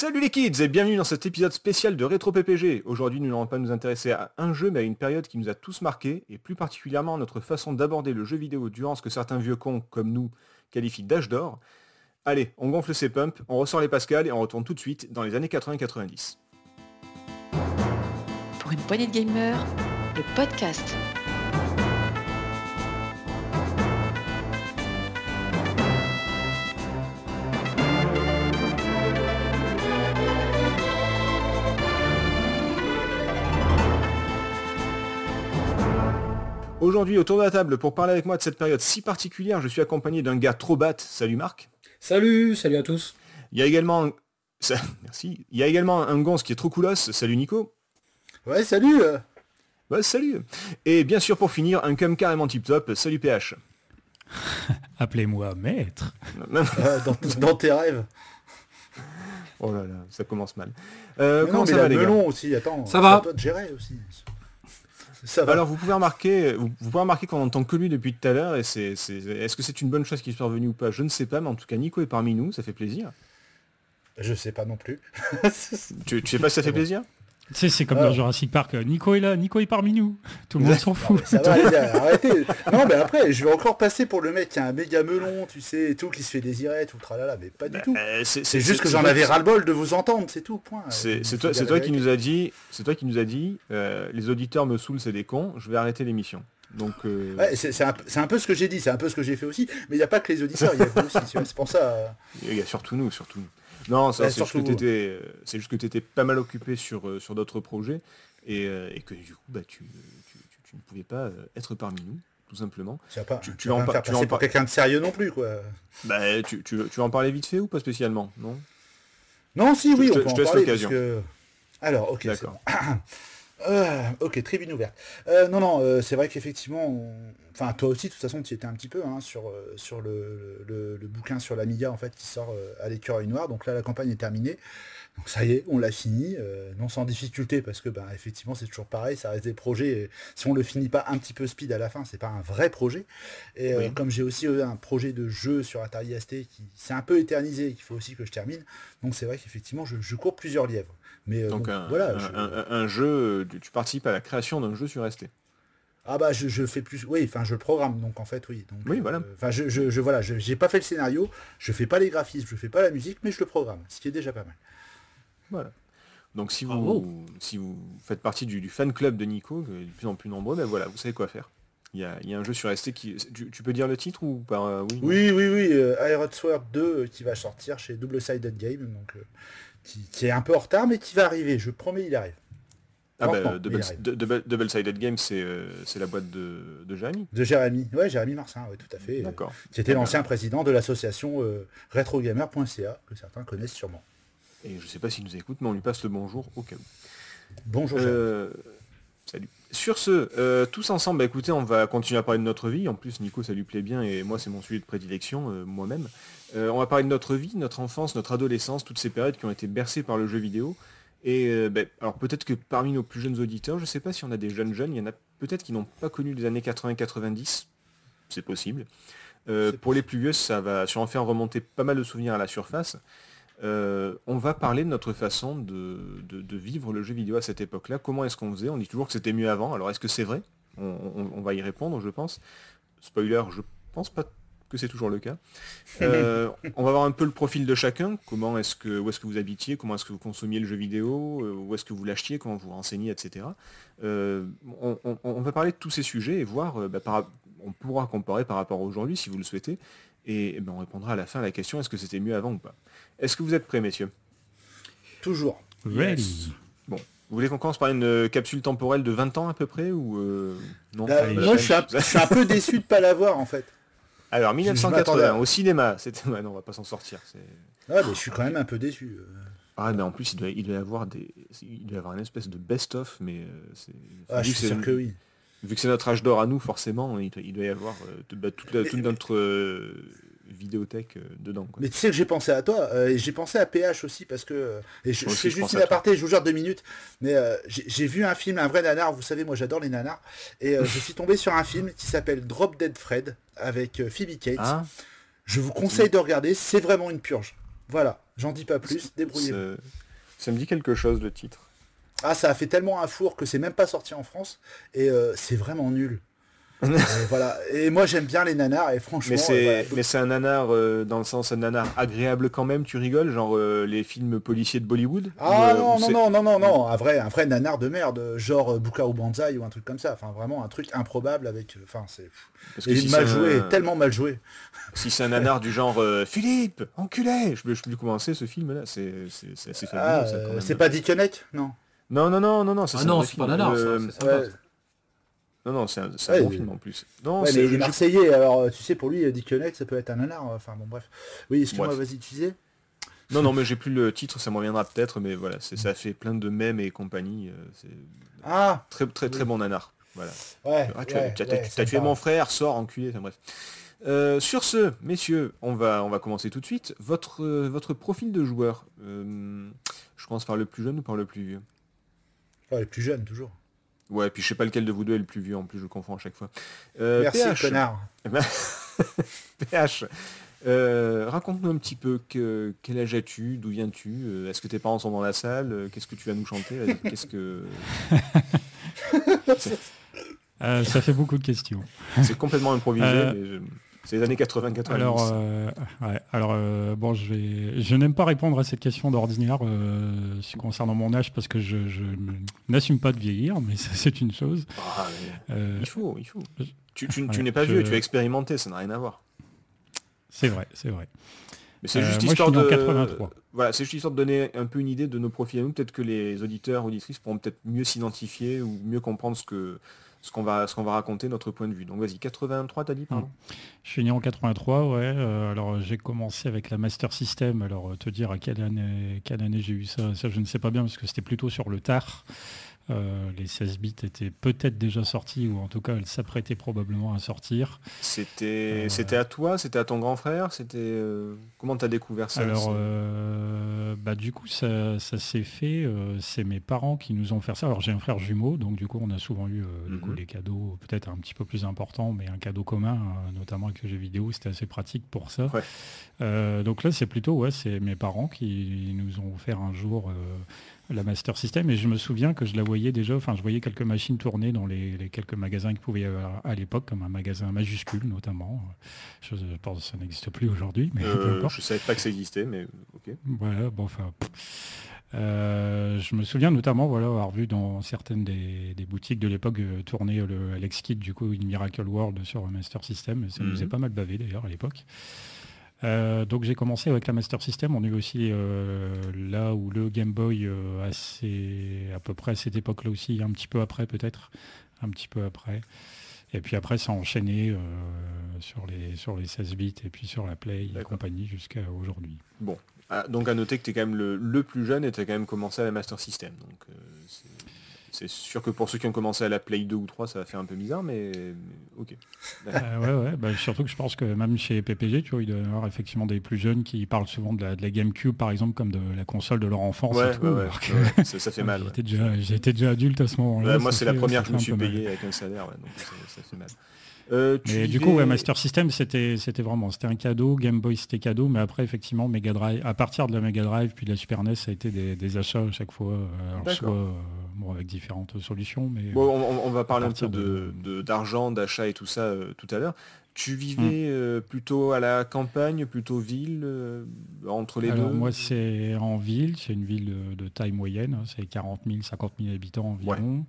Salut les kids et bienvenue dans cet épisode spécial de Rétro PPG. Aujourd'hui nous n'allons pas nous intéresser à un jeu mais à une période qui nous a tous marqués et plus particulièrement notre façon d'aborder le jeu vidéo durant ce que certains vieux cons comme nous qualifient d'âge d'or. Allez, on gonfle ses pumps, on ressort les pascales et on retourne tout de suite dans les années 80-90. Pour une poignée de gamers, le podcast. Aujourd'hui autour de la table pour parler avec moi de cette période si particulière, je suis accompagné d'un gars trop bat. Salut Marc. Salut, salut à tous. Il y a également un... Ça- Merci. Il y a également un qui est trop coolos. Salut Nico. Ouais, salut. Ouais, salut. Et bien sûr pour finir, un cum carrément tip top. Salut PH. Appelez-moi maître. Euh, dans, dans tes rêves. Oh là là, ça commence mal. Euh, comment non, mais ça la va les gars? aussi, attends. Ça va. à toi de gérer aussi. Ça va. Alors vous pouvez remarquer, vous, vous pouvez remarquer qu'on entend que lui depuis tout à l'heure et c'est, est-ce que c'est une bonne chose qui soit revenue ou pas? Je ne sais pas, mais en tout cas Nico est parmi nous, ça fait plaisir. Je sais pas non plus. Tu, tu sais pas si ça fait plaisir? Sais, c'est comme dans Jurassic Park. euh, Nico est là, Nico est parmi nous. Tout le monde s'en fout. Ça va, les gars, arrêtez. Non, mais après, je vais encore passer pour le mec qui a un méga melon, tu sais, et tout, qui se fait désirer, tout, tralala, mais pas du tout. Euh, C'est juste que j'en avais ras-le-bol de vous entendre, c'est tout, point. C'est Euh, toi, qui nous a dit, c'est toi qui nous a dit, euh, les auditeurs me saoulent, c'est des cons, je vais arrêter l'émission. Donc euh, Ouais, c'est un, un peu ce que j'ai dit, c'est un peu ce que j'ai fait aussi, mais il n'y a pas que les auditeurs, il y a vous aussi, c'est pour ça. euh, il y a surtout nous, surtout nous. Non, ça, c'est juste que euh, c'est juste que t'étais pas mal occupé sur euh, sur d'autres projets et, euh, et que du coup bah tu, tu, tu- tu ne pouvais pas être parmi nous, tout simplement. Tu vas pas, Tu- tu, tu vas en pas faire tu en pour quelqu'un de sérieux non plus, quoi. Bah tu, tu, tu veux en parler vite fait ou pas spécialement Non? Non, si, oui, Je on je peut te en laisse l'occasion. que- Alors, ok, D'accord. Euh, ok, tribune ouverte. Euh, non, non, euh, c'est vrai qu'effectivement, on- enfin toi aussi, de toute façon, tu étais un petit peu hein, sur, sur le, le- le bouquin sur l'Amiga en fait qui sort à l'écureuil noir. Donc là, la campagne est terminée. Donc ça y est, on l'a fini, non sans difficulté parce que bah, effectivement c'est toujours pareil, ça reste des projets. et si on le finit pas un petit peu speed à la fin, c'est pas un vrai projet. Et Oui. comme j'ai aussi un projet de jeu sur Atari ST qui s'est un peu éternisé et qu'il faut aussi que je termine, donc c'est vrai qu'effectivement je, je cours plusieurs lièvres. Mais euh, Donc bon, un, voilà. un, je- un- un jeu, euh, tu participes à la création d'un jeu sur ST. Ah bah je, je fais plus. Oui, enfin je programme donc en fait oui. Donc, Oui, euh, voilà. Enfin je, je, je- voilà, je- j'ai pas fait le scénario, je fais pas les graphismes, je fais pas la musique, mais je le programme, ce qui est déjà pas mal. Voilà. Donc si Bravo. vous, si vous faites partie du, du fan club de Nico, de plus en plus nombreux, ben voilà, vous savez quoi faire. Il y a, il y a un jeu sur ST qui... Tu, tu peux dire le titre ou pas euh, Oui. Oui, oui, oui, euh, Iron Sword 2 euh, qui va sortir chez Double Sided Game, donc euh, qui, qui est un peu en retard, mais qui va arriver. Je promets, il arrive. Ah bah, Lentement, mais Double, il arrive. de- double, Double Sided Game, c'est euh, c'est la boîte de, de Jérémy. De Jérémy, ouais, Jérémy Marcin, ouais, tout à fait. euh, D'accord. qui était Ah l'ancien président de l'association euh, retrogamer.ca, que certains connaissent sûrement. Et je sais pas s'il nous écoute, mais on lui passe le bonjour au cas où. Bonjour. Euh, salut. Sur ce, euh, tous ensemble, bah, écoutez, on va continuer à parler de notre vie. En plus, Nico, ça lui plaît bien et moi, c'est mon sujet de prédilection, euh, moi-même. Euh, on va parler de notre vie, notre enfance, notre adolescence, toutes ces périodes qui ont été bercées par le jeu vidéo. Et bah, alors peut-être que parmi nos plus jeunes auditeurs, je sais pas si on a des jeunes jeunes, il y en a peut-être qui n'ont pas connu les années 80-90. C'est possible. Pour les plus vieux, ça va sûrement faire remonter pas mal de souvenirs à la surface. Euh, on va parler de notre façon de, de- de vivre le jeu vidéo à cette époque-là. Comment est-ce qu'on faisait? On dit toujours que c'était mieux avant. Alors est-ce que c'est vrai? On, on- on va y répondre, je pense. Spoiler, je pense pas que c'est toujours le cas. Euh, on va voir un peu le profil de chacun. Comment est-ce que où est-ce que vous habitiez? Comment est-ce que vous consommiez le jeu vidéo? Euh, Où est-ce que vous l'achetiez Comment vous renseignez, etc. Euh, on, va parler de tous ces sujets et voir. bah, par- on pourra comparer par rapport à aujourd'hui si vous le souhaitez. Et, eh ben, on répondra à la fin à la question est-ce que c'était mieux avant ou pas? Est-ce que vous êtes prêts, messieurs? Toujours. Ready. Bon. Vous voulez qu'on commence par une euh, capsule temporelle de 20 ans à peu près ou euh, non? Là, la moi, je suis, un, je suis un peu déçu de pas l'avoir en fait. Alors je 1980 m'attendais à- au cinéma, c'était ouais, non, on va pas s'en sortir. c'est- Ah, mais je suis quand même un peu déçu. euh. Ah mais en plus il doit, il doit y avoir des il doit y avoir une espèce de best-of mais c'est Ah, je suis sûr que oui. Vu que c'est notre âge d'or à nous forcément il doit, il doit y avoir euh, toute, bah, toute la- toute notre euh, vidéothèque euh, dedans quoi. Mais tu sais que j'ai pensé à toi, euh, et j'ai pensé à PH aussi, parce que... euh, et je, fais juste une aparté, je vous jure deux minutes, mais euh, j'ai vu un film, un vrai nanar, vous savez, moi j'adore les nanars, et je suis tombé sur un film qui s'appelle Drop Dead Fred, avec Phoebe Cates. Ah, Je vous conseille de regarder, c'est vraiment une purge. Voilà. J'en dis pas plus, débrouillez-vous. Ça me dit quelque chose le titre. Ah, ça a fait tellement un four que c'est même pas sorti en France et euh, c'est vraiment nul. Euh, voilà. Et moi j'aime bien les nanars et franchement. Mais c'est euh, voilà. un nanar euh, dans le sens un nanar agréable quand même, tu rigoles, genre les films policiers de Bollywood Ah non, non, non, non, non, non, un vrai, un vrai nanar de merde, genre Buka ou Banzai ou un truc comme ça. Enfin, vraiment un truc improbable avec. Enfin, c'est. Parce que Et si mal joué, un- tellement mal joué. Si c'est un nanar du genre euh, Philippe, enculé Je sais plus comment c'est ce film là, c'est c'est- c'est assez Ah, c'est pas Dickeneck Non. Non, non, non, non, non, ça, Ah c'est un non, c'est pas film. nanar, Euh, ça, ouais. Non, non, c'est un, c'est un Ouais, bon film en plus. Non, Ouais, c'est- mais il est je- Marseillais, alors euh, tu sais, pour lui, euh, Dickeneck, ça peut être un nanar. Enfin, bon, bref. Oui, excuse-moi, Bref. vas-y, tu disais Non, non, mais j'ai plus le titre, ça me reviendra peut-être, mais voilà, c'est- ça fait plein de mèmes et compagnie. C'est Ah, très, très, très Oui. bon nanar. Voilà. ouais. Ah, tu as, ouais, as- ouais, as tué mon frère, sors, enculé, enfin bref. Euh, sur ce, messieurs, on va, on va commencer tout de suite. Votre, euh, votre profil de joueur, euh, je commence par le plus jeune ou par le plus vieux? Les plus jeunes, toujours. Ouais, puis je sais pas lequel de vous deux est le plus vieux, en plus je confonds à chaque fois. Euh, Merci, PH, connard. PH, euh, raconte-nous un petit peu que, quel âge as-tu, d'où viens-tu, euh, est-ce que tes parents sont dans la salle, qu'est-ce que tu vas nous chanter, qu'est-ce que... Euh, ça fait beaucoup de questions. C'est complètement improvisé, Euh, mais je- c'est les années 80-90. Alors, euh, ouais, alors euh, bon, je, vais, je n'aime pas répondre à cette question d'ordinaire euh, ce concernant mon âge parce que je, je n'assume pas de vieillir, mais c'est une chose. Ah, Euh, il faut, il faut. je- Tu, tu- tu ouais, n'es pas je- vieux, tu as expérimenté, ça n'a rien à voir. c'est vrai, c'est vrai. Mais c'est juste moi, histoire de... 83. Voilà, c'est juste histoire de donner un peu une idée de nos profils à nous. Peut-être que les auditeurs, auditrices pourront peut-être mieux s'identifier ou mieux comprendre ce que ce qu'on va, va raconter, notre point de vue. Donc vas-y, 83 t'as dit, pardon Je suis né en 83, ouais. euh, alors j'ai commencé avec la Master System. Alors euh, te dire à quelle année, quelle année j'ai eu ça, ça je ne sais pas bien parce que c'était plutôt sur le tard. Euh, les 16 bits étaient peut-être déjà sortis ou en tout cas elles s'apprêtaient probablement à sortir. C'était Euh, c'était à toi, c'était à ton grand frère, c'était... euh, Comment t'as découvert ça Alors bah, du coup ça, ça s'est fait, c'est mes parents qui nous ont fait ça. Alors j'ai un frère jumeau, donc du coup on a souvent eu euh, du coup, Mhm. des cadeaux peut-être un petit peu plus importants, mais un cadeau commun, euh, notamment avec le jeu vidéo, c'était assez pratique pour ça. Ouais. Euh, donc là c'est plutôt ouais, c'est mes parents qui nous ont offert un jour euh, la Master System et je me souviens que je la voyais déjà, enfin je voyais quelques machines tourner dans les, les quelques magasins qu'il pouvait y avoir à l'époque, comme un magasin majuscule notamment. Je, je pense que ça n'existe plus aujourd'hui, mais Euh, je savais pas que ça existait, mais ok. Voilà, bon, enfin. Euh, je me souviens notamment voilà, avoir vu dans certaines des, des boutiques de l'époque euh, tourner le Alex Kidd, du coup, In Miracle World sur Master System. Ça nous Mhm. a pas mal bavé d'ailleurs à l'époque. Euh, donc j'ai commencé avec la Master System. On a eu aussi euh, là où le Game Boy euh, assez, à peu près à cette époque-là aussi, un petit peu après peut-être, un petit peu après. Et puis après ça a enchaîné euh, sur, les, sur les 16 bits et puis sur la Play et compagnie jusqu'à aujourd'hui. Ah, donc à noter que tu es quand même le, le plus jeune et tu as quand même commencé à la Master System. Donc euh, c'est- sûr que pour ceux qui ont commencé à la Play 2 ou 3, ça va faire un peu bizarre, mais, mais ok. Euh, ouais, ouais, bah, surtout que je pense que même chez PPG, tu vois, il doit y avoir effectivement des plus jeunes qui parlent souvent de la, de la GameCube, par exemple, comme de la console de leur enfance. Ouais, et tout, ouais, alors que- ça, ça fait mal. J'étais déjà, adulte à ce moment-là. Ouais, moi, c'est la première que je me suis payé avec un salaire, donc ça, ça fait mal. Euh, tu Mais du coup, ouais, Master System, c'était, c'était vraiment, c'était un cadeau. Game Boy, c'était cadeau, mais après, effectivement, Mega Drive, à partir de la Mega Drive, puis de la Super NES, ça a été des, des achats à chaque fois, euh, alors soit euh, bon, avec différentes solutions, mais Bon, on, va parler un peu de- d'argent, d'achat et tout ça euh, tout à l'heure. Tu vivais Hmm. euh, plutôt à la campagne, plutôt ville, euh, entre les Alors deux moi c'est en ville, c'est une ville de, de taille moyenne, hein, c'est 40 000, 50 000 habitants environ.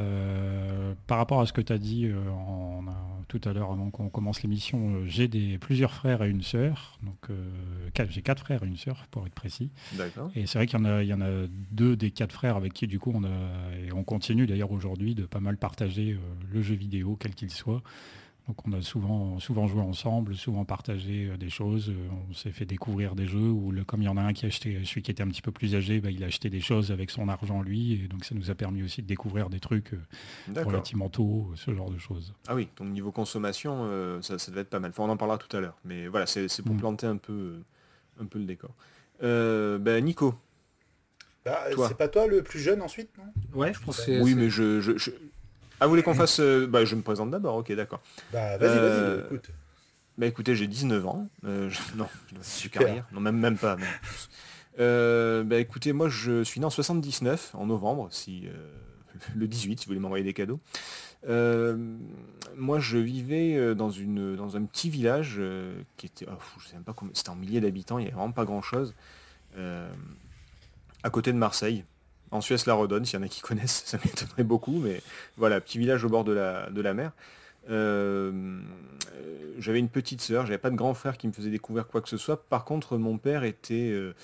Euh, par rapport à ce que tu as dit euh, en- tout à l'heure avant qu'on commence l'émission, euh, j'ai des, plusieurs frères et une sœur, donc euh, quatre- j'ai quatre frères et une sœur pour être précis. D'accord. Et c'est vrai qu'il y, en a- il y en a deux des quatre frères avec qui du coup on a, et on continue d'ailleurs aujourd'hui de pas mal partager euh, le jeu vidéo quel qu'il soit. Donc on a souvent, souvent joué ensemble, souvent partagé euh, des choses, euh, on s'est fait découvrir des jeux où le- comme il y en a un qui a acheté, celui qui était un petit peu plus âgé, bah, il a acheté des choses avec son argent lui, et donc ça nous a permis aussi de découvrir des trucs euh, D'accord. relativement tôt, ce genre de choses. Ah oui, donc niveau consommation, euh, ça, ça devait être pas mal. Enfin, on en parlera tout à l'heure. Mais voilà, c'est c'est pour Mm. planter un peu, un peu le décor. Euh, ben, Nico. Bah, Toi. c'est pas toi le plus jeune ensuite, non? Ouais, je pense que c'est... Oui, mais je... je, je- Ah, vous voulez qu'on fasse... euh, bah, je me présente d'abord, ok, d'accord. Bah vas-y, Euh, vas-y, écoute. Bah écoutez, j'ai 19 ans. Euh, non, je suis carrière. Non, même, même pas. Euh, bah écoutez, moi je suis né en 79, en novembre, si le 18, si vous voulez m'envoyer des cadeaux. moi je vivais dans, une, dans un petit village qui était, oh, je sais même pas combien, c'était en milliers d'habitants, il n'y avait vraiment pas grand chose. à côté de Marseille, en Suisse la redonne, s'il y en a qui connaissent, ça m'étonnerait beaucoup, mais voilà, petit village au bord de la, de la mer. Euh, j'avais une petite sœur, j'avais pas de grand frère qui me faisait découvrir quoi que ce soit. Par contre, mon père était, euh,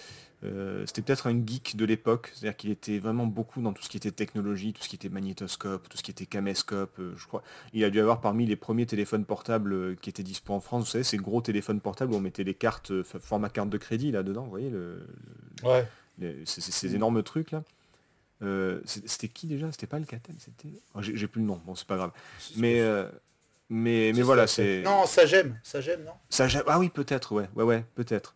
euh, c'était peut-être un geek de l'époque, c'est-à-dire qu'il était vraiment beaucoup dans tout ce qui était technologie, tout ce qui était magnétoscope, tout ce qui était caméscope, je crois. Il a dû avoir parmi les premiers téléphones portables qui étaient dispo en France, vous savez, ces gros téléphones portables où on mettait les cartes, format carte de crédit là-dedans, vous voyez, le, ouais. ces, énormes trucs là. C'était qui déjà? C'était pas le Catel, c'était? Oh, j'ai plus le nom, bon c'est pas grave. Mais mais, mais voilà, c'est. Non, ça j'aime, ça j'aime, non? Ça j'aime. Ah oui, peut-être, ouais, ouais, ouais, peut-être.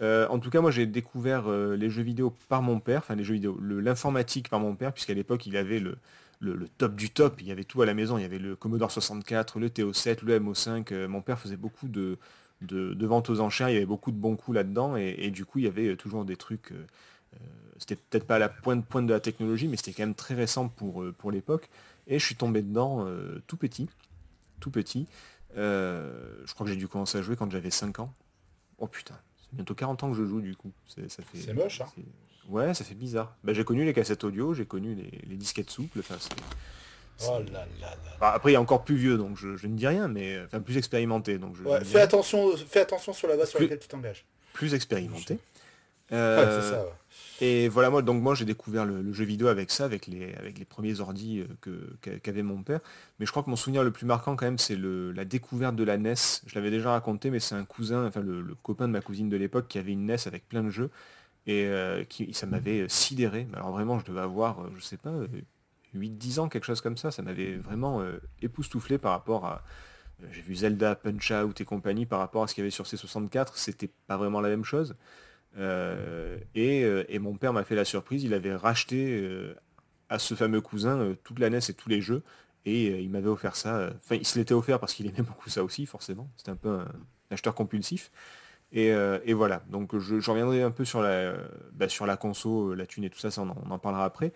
Euh, en tout cas, moi j'ai découvert euh, les jeux vidéo par mon père, enfin les jeux vidéo, l'informatique par mon père, puisqu'à l'époque il avait le, le, top du top, il y avait tout à la maison, il y avait le Commodore 64, le TO7, le MO5, euh, mon père faisait beaucoup de, de, ventes aux enchères, il y avait beaucoup de bons coups là-dedans, et, du coup il y avait toujours des trucs, c'était peut-être pas à la pointe pointe de la technologie, mais c'était quand même très récent pour, pour l'époque, et je suis tombé dedans tout petit tout petit. Euh, je crois que j'ai dû commencer à jouer quand j'avais 5 ans. Oh putain, c'est bientôt 40 ans que je joue du coup. C'est moche, hein Ouais, ça fait bizarre. Bah, j'ai connu les cassettes audio, j'ai connu les, disquettes souples. Enfin, oh là là bah, après, il est encore plus vieux, donc je, ne dis rien, mais enfin plus expérimenté. Donc je, fais attention, fais attention sur la base sur laquelle tu t'engages. Plus expérimenté. Euh, ça, et voilà, moi, donc moi j'ai découvert le, jeu vidéo avec ça, avec les, avec les premiers ordis euh, qu'avait mon père. Mais je crois que mon souvenir le plus marquant quand même, c'est la découverte de la NES. Je l'avais déjà raconté, mais c'est un cousin, enfin le, copain de ma cousine de l'époque qui avait une NES avec plein de jeux. Et euh, qui, ça m'avait sidéré. Alors vraiment, je devais avoir, je sais pas, 8-10 ans, quelque chose comme ça. Ça m'avait vraiment époustouflé par rapport à, j'ai vu Zelda, Punch Out et compagnie par rapport à ce qu'il y avait sur C64, c'était pas vraiment la même chose. Euh, euh, et, mon père m'a fait la surprise, il avait racheté euh, à ce fameux cousin toute la NES et tous les jeux, et il m'avait offert ça. Enfin, il se l'était offert parce qu'il aimait beaucoup ça aussi, forcément. C'était un peu un, acheteur compulsif. Et, voilà, donc je, reviendrai un peu sur la, bah, sur la conso, la thune et tout ça, ça on, en, parlera après.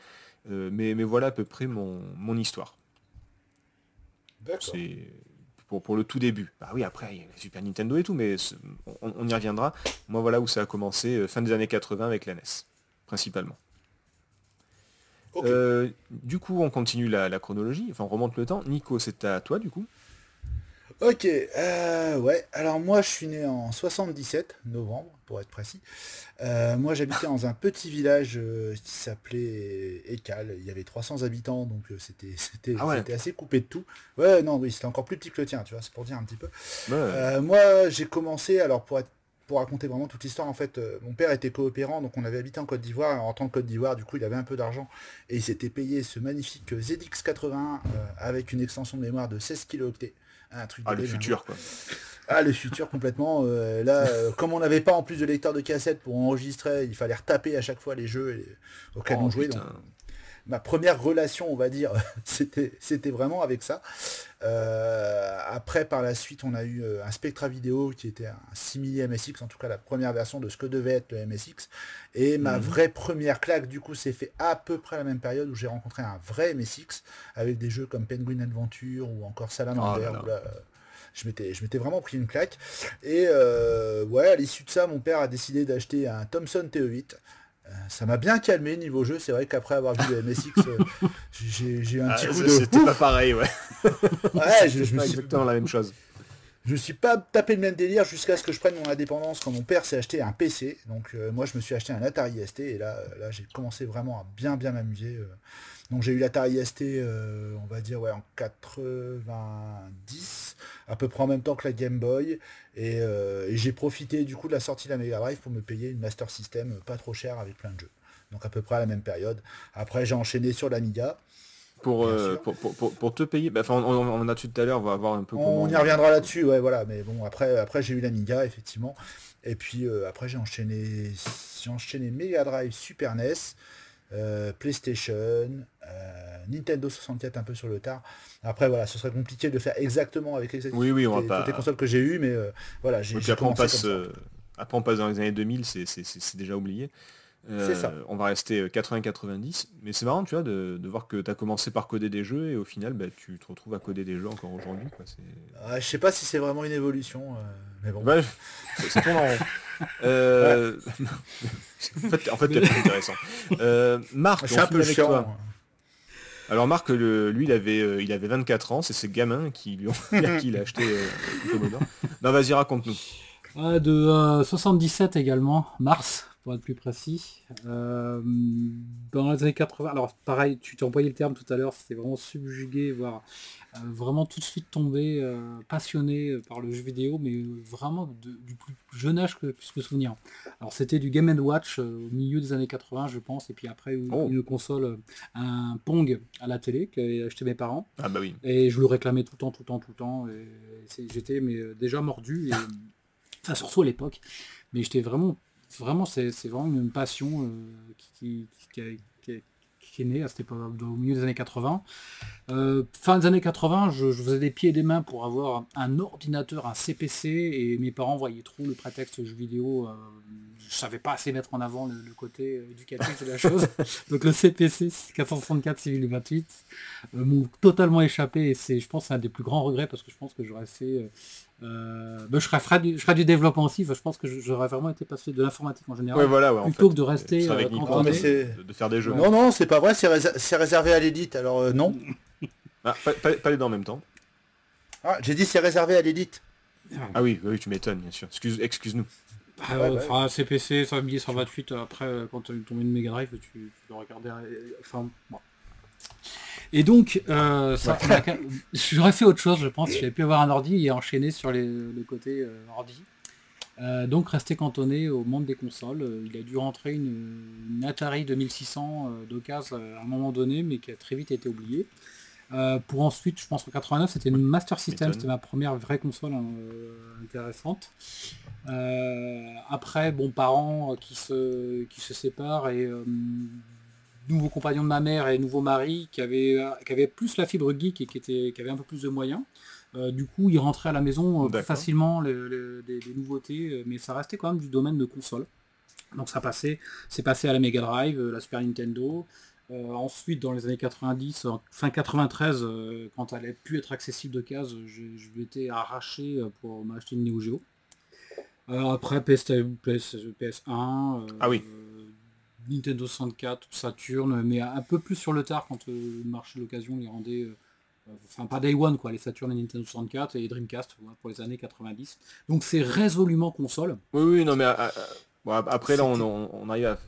mais, mais voilà à peu près mon, mon histoire. C'est pour, le tout début. Bah oui, après, il y a Super Nintendo et tout, mais on, y reviendra. Moi, voilà où ça a commencé, euh, fin des années 80 avec la NES, principalement. Euh, du coup, on continue la, la, chronologie, enfin on remonte le temps. Nico, c'est à toi du coup Ok, euh, ouais, alors moi je suis né en 77, novembre pour être précis. Euh, moi j'habitais dans un petit village euh, qui s'appelait Écal, il y avait 300 habitants, donc c'était ah assez coupé de tout. Ouais, non, oui, c'était encore plus petit que le tien, tu vois, c'est pour dire un petit peu. moi j'ai commencé, alors pour être pour raconter vraiment toute l'histoire, en fait, mon père était coopérant, donc on avait habité en Côte d'Ivoire. En tant que Côte d'Ivoire, du coup, il avait un peu d'argent et il s'était payé ce magnifique ZX81 avec une extension de mémoire de 16 kilooctets truc ah, le futur, quoi. Ah, le futur complètement. Euh, là, euh, comme on n'avait pas en plus de lecteur de cassette pour enregistrer, il fallait retaper à chaque fois les jeux auxquels oh, on jouait. Donc, ma première relation, on va dire, c'était, c'était vraiment avec ça. Euh, après, par la suite, on a eu un Spectra Vidéo qui était un simili MSX, en tout cas la première version de ce que devait être le MSX. Et ma mhm. vraie première claque, du coup, s'est fait à peu près la même période où j'ai rencontré un vrai MSX avec des jeux comme Penguin Adventure ou encore Salamander. Oh je m'étais, je m'étais vraiment pris une claque. Et euh, ouais, à l'issue de ça, mon père a décidé d'acheter un Thomson TE8 ça m'a bien calmé niveau jeu. C'est vrai qu'après avoir vu le MSX, euh, j'ai eu un ah, petit coup de. C'était pas pareil, ouais. ouais, je, je me suis exactement la même chose. Je me suis pas tapé le même délire jusqu'à ce que je prenne mon indépendance quand mon père s'est acheté un PC. Donc euh, moi je me suis acheté un Atari ST et là, euh, là j'ai commencé vraiment à bien bien m'amuser. Donc j'ai eu l'Atari ST, on va dire ouais, en 90, à peu près en même temps que la Game Boy. Euh, et, j'ai profité du coup de la sortie de la Mega Drive pour me payer une Master System pas trop cher avec plein de jeux. Donc à peu près à la même période. Après j'ai enchaîné sur l'Amiga. Pour, euh, pour, pour, te payer, bah, on, on, a dessus tout à l'heure, on va voir un peu On y reviendra là-dessus, ouais voilà, mais bon après après j'ai eu l'Amiga effectivement. Et puis euh, après j'ai enchaîné j'ai enchaîné Mega Drive, Super NES, PlayStation, Nintendo 64 un peu sur le tard. Après voilà, ce serait compliqué de faire exactement avec les, oui, oui, on les, va pas... les consoles que j'ai eues, mais voilà, j'ai après, on passe, après on passe dans les années 2000, c'est déjà oublié. C'est ça. On va rester 80-90. Mais c'est marrant, tu vois, de, voir que tu as commencé par coder des jeux et au final, bah, tu te retrouves à coder des jeux encore aujourd'hui. Ah, je sais pas si c'est vraiment une évolution. mais bon. c'est ton en euh... en fait, en fait plus intéressant. Euh, Marc, un peu avec toi. Alors Marc, le, lui, il avait, il avait 24 ans, c'est ses gamins qui lui ont qui il a acheté euh, Non, vas-y, raconte-nous. de 77 également, mars, pour être plus précis. Euh, dans les années 80, alors pareil, tu t'es employé le terme tout à l'heure, c'était vraiment subjugué, voire euh, vraiment tout de suite tombé, euh, passionné par le jeu vidéo, mais vraiment du plus jeune âge que je puisse me souvenir. Alors c'était du Game Watch au milieu des années 80, je pense, et puis après oh. une console, un Pong à la télé qu'avaient acheté mes parents. Ah bah oui. Et je le réclamais tout le temps, tout le temps, tout le temps. Et j'étais mais déjà mordu, et, enfin surtout à l'époque. Mais j'étais vraiment vraiment, c'est vraiment une passion euh, qui, est née à cette époque, au milieu des années 80. Euh, fin des années 80, je, faisais des pieds et des mains pour avoir un ordinateur, un CPC, et mes parents voyaient trop le prétexte jeu vidéo. Euh, je savais pas assez mettre en avant le, côté éducatif de la chose. Donc le CPC 464 civil 28 m'ont totalement échappé, et c'est, je pense, un des plus grands regrets parce que je pense que j'aurais fait euh, bah, je, ferais, du, je du développement aussi, je pense que j'aurais vraiment été passé de l'informatique en général, voilà, plutôt que de rester euh, de, faire des jeux. Non, non, c'est pas vrai, c'est réservé à l'élite, alors euh, non. Ah, pas, les deux en même temps. Ah, j'ai dit c'est réservé à l'élite. Ah oui, oui, tu m'étonnes, bien sûr. Excuse, excuse-nous. Ah, ouais, enfin, CPC 128, après, quand tu tombé une Mega Drive, tu, tu dois regarder. Enfin, bon. Et donc, euh, j'aurais fait autre chose, je pense, j'avais pu avoir un ordi et enchaîner sur les, le côté euh, ordi. Euh, donc rester cantonné au monde des consoles. Il a dû rentrer une, Atari 2600 d'occasion à un moment donné, mais qui a très vite été oublié. pour ensuite, je pense qu'en 89, c'était une Master System, c'était ma première vraie console intéressante. Après, bon, parents qui se, qui se séparent et nouveau compagnon de ma mère et nouveau mari qui avait, qui avait plus la fibre geek et qui, était, qui avait un peu plus de moyens. Euh, du coup, il rentrait à la maison euh, facilement des, nouveautés, euh, mais ça restait quand même du domaine de console. Donc ça passait, c'est passé à la Mega Drive, la Super Nintendo. ensuite, dans les années 90, fin 93, quand elle avait pu être accessible de case, je, je lui étais arraché pour m'acheter une Neo Geo. Après PS, PS, PS1. ah oui. Nintendo 64, Saturn, mais un peu plus sur le tard quand euh, le marché de l'occasion les rendait, euh, enfin pas Day One quoi, les Saturn et Nintendo 64 et Dreamcast pour les années 90. Donc c'est résolument console. Oui oui non mais euh, après là on, arrive à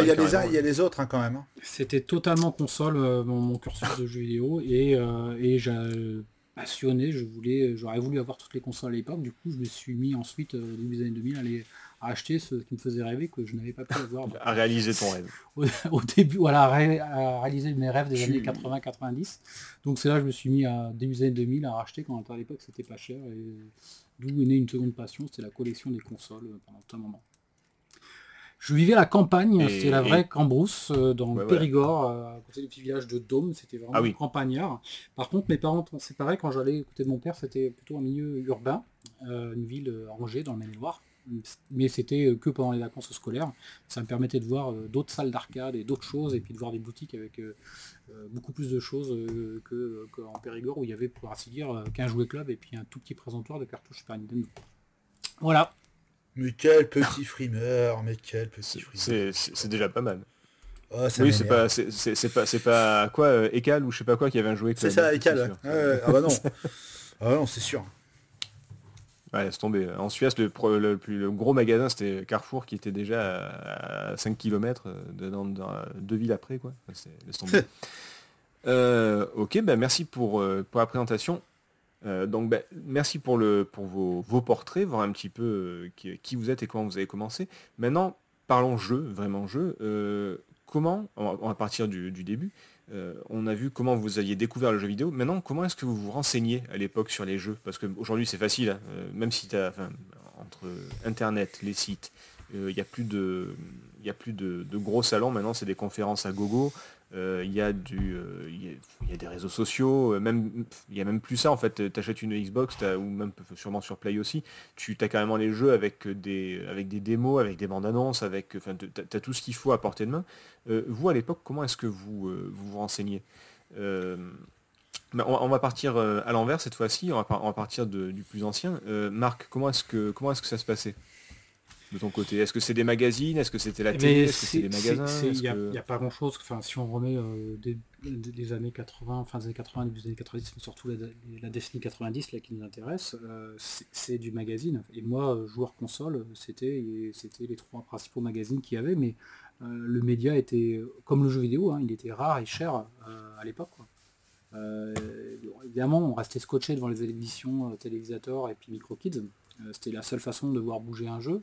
il y a les uns, il y a les autres hein, quand même. Hein. C'était totalement console mon, cursus de jeux vidéo et, et j'ai passionné, je voulais, j'aurais voulu avoir toutes les consoles à l'époque, du coup je me suis mis ensuite début des années 2000 à les, à acheter ce qui me faisait rêver que je n'avais pas pu avoir. à réaliser ton rêve. Au, début, voilà, à, réaliser mes rêves des années 80-90. Donc c'est là que je me suis mis à début des années 2000 à racheter quand à l'époque c'était pas cher. Et d'où est née une seconde passion, c'était la collection des consoles euh, pendant un moment. Je vivais à la campagne, c'était la vraie Cambrousse, euh, dans le Périgord, euh, à côté du petit village de Dôme, c'était vraiment ah campagnard. Par contre, mes parents c'est séparés quand j'allais écouter de mon père, c'était plutôt un milieu urbain, une ville rangée dans le Maine-et-Loire mais c'était euh, que pendant les vacances scolaires. Ça me permettait de voir euh, d'autres salles d'arcade et d'autres choses, et puis de voir des boutiques avec euh, beaucoup plus de choses qu'en Périgord, où il y avait, pour ainsi dire, qu'un jouet club et puis un tout petit présentoir de cartouches Super Nintendo. Voilà. Mais quel petit frimeur, mais quel petit frimeur. C'est déjà pas mal. Oh, oui, c'est pas, c'est pas, c'est pas quoi, Ecal ou je sais pas quoi qui avait un jouet. C'est ça, Ecal. ah bah non. ah non, c'est sûr. Ouais, laisse tomber. En Suisse, le, le, plus, le gros magasin, c'était Carrefour, qui était déjà à, 5 km de, dans, deux villes après. Quoi. Laisse tomber. euh, ok, bah, merci pour, euh, pour la présentation. Euh, donc, bah, merci pour, le, pour vos, vos, portraits, voir un petit peu euh, qui, vous êtes et comment vous avez commencé. Maintenant, parlons jeu, vraiment jeu. comment, on va partir du, du début, euh, on a vu comment vous aviez découvert le jeu vidéo. Maintenant, comment est-ce que vous vous renseignez à l'époque sur les jeux? Parce qu'aujourd'hui, c'est facile, hein. euh, même si tu as, entre Internet, les sites, il euh, n'y a plus de, a plus de, gros salons. Maintenant, c'est des conférences à gogo. Euh, il y, a du, euh, il y, a des réseaux sociaux, euh, même il y a même plus ça en fait, tu achètes une Xbox ou même sûrement sur Play aussi, tu as carrément les jeux avec des, avec des démos, avec des bandes annonces, avec as tout ce qu'il faut à portée de main. vous à l'époque, comment est-ce que vous, vous renseignez on, va partir à l'envers cette fois-ci, on, va partir du plus ancien. Marc, comment est-ce que comment est-ce que ça se passait? De ton côté? Est-ce que c'est des magazines? Est-ce que c'était la télé? Est-ce que c'est des magasins? Il n'y a, pas grand-chose. Enfin, si on remet euh, des, années 80, fin des années 80, début des années 90, mais surtout la, décennie 90 là, qui nous intéresse, euh, c'est du magazine. Et moi, euh, joueur console, c'était les trois principaux magazines qu'il y avait, mais le média était, comme le jeu vidéo, hein, il était rare et cher à l'époque. évidemment, on restait scotché devant les éditions télévisateurs et puis micro kids. C'était la seule façon de voir bouger un jeu.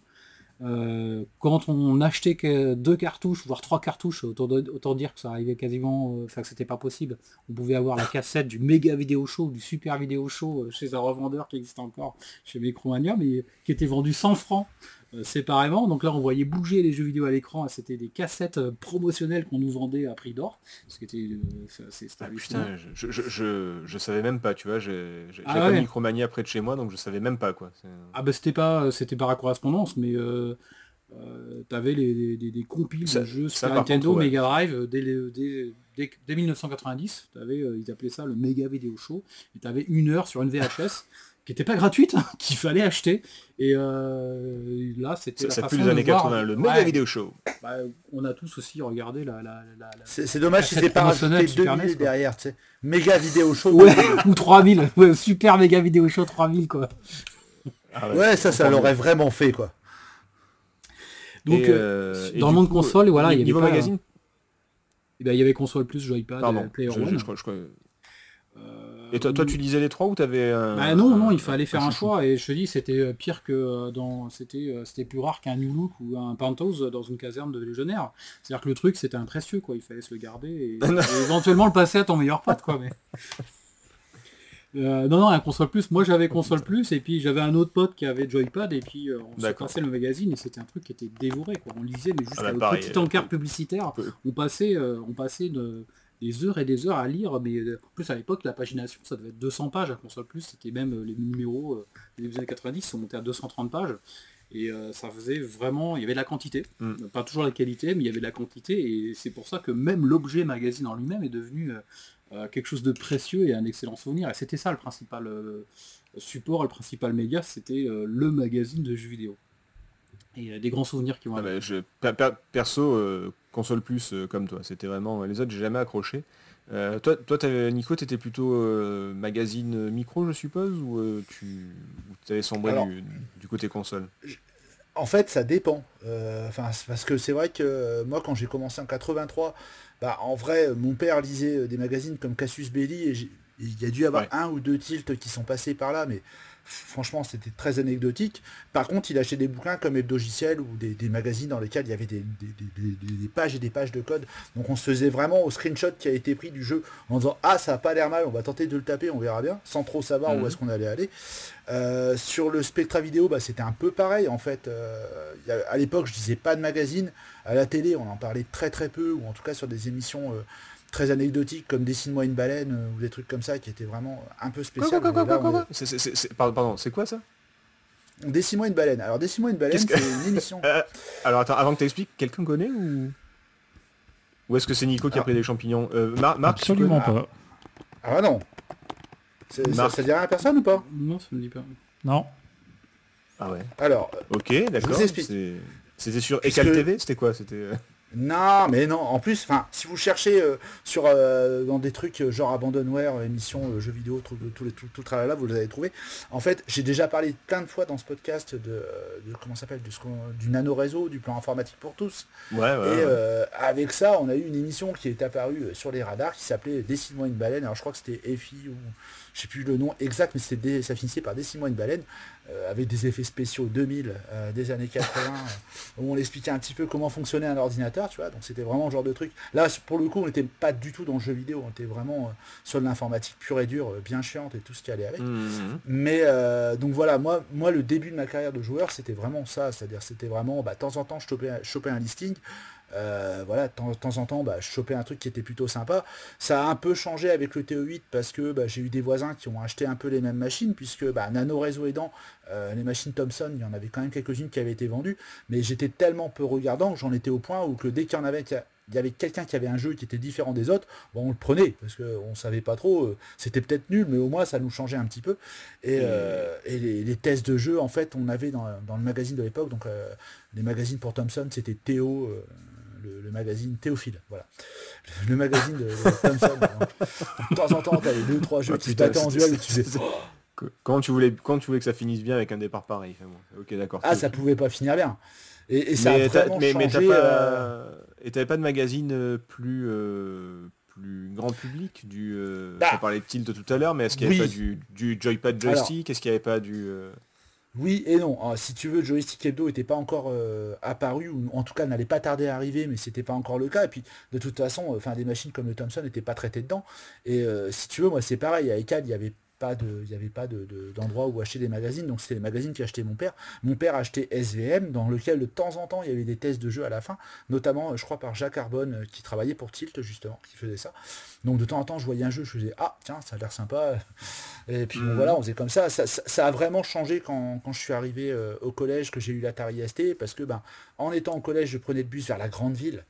Euh, quand on achetait que deux cartouches, voire trois cartouches, autant, dire que ça arrivait quasiment, euh, enfin que c'était pas possible. On pouvait avoir la cassette du méga vidéo show, du super vidéo show euh, chez un revendeur qui existe encore chez Micromania, mais qui était vendu 100 francs euh, séparément. Donc là, on voyait bouger les jeux vidéo à l'écran. C'était des cassettes euh, promotionnelles qu'on nous vendait à prix d'or. Ce qui était, euh, ah, putain, je, je, savais même pas, tu vois. J'ai ah pas Micromania près de chez moi, donc je savais même pas quoi. Ah bah c'était pas, c'était par correspondance, mais euh, t'avais les, des, compiles de jeux Super Nintendo, Mega Drive dès, dès, 1990. Avais, ils appelaient ça le Mega Video Show. Et t'avais une heure sur une VHS qui n'était pas gratuite, hein, qu'il fallait acheter. Et euh, là, c'était la façon les années 80, le méga vidéo show. Bah, on a tous aussi regardé la. c'est dommage si c'est pas rajouté 2000 derrière, tu sais. Méga vidéo show. ou 3000. super méga vidéo show 3000, quoi. Ah ouais, ça, ça l'aurait vraiment fait, quoi. Donc, euh, euh, dans le monde console, voilà, il y avait pas, magazine. Eh ben, il y avait console plus, Joypad, Pardon, Player je, je, je, et toi, toi, tu lisais les trois ou t'avais un... Bah non, non, il fallait faire un choix et je te dis, c'était euh, pire que euh, dans, c'était, euh, c'était plus rare qu'un New Look ou un Pantos dans une caserne de légionnaires. C'est-à-dire que le truc, c'était un précieux, quoi. Il fallait se le garder et, éventuellement le passer à ton meilleur pote, quoi. Mais... non, non, un console plus. Moi, j'avais console plus et puis j'avais un autre pote qui avait Joypad et puis on se passait le magazine et c'était un truc qui était dévoré, quoi. On lisait, mais juste ah bah, un petit encart publicitaire. On passait, on passait de des heures et des heures à lire, mais euh, en plus à l'époque la pagination ça devait être 200 pages à console plus, c'était même euh, les numéros des euh, années 90 sont montés à 230 pages. Et ça faisait vraiment, il y avait de la quantité, mm. pas toujours la qualité, mais il y avait de la quantité, et c'est pour ça que même l'objet magazine en lui-même est devenu quelque chose de précieux et un excellent souvenir. Et c'était ça le principal support, le principal média, c'était le magazine de jeux vidéo. Et des grands souvenirs qui vont ah bah, je, Perso, console plus euh, comme toi. C'était vraiment les autres, j'ai jamais accroché. Euh, toi, toi avais, Nico, tu étais plutôt euh, magazine micro, je suppose, ou tu avais sombré du, côté console? En fait, ça dépend. Enfin, parce que c'est vrai que moi, quand j'ai commencé en 83, bah, en vrai, mon père lisait des magazines comme Cassius Belli, et il y a dû y avoir un ou deux tilts qui sont passés par là, mais franchement, c'était très anecdotique. Par contre, il achetait des bouquins comme Hebdogiciel ou des, magazines dans lesquels il y avait des, pages et des pages de code. Donc on se faisait vraiment au screenshot qui a été pris du jeu en disant Ah, ça a pas l'air mal, on va tenter de le taper, on verra bien, sans trop savoir où mhm. est-ce qu'on allait aller. Euh, sur le Spectra vidéo, bah, c'était un peu pareil en fait. Euh, à l'époque, je disais pas de magazine. À la télé, on en parlait très très peu, ou en tout cas sur des émissions. Euh, très anecdotiques comme Dessine-moi une baleine euh, ou des trucs comme ça qui étaient vraiment un peu spéciaux. Pardon, c'est quoi ça? Dessine-moi une baleine. Alors Dessine-moi une baleine, c'est une émission. Euh, alors attends, avant que tu expliques, quelqu'un connaît ou Ou est-ce que c'est Nico qui a pris des champignons? Euh, Marc Absolument pas. Ah, ah non. Ça, ça dit rien à personne ou pas? Non, ça me dit pas. Non. Ah ouais. Alors. Ok, d'accord. C'était sur Ecal TV C'était quoi? C'était. Non, mais non, en plus, enfin, si vous cherchez euh, sur euh, dans des trucs euh, genre Abandonware, émission jeux vidéo, tout, tout, tout, tout là, vous les avez trouvé. En fait, j'ai déjà parlé plein de fois dans ce podcast de, comment s'appelle, du nano réseau, du plan informatique pour tous. Ouais, et avec ça, on a eu une émission qui est apparue sur les radars qui s'appelait Dessine-moi une baleine. Alors je crois que c'était EFI ou je sais plus le nom exact, mais c'était ça finissait par Dessine-moi une baleine. Euh, avec des effets spéciaux 2000 euh, des années 80 euh, où on expliquait un petit peu comment fonctionnait un ordinateur tu vois. Donc c'était vraiment le genre de truc. Là pour le coup on n'était pas du tout dans le jeu vidéo. On était vraiment sur de l'informatique pure et dure bien chiante et tout ce qui allait avec. Mmh. mais donc voilà moi moi le début de ma carrière de joueur c'était vraiment ça. C'est à dire c'était vraiment bah, de temps en temps je chopais, un listing Euh, voilà, de temps, en temps, bah, je chopais un truc qui était plutôt sympa. Ça a un peu changé avec le TO8 parce que bah, j'ai eu des voisins qui ont acheté un peu les mêmes machines, puisque bah, nano réseau aidant, euh, les machines Thomson, il y en avait quand même quelques-unes qui avaient été vendues, mais j'étais tellement peu regardant que j'en étais au point où que dès qu'il y en avait il y avait quelqu'un qui avait un jeu qui était différent des autres, bon, on le prenait, parce qu'on ne savait pas trop, euh, c'était peut-être nul, mais au moins ça nous changeait un petit peu. Et, les, tests de jeu, en fait, on avait dans, le magazine de l'époque, donc les magazines pour Thomson, c'était Théo, le, magazine Théophile, voilà. Le, magazine de, Thompson. de temps en temps, tu les deux trois jeux ah, qui se battaient en duel et tu faisais. Quand tu, voulais, quand tu voulais que ça finisse bien avec un départ pareil. Ok, d'accord. Ah, ça pouvait pas finir bien. Et, ça a vraiment mais, changé. Mais pas, euh, Et t'avais pas de magazine euh, plus, euh, plus grand public du. Bah, on parlait de Tilt tout à l'heure, mais est-ce qu'il n'y avait pas du, du joypad joystick? Est-ce qu'il n'y avait pas du. Oui et non. Ah, si tu veux, Joystick Hebdo n'était pas encore euh, apparu, ou en tout cas n'allait pas tarder à arriver, mais c'était pas encore le cas. Et puis de toute façon, enfin des machines comme le Thomson n'étaient pas traitées dedans. Et euh, si tu veux, moi c'est pareil, à ECAD, il y avait pas de, il n'y avait pas d'endroit où acheter des magazines, donc c'était les magazines qu'achetait mon père. Mon père achetait SVM, dans lequel de temps en temps il y avait des tests de jeux à la fin, notamment je crois par Jacques Arbonne euh, qui travaillait pour Tilt justement, qui faisait ça. Donc de temps en temps je voyais un jeu, je faisais ah tiens ça a l'air sympa. Et puis bon, mhm. voilà, on faisait comme ça. Ça, a vraiment changé quand, je suis arrivé euh, au collège, que j'ai eu l'Atari ST, parce que ben en étant au collège, je prenais le bus vers la grande ville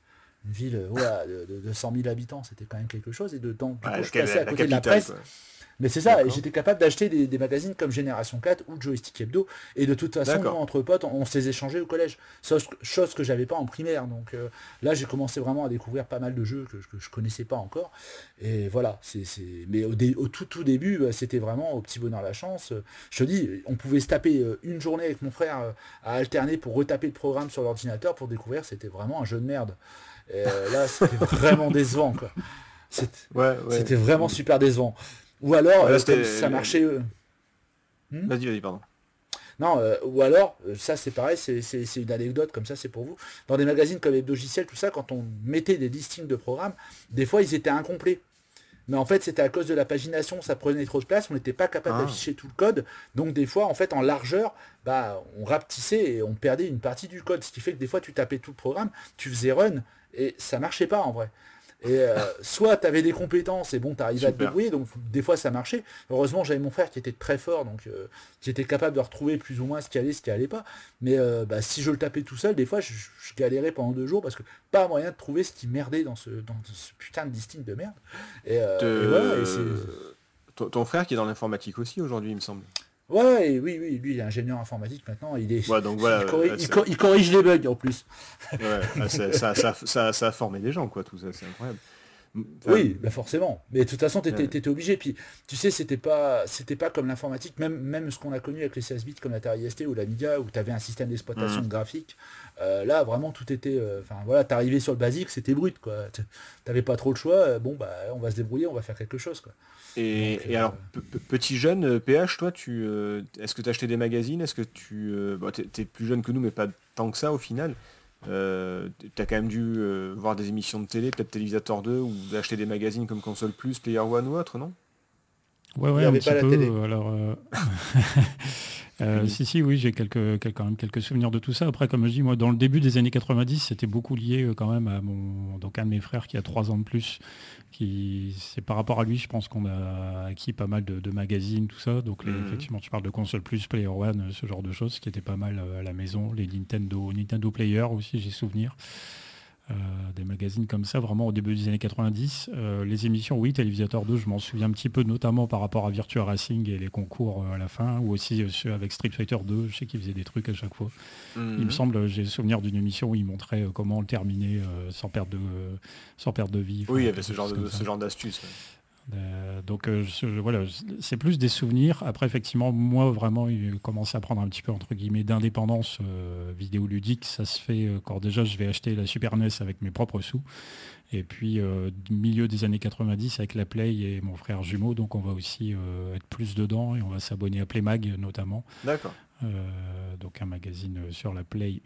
une ville euh, de, 100 000 habitants, c'était quand même quelque chose. Et de temps, je passais à côté de la presse. Mais c'est ça, et j'étais capable d'acheter des, magazines comme Génération 4 ou Joystick Hebdo, et de toute façon, entre potes, on, s'est échangé au collège, chose, que j'avais pas en primaire. Donc euh, là, j'ai commencé vraiment à découvrir pas mal de jeux que, je je connaissais pas encore. Et voilà, c'est, mais au, tout, tout début, bah, c'était vraiment au petit bonheur la chance. Je te dis, on pouvait se taper euh, une journée avec mon frère euh, à alterner pour retaper le programme sur l'ordinateur pour découvrir c'était vraiment un jeu de merde. Et là, c'était vraiment décevant, quoi. C'était vraiment super décevant. Ou alors, euh, ça marchait. Euh, hmm vas-y, vas-y, pardon. Non, euh, ou alors, ça c'est pareil, c'est une anecdote, comme ça c'est pour vous. Dans des magazines comme Hebdogiciel, tout ça, quand on mettait des listings de programmes, des fois ils étaient incomplets. Mais en fait, c'était à cause de la pagination, ça prenait trop de place, on n'était pas capable ah. d'afficher tout le code. Donc des fois, en fait, en largeur, bah, on rapetissait et on perdait une partie du code. Ce qui fait que des fois, tu tapais tout le programme, tu faisais run, et ça marchait pas en vrai. Et euh, soit tu avais des compétences et bon, tu arrivais à te débrouiller, donc des fois ça marchait. Heureusement, j'avais mon frère qui était très fort, donc euh, qui était capable de retrouver plus ou moins ce qui allait, ce qui allait pas. Mais euh, bah, si je le tapais tout seul, des fois je, galérais pendant deux jours parce que pas moyen de trouver ce qui merdait dans ce, dans ce putain de listing de merde. Et, ton frère qui est dans l'informatique aussi aujourd'hui, il me semble. Ouais, oui, oui, lui il est ingénieur informatique maintenant, il est. donc voilà, il, corrige, les bugs en plus. Ouais, ça, ça, ça, a formé des gens, quoi, tout ça, c'est incroyable. Oui, bah forcément. Mais de toute façon, tu étais, obligé. Puis, tu sais, c'était pas, c'était pas comme l'informatique, même, même ce qu'on a connu avec les 16 bits comme l'Atari ST ou l'Amiga, où tu avais un système d'exploitation mmh. graphique. Euh, là, vraiment, tout était. Euh, enfin, voilà, t'arrivais sur le basique, c'était brut, quoi. T'avais pas trop le choix. Euh, bon, bah, on va se débrouiller, on va faire quelque chose, quoi. Et, alors, petit jeune, PH, toi, tu, est-ce que tu acheté des magazines? Est-ce que tu... Bon, tu es, plus jeune que nous, mais pas tant que ça au final. Tu as quand même dû voir des émissions de télé, peut-être Télévisateur 2, ou acheter des magazines comme Console Plus, Player One ou autre, non? Ouais, ouais, un petit peu. Alors, Euh, si, si, oui, j'ai quelques, quand même quelques souvenirs de tout ça. Après, comme je dis, moi, dans le début des années 90, c'était beaucoup lié euh, quand même à mon, donc un de mes frères qui a trois ans de plus. Qui, c'est par rapport à lui, je pense qu'on a acquis pas mal de, magazines, tout ça. Donc, mhm. effectivement, tu parles de console plus, Player One, ce genre de choses, qui étaient pas mal euh, à la maison. Les Nintendo, Nintendo Player aussi, j'ai souvenir. Euh, des magazines comme ça, vraiment au début des années 90. Euh, les émissions, oui, Télévisateur 2, je m'en souviens un petit peu, notamment par rapport à Virtua Racing et les concours euh, à la fin, ou aussi ceux avec Street Fighter 2, je sais qu'ils faisaient des trucs à chaque fois. Il me mhm. semble, j'ai le souvenir d'une émission où ils montraient comment le terminer sans, perdre de, sans perdre de vie. Oui, il y avait ce genre, de, ce genre d'astuce. Euh, donc euh, voilà, c'est plus des souvenirs. Après, effectivement, moi vraiment, il commencé à prendre un petit peu entre guillemets d'indépendance euh, vidéoludique. Ça se fait quand déjà je vais acheter la Super NES avec mes propres sous. Et puis milieu des années 90 avec la Play et mon frère jumeau, donc on va aussi être plus dedans et on va s'abonner à Playmag notamment. D'accord. donc un magazine sur la Play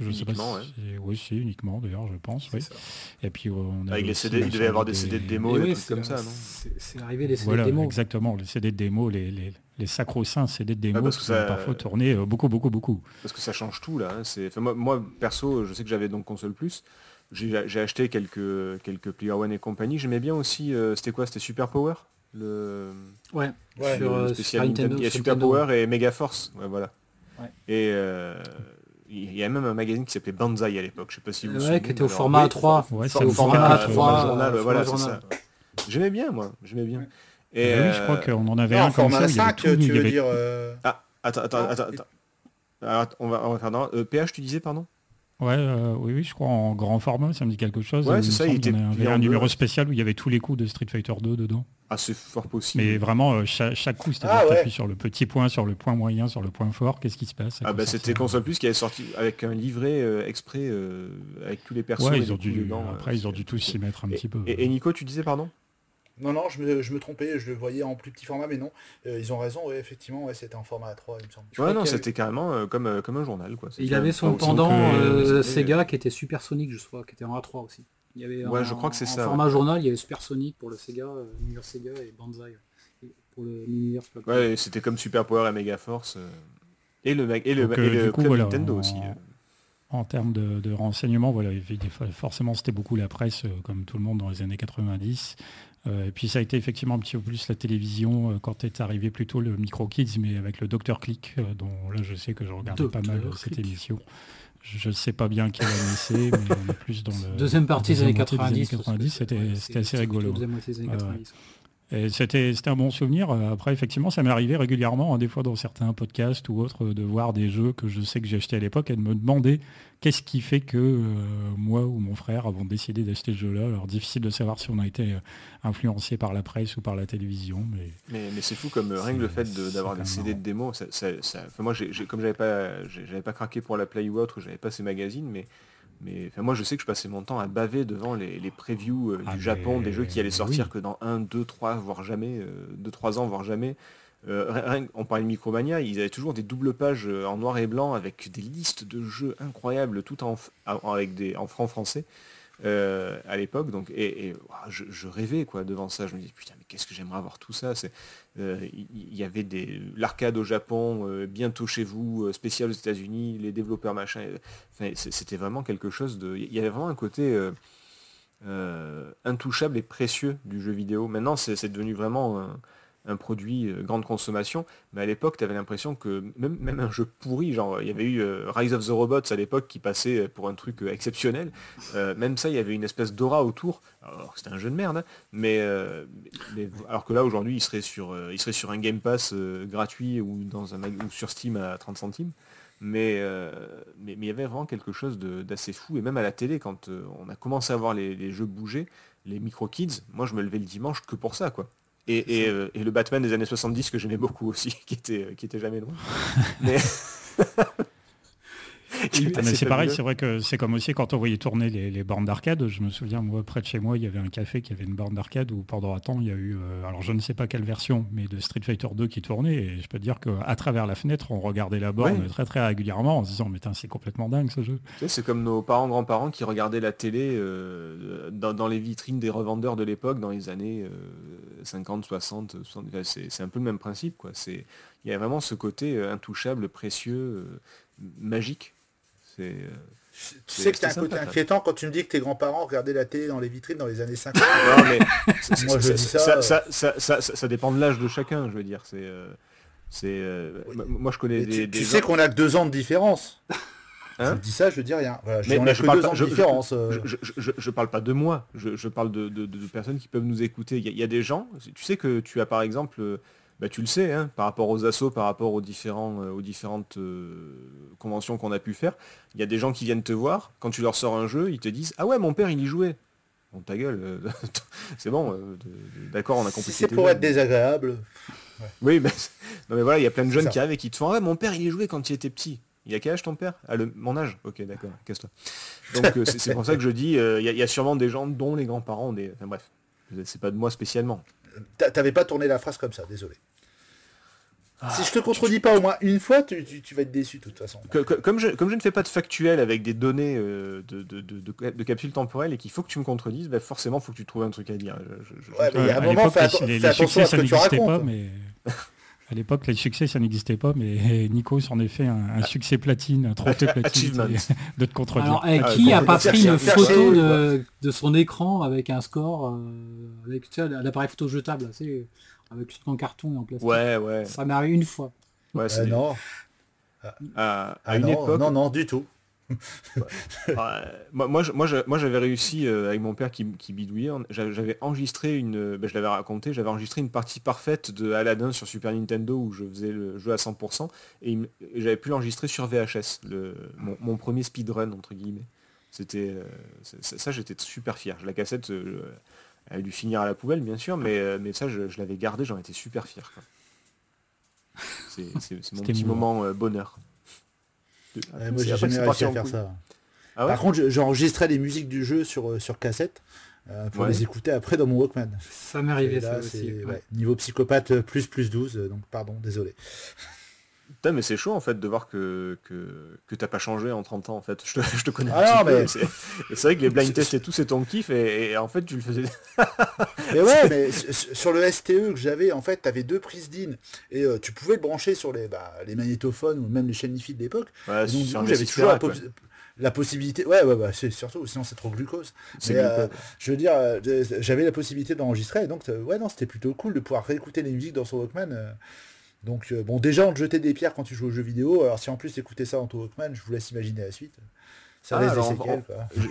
Je sais pas Uniquement, si... Oui, si, uniquement d'ailleurs, je pense. Oui. ça. Et puis on a Avec les CD, il devait y avoir des CD de démo Et et oui, des trucs c'est- comme ça, non c'est- arrivé les CD Voilà, démos. exactement, les CD de démo, les, les, les sacro-saints CD de démo parce qui que ça- parfois tourné euh, beaucoup, beaucoup, beaucoup. Parce que ça change tout là. hein. C'est, enfin, moi, moi, perso, je sais que j'avais donc console plus. J'ai, acheté quelques quelques Player One et compagnie. J'aimais bien aussi. euh, c'était quoi C'était Super Power le, Ouais, Ouais, sur, le euh, spécial Super Nintendo. Nintendo. Il y a sur Super Nintendo. Power et Mega Force. Ouais, voilà. Ouais. Et euh, il y a même un magazine qui s'appelait Banzai à l'époque. Je sais pas si vous vous Ouais, souvenez. qui était au format oui, A3. Ouais, for- ça me au format, quelque euh, chose. format A3, journal, euh, voilà, c'est ça. J'aimais bien, moi. J'aimais bien. Et, Eh oui, je crois euh, qu'on en avait un format ça. où il y avait 5, tout, il tu y veux avait- dire... euh, Ah, attends, attends, attends, on va, faire euh, PH, tu disais, pardon? Ouais, euh, oui, oui, je crois en grand format, ça me dit quelque chose. Ouais, Il c'est ça, il était un, en numéro spécial où il y avait tous les coups de Street Fighter 2 dedans. Ah, c'est fort possible. Mais vraiment, euh, chaque, chaque coup, c'est-à-dire Ah que ouais. t'appuies sur le petit point, sur le point moyen, sur le point fort, qu'est-ce qui se passe? Ah bah c'était console plus qui avait sorti avec un livret euh, exprès euh, avec tous les persos. Ouais, et ils les ont coups dû, dedans, euh, après, ils ont dû tous s'y mettre un Et, petit peu. et- et Nico, tu disais pardon? Non, non, je me, je me trompais, je le voyais en plus petit format, mais non. Euh, ils ont raison, ouais, effectivement, ouais, c'était en format A3, il me semble. Je Ouais, non, c'était carrément euh, comme, euh, comme un journal. Quoi. Il avait un- son pendant Sega qui était Supersonic, je crois, qui était en A3 aussi. Il y avait Ouais, en- je crois que c'est en ça, format journal, il y avait Supersonic pour le Sega, euh, l'univers Sega et Banzai pour l'univers. Ouais, c'était comme Super Power et Mega Force. euh, Et le, et le, Donc, et euh, le du coup, club voilà, Nintendo en- aussi. En termes de, de renseignements, voilà, forcément c'était beaucoup la presse, euh, comme tout le monde dans les années 90. Euh, et puis ça a été effectivement un petit peu plus la télévision euh, quand est arrivé plutôt le Micro Kids, mais avec le Dr Click, dont là je sais que je regardais pas mal cette émission. Je ne sais pas bien quelle année c'est, mais on est plus dans le... Deuxième partie des années moitié 90. 90, c'était assez rigolo. Deuxième moitié des années Ouais, ouais. 90. Et C'était c'était un bon souvenir. Euh, Après, effectivement, ça m'est arrivé régulièrement, hein, des fois dans certains podcasts ou autres, euh, de voir des jeux que je sais que j'ai achetés à l'époque et de me demander qu'est-ce qui fait que euh, moi ou mon frère avons décidé d'acheter ce jeu-là. Alors, difficile de savoir si on a été influencé par la presse ou par la télévision. Mais Mais, mais c'est fou comme rien que le fait d'avoir des CD de démo, ça, ça- ça- enfin, moi comme j'avais pas j'avais pas craqué pour la Play ou autre, j'avais pas ces magazines, mais mais moi je sais que je passais mon temps à baver devant les, les previews euh, Ah, du Japon, des jeux qui allaient sortir oui. que dans 1, 2, 3, voire jamais, 2, 3 ans, voire jamais. Euh, on parlait de Micromania, ils avaient toujours des doubles pages euh, en noir et blanc avec des listes de jeux incroyables, tout en, avec des, en franc français euh, à l'époque. Donc, et, je, rêvais quoi devant ça. Je me dis putain, mais qu'est-ce que j'aimerais avoir tout ça? C'est, euh, il y, avait des l'arcade au Japon, euh, bientôt chez vous, spécial aux États-Unis, les développeurs machin. Enfin, c'était vraiment quelque chose de. Il y avait vraiment un côté intouchable et précieux du jeu vidéo. Maintenant, c'est devenu vraiment un, produit euh, grande consommation. Mais à l'époque, tu avais l'impression que même, même un jeu pourri, genre il y avait eu euh, Rise of the Robots à l'époque qui passait pour un truc euh, exceptionnel. Euh, même ça, il y avait une espèce d'aura autour. Alors c'était un jeu de merde, hein, mais, euh, alors que là aujourd'hui, il serait sur, euh, il serait sur un Game Pass euh, gratuit ou dans un ou sur Steam à 30 centimes. Mais euh, mais mais il y avait vraiment quelque chose d'assez fou. Et même à la télé, quand euh, on a commencé à voir les, les jeux bouger, les micro kids, moi je me levais le dimanche que pour ça, quoi. Et, et, euh, et le Batman des années 70 que j'aimais beaucoup aussi, qui était, euh, qui était jamais loin. Mais, Qui était Ah, mais assez c'est pareil, c'est vrai que c'est comme aussi quand on voyait tourner les, les bornes d'arcade. Je me souviens, moi, près de chez moi, il y avait un café qui avait une borne d'arcade où pendant un temps, il y a eu, euh, alors je ne sais pas quelle version, mais de Street Fighter 2 qui tournait. Et je peux te dire qu'à travers la fenêtre, on regardait la borne Ouais. très très régulièrement en se disant, mais c'est complètement dingue ce jeu. C'est comme nos parents, grands-parents qui regardaient la télé euh, dans, dans les vitrines des revendeurs de l'époque dans les années euh, 50, 60, 70. Enfin, c'est un peu le même principe. quoi. Il y a vraiment ce côté euh, intouchable, précieux, magique. C'est... euh, Tu sais que t'as un côté inquiétant quand tu me dis que tes grands-parents regardaient la télé dans les vitrines dans les années 50. Non, mais c'est- Moi, je c'est- dis ça, dépend de l'âge de chacun, je veux dire. C'est, euh, c'est, euh, Oui. Moi, je connais Mais des, tu, des tu gens- sais qu'on a que deux ans de différence. Hein je dis ça, je dis rien. Voilà, je Mais- dis, je parle pas- je- je- parle pas de moi, je, parle de, de- de personnes qui peuvent nous écouter. Il y, y a des gens, tu sais que tu as par exemple, bah, tu le sais, hein, par rapport aux assos, par rapport aux, différents, euh, aux différentes euh, conventions qu'on a pu faire, il y a des gens qui viennent te voir, quand tu leur sors un jeu, ils te disent Ah ouais, mon père il y jouait. Bon, ta gueule, euh, c'est bon, d'accord, on a compris. c'est pour être désagréable. Oui, mais, non, mais voilà, il y a plein de jeunes ça. qui arrivent et qui te font Ah, mon père, il y jouait quand il était petit. Il a quel âge ton père? Ah, le, mon âge? Ok, d'accord, casse-toi. Donc, c'est pour ça que je dis il y, y a sûrement des gens dont les grands-parents ont des. Enfin, bref, c'est pas de moi spécialement. T'a- T'avais pas tourné la phrase comme ça, désolé. Si je te contredis pas au moins une fois, tu, tu- tu vas être déçu de toute façon. Que- que- comme, je, comme je ne fais pas de factuel avec des données euh, de, de, de, de- de capsules temporelles et qu'il faut que tu me contredis, bah forcément faut que tu trouves un truc à dire. Je- je- je- Ouais, mais Ouais, il y a un à moment, l'époque, fais, les- atten- les, fais les attention succès, à ce ça que tu n'existait pas, racontes. mais à l'époque, les succès, ça n'existait pas, mais Nico s'en est fait un, un succès platine, un trophée platine de te contredire. Alors, eh, Ah, qui bon, a on pas pris une photo de, de son écran avec un score, euh, avec tu sais, l'appareil photo jetable, avec tout en carton et en plastique Ouais, ouais. Ça m'est arrivé une fois. ouais Euh, c'est- non, à, à Ah une non, époque, non, non, du tout. Ouais. moi, moi, je- moi, je- moi, j'avais réussi euh, avec mon père qui, qui bidouillait. on- J'avais enregistré une, ben, je l'avais raconté, j'avais enregistré une partie parfaite de Aladdin sur Super Nintendo où je faisais le jeu à 100% et, et j'avais pu l'enregistrer sur VHS, le, mon, mon premier speedrun entre guillemets. C'était euh, ça, j'étais super fier. La cassette, euh, elle a dû finir à la poubelle bien sûr, mais, euh, mais ça, je, je l'avais gardé, j'en étais super fier. quoi. C'est c'est- c'est mon petit moment euh, bonheur. Ouais, moi, C'est j'ai jamais réussi à faire couille. ça. Ah ouais Par contre, je- j'enregistrais les musiques du jeu sur, euh, sur cassette euh, pour Ouais. les écouter après dans mon Walkman. Ça m'est arrivé là, ça c'est- aussi. ouais, ouais. Niveau psychopathe, euh, plus plus 12, euh, donc pardon, désolé. Putain, mais c'est chaud en fait de voir que, que, que t'as pas changé en 30 ans en fait. Je te, je te connais Ah un petit non, peu, mais- c'est vrai que les blind tests et tout c'est ton kiff et, et en fait tu le faisais. Mais ouais, mais sur le STE que j'avais, en fait, tu avais deux prises DIN et euh, tu pouvais le brancher sur les, bah, les magnétophones ou même les chaînes IFI de l'époque. Ouais, donc, du coup, j'avais toujours la, pos- ouais. la possibilité. Ouais, ouais, bah, c'est surtout, sinon c'est trop glucose. Mais, glucose. euh, je veux dire, euh, j'avais la possibilité d'enregistrer, et donc, ouais, non, c'était plutôt cool de pouvoir réécouter les musiques dans son Walkman. euh. Donc, euh, bon, déjà, on te jetait des pierres quand tu jouais aux jeux vidéo, alors si en plus t'écoutais ça dans ton Walkman, je vous laisse imaginer la suite. Ça Ah,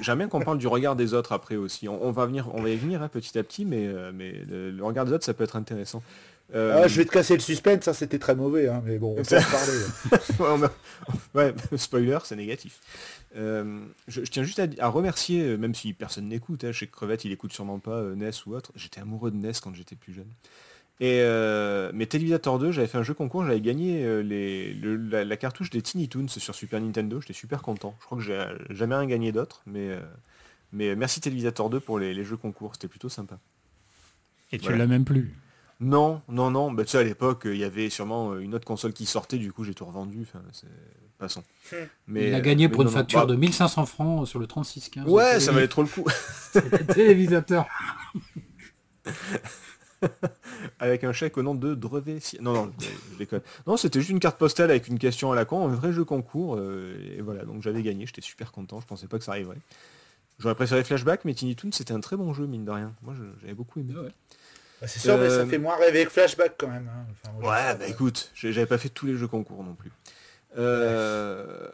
J'aime bien qu'on parle du regard des autres après aussi. On, on va venir, on va y venir hein, petit à petit, mais, euh, mais le, le regard des autres ça peut être intéressant. Euh, Ah, je vais te casser le suspense, ça c'était très mauvais, hein, mais bon, on peut en parler. ouais, on a- ouais, spoiler, c'est négatif. Euh, je, je tiens juste à, à remercier, même si personne n'écoute, hein, chez Crevette, il écoute sûrement pas euh, NES ou autre. J'étais amoureux de NES quand j'étais plus jeune. Et euh, mais Télévisateur 2, j'avais fait un jeu concours, j'avais gagné euh, les, le- la, la cartouche des Tiny Toons sur Super Nintendo. J'étais super content. Je crois que j'ai jamais rien gagné d'autre, mais euh, mais merci Télévisateur 2 pour les, les jeux concours, c'était plutôt sympa. Et tu voilà. l'as même plus. Non, non, non. Bah, tu sais, à l'époque, euh, il y avait sûrement euh, une autre console qui sortait, du coup j'ai tout revendu. Enfin, c'est... Passons. Il a gagné euh, pour mais une non. facture Bah, de 1500 francs sur le 3615. Ouais, ça valait trop le coup. Télévisateur. avec un chèque au nom de Drevet. Si- Non, non, je, déconne. Non, c'était juste une carte postale avec une question à la con, un vrai jeu concours. euh, et voilà, donc j'avais gagné, j'étais super content, je pensais pas que ça arriverait. J'aurais préféré Flashback, mais Tiny Toon, c'était un très bon jeu, mine de rien. Moi, j'avais beaucoup aimé. Bah, c'est sûr, mais ça Euh, fait moins rêver que Flashback quand même. hein. Enfin, moi, je Ouais, bah écoute, j'avais pas fait tous les jeux concours non plus. Euh,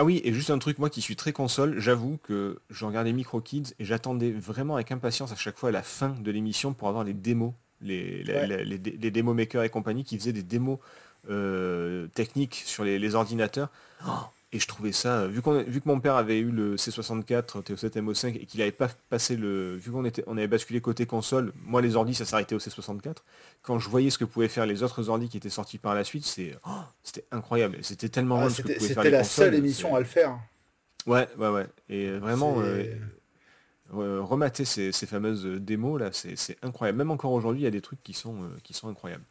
Ah oui, et juste un truc, moi qui suis très console, j'avoue que je regardais Micro Kids et j'attendais vraiment avec impatience à chaque fois la fin de l'émission pour avoir les démos, les, Ouais. la- les, dé- les démos makers et compagnie qui faisaient des démos euh, techniques sur les, les ordinateurs. Oh, et je trouvais ça, vu, qu'on, vu que mon père avait eu le C64, TO7, MO5 et qu'il avait pas passé le. Vu qu'on était, on avait basculé côté console, moi les ordis ça s'arrêtait au C64 quand je voyais ce que pouvaient faire les autres ordi qui étaient sortis par la suite, c'est oh, c'était incroyable. C'était tellement Ah, que C'était faire les la consoles. seule émission c'est- à le faire. Ouais, ouais, ouais. Et vraiment, euh, euh, remater ces, ces fameuses démos là, c'est c'est incroyable. Même encore aujourd'hui, il y a des trucs qui sont, euh, qui sont incroyables.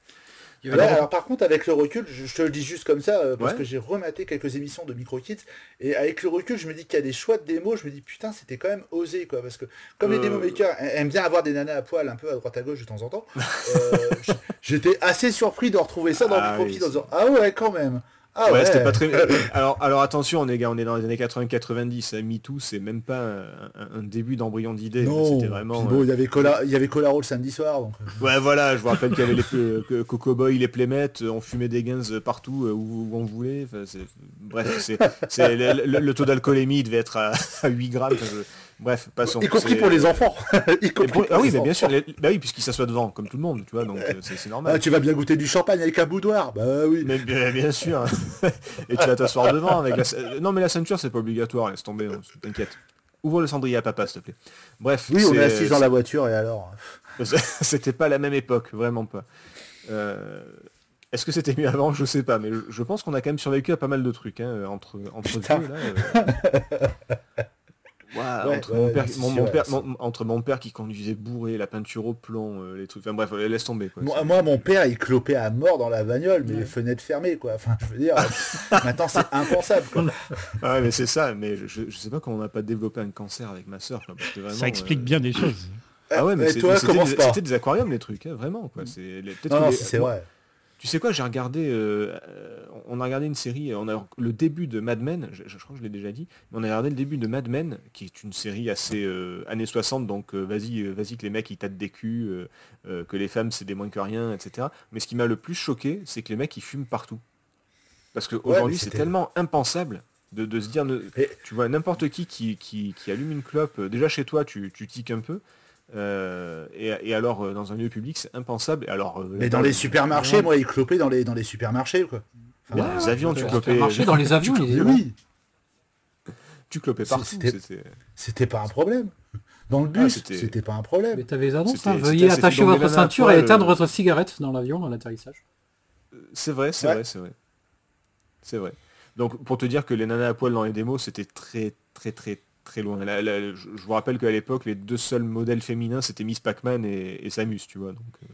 Il y Ouais, avait- alors, par contre avec le recul, je, je te le dis juste comme ça, euh, parce Ouais. que j'ai rematé quelques émissions de Micro Kids, et avec le recul je me dis qu'il y a des choix de démos, je me dis putain c'était quand même osé quoi, parce que comme les Euh. démo makers aiment bien avoir des nanas à poil un peu à droite à gauche de temps en temps, euh, j'étais assez surpris de retrouver ça dans Ah Micro oui, Kids en disant ah ouais quand même. Ouais, Ah ouais, c'était pas très. alors, alors attention, les gars, on est dans les années 80-90. hein, MeToo, c'est même pas un, début d'embryon d'idée. C'était vraiment. bon, euh, il y avait Cola, il y avait Colaro le samedi soir, donc euh, Ouais, voilà, je vous rappelle qu'il y avait les que Coco Boy, les Playmates, on fumait des gains partout euh, où, où on voulait. Enfin, bref, c'est- le, le- le taux d'alcoolémie devait être à, à 8 grammes. enfin, je- Bref, passons. y compris pour les enfants. y Et compris pour- pour ah oui, mais bien sûr, les- bah oui, puisqu'il s'assoit devant, comme tout le monde, tu vois, donc euh, c'est, normal. Ah, tu vas bien goûter du champagne avec un boudoir, bah oui. Mais bien, bien sûr. Et tu vas t'asseoir devant avec la... Non mais la ceinture c'est pas obligatoire, laisse tomber, hein, t'inquiète. Ouvre le cendrier à papa s'il te plaît. Bref. Oui, on est assis dans la voiture et alors. C'était pas la même époque, vraiment pas. Euh, Est-ce que c'était mieux avant? Je sais pas, mais je, pense qu'on a quand même survécu à pas mal de trucs hein, entre, entre Putain. vieux, là, euh. Ouais, entre, ouais, mon père, si, mon- si, mon ouais, père- c'est- mon- entre mon père qui conduisait bourré, la peinture au plomb, euh, les trucs. Enfin bref, laisse tomber. Quoi. Moi, moi, mon père, il clopait à mort dans la bagnole, mais les fenêtres fermées, quoi. Enfin, je veux dire, maintenant, c'est impensable, quoi. Ah ouais, mais c'est ça. Mais je, je sais pas comment on n'a pas développé un cancer avec ma soeur. quoi, parce que vraiment, Ça explique euh, bien des choses. Ah ouais, mais Eh, c'est- toi, c'était commence pas. c'était des aquariums les trucs, hein, vraiment quoi. C'est les- peut-être Non, que non, les- si c'est moi, vrai. Tu sais quoi, j'ai regardé, euh, euh, on a regardé une série, on a le début de Mad Men, je, je crois que je l'ai déjà dit, mais on a regardé le début de Mad Men, qui est une série assez euh, années 60, donc euh, vas-y, vas-y que les mecs ils tâtent des culs, que les femmes c'est des moins que rien, etc. Mais ce qui m'a le plus choqué, c'est que les mecs ils fument partout. Parce qu'aujourd'hui c'est tellement impensable de, de se dire, ne- tu vois n'importe qui qui, qui qui allume une clope, déjà chez toi tu, tu tiques un peu, euh, et, et alors euh, dans un lieu public c'est impensable. Et alors, euh, Mais dans les supermarchés, moi, il clopait dans les, dans les supermarchés, quoi. Dans les avions, tu clopais. marché dans les avions, tu mais oui, Tu clopais partout. C'était- pas un problème. Dans le Ah, bus, c'était- c'était pas un problème. Mais t'avais les annonces, hein, veuillez attacher votre ceinture et éteindre votre cigarette dans l'avion, dans l'atterrissage. C'est vrai, c'est Ouais. vrai, c'est vrai. C'est vrai. Donc pour te dire que les nanas à poil dans les démos, c'était très très très très loin. Je, je vous rappelle qu'à l'époque, les deux seuls modèles féminins, c'était Miss Pac-Man et, et Samus, tu vois. Donc, euh,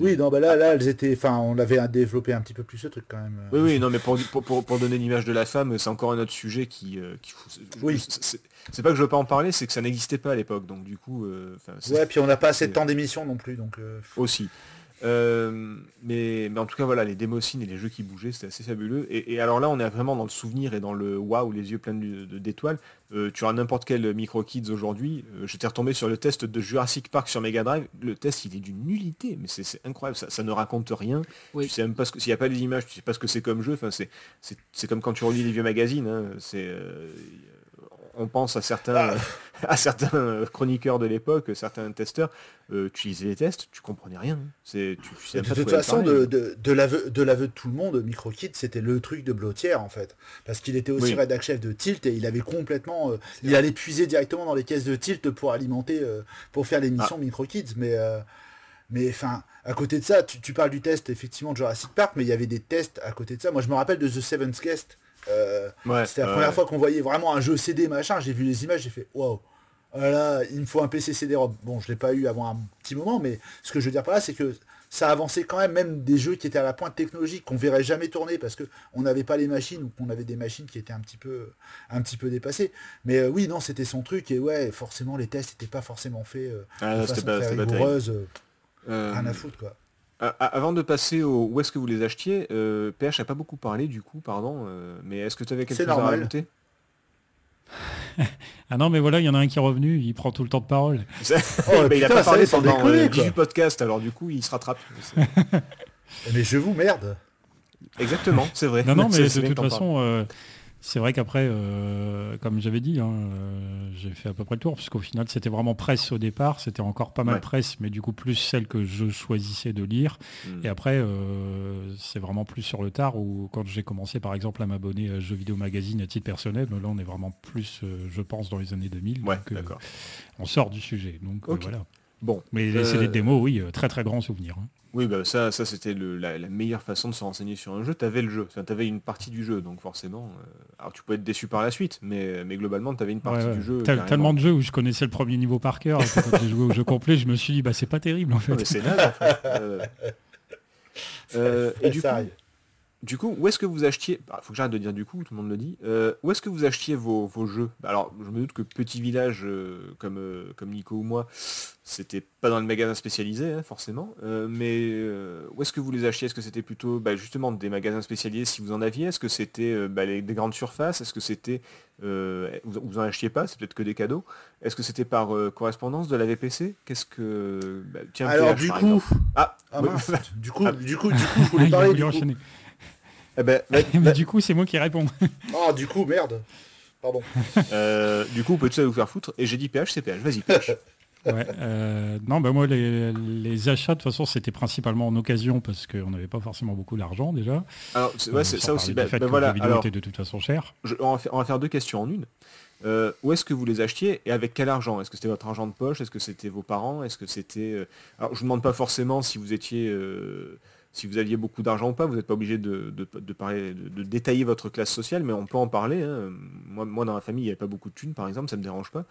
Oui, non, bah là, là, elles étaient. Enfin, on avait développé un petit peu plus ce truc quand même. Oui, oui, non, mais pour, pour, pour- pour donner l'image de la femme, c'est encore un autre sujet qui... euh, qui Oui. c'est- pas que je veux pas en parler, c'est que ça n'existait pas à l'époque. Donc du coup... euh, Ouais, puis on n'a pas assez de temps d'émission non plus, donc. euh, aussi. Euh, mais, mais en tout cas, voilà, les démocines et les jeux qui bougeaient, c'était assez fabuleux. Et, et alors là, on est vraiment dans le souvenir et dans le waouh, les yeux pleins d'étoiles. Euh, tu as n'importe quel micro kids aujourd'hui. euh, J'étais retombé sur le test de Jurassic Park sur Mega Drive. Le test, il est d'une nullité, mais c'est incroyable. Ça, ça ne raconte rien. Oui. Tu sais même pas ce que s'il n'y a pas les images, tu sais pas ce que c'est comme jeu. Enfin, c'est comme quand tu relis les vieux magazines. hein. C'est on pense à certains, Ah. à certains chroniqueurs de l'époque, certains testeurs, euh, tu lisais les tests, tu comprenais rien. C'est, tu, tu sais De toute façon, parler. de, de, de l'aveu de l'aveu de tout le monde, MicroKid, c'était le truc de Blotière en fait. Parce qu'il était aussi Oui. rédac chef de Tilt et il avait complètement. euh, il allait puiser directement dans les caisses de Tilt pour alimenter, euh, pour faire l'émission Ah. MicroKids. Mais, euh, mais enfin, à côté de ça, tu, tu parles du test effectivement de Jurassic Park, mais il y avait des tests à côté de ça. Moi je me rappelle de The Seventh Guest. Euh, Ouais, c'était la première ouais. fois qu'on voyait vraiment un jeu CD machin. J'ai vu les images, j'ai fait waouh. Voilà, il me faut un PC CD-ROM. Bon, je l'ai pas eu avant un petit moment, mais ce que je veux dire par là, c'est que ça avançait quand même, même des jeux qui étaient à la pointe technologique, qu'on verrait jamais tourner parce que on n'avait pas les machines ou qu'on avait des machines qui étaient un petit peu, un petit peu dépassées. Mais euh, oui, non, c'était son truc et ouais, forcément les tests n'étaient pas forcément faits euh, Ah, de façon pas, très rigoureuse. Rien à foutre quoi. Avant de passer au où est-ce que vous les achetiez, euh, PH a pas beaucoup parlé du coup, pardon, euh, mais est-ce que tu avais quelque chose à rajouter? Ah non, mais voilà, il y en a un qui est revenu, il prend tout le temps de parole. Oh, Mais il a pas parlé pendant déconner, euh, quoi. 18 podcasts, alors du coup il se rattrape. Mais je vous merde. Exactement, c'est vrai. Non, non, mais de toute façon, euh, c'est vrai qu'après, euh, comme j'avais dit, hein, euh, j'ai fait à peu près le tour, puisqu'au final, c'était vraiment presse au départ, c'était encore pas mal Ouais. presse, mais du coup, plus celle que je choisissais de lire. Hmm. Et après, euh, c'est vraiment plus sur le tard, où quand j'ai commencé, par exemple, à m'abonner à Jeux Vidéo Magazine à titre personnel, là, on est vraiment plus, je pense, dans les années 2000. Ouais, donc, d'accord. on sort du sujet. Donc, voilà. Bon, Mais les Euh, CD de démo, oui, très très grand souvenir. hein. Oui, bah ça, ça c'était le- la, la meilleure façon de se renseigner sur un jeu. T'avais le jeu, tu avais une partie du jeu, donc forcément. euh, alors tu peux être déçu par la suite, mais, mais globalement, tu avais une partie Ouais, du jeu. Tel- carrément. tellement de jeux où je connaissais le premier niveau par cœur, et que quand j'ai joué au jeu complet, je me suis dit, bah c'est pas terrible en fait. mais c'est naze, en fait. Euh, euh, et du Ça coup, arrive. Du coup, où est-ce que vous achetiez bah, Faut que j'arrête de dire du coup, tout le monde le dit. Euh, où est-ce que vous achetiez vos, vos jeux? Bah, Alors, je me doute que petit village euh, comme, euh, comme Nico ou moi, c'était pas dans le magasin spécialisé, hein, forcément. Euh, mais euh, où est-ce que vous les achetiez? Est-ce que c'était plutôt bah, justement des magasins spécialisés si vous en aviez? Est-ce que c'était euh, bah, les- des grandes surfaces? Est-ce que c'était euh, vous, vous en achetiez pas? C'est peut-être que des cadeaux. Est-ce que c'était par euh, correspondance de la VPC Qu'est-ce que bah, tiens, Alors PH, du par coup, ah, ah oui, mince, du coup, Ah. du coup, du coup, je Ah, voulais il a parler voulu du coup. Eh ben, bah, Mais du coup, c'est moi qui réponds. Ah, du coup, merde. Pardon. Euh, du coup, vous pouvez tous aller vous faire foutre. Et j'ai dit PH, c'est PH. Vas-y, PH. Ouais, euh, non, bah moi, les, les achats, de toute façon, c'était principalement en occasion parce qu'on n'avait pas forcément beaucoup d'argent déjà. Alors, c'est Euh, ouais, c'est sans ça aussi. que voilà, vidéo alors, était de toute façon cher. je- on, va faire, on va faire deux questions en une. Euh, où est-ce que vous les achetiez et avec quel argent? Est-ce que c'était votre argent de poche? Est-ce que c'était vos parents? Est-ce que c'était... euh, Alors, je vous demande pas forcément si vous étiez... si vous aviez beaucoup d'argent ou pas, vous n'êtes pas obligé de, de, détailler votre classe sociale, mais on peut en parler. hein. Moi, moi, dans ma famille, il n'y avait pas beaucoup de thunes, par exemple, ça me dérange pas.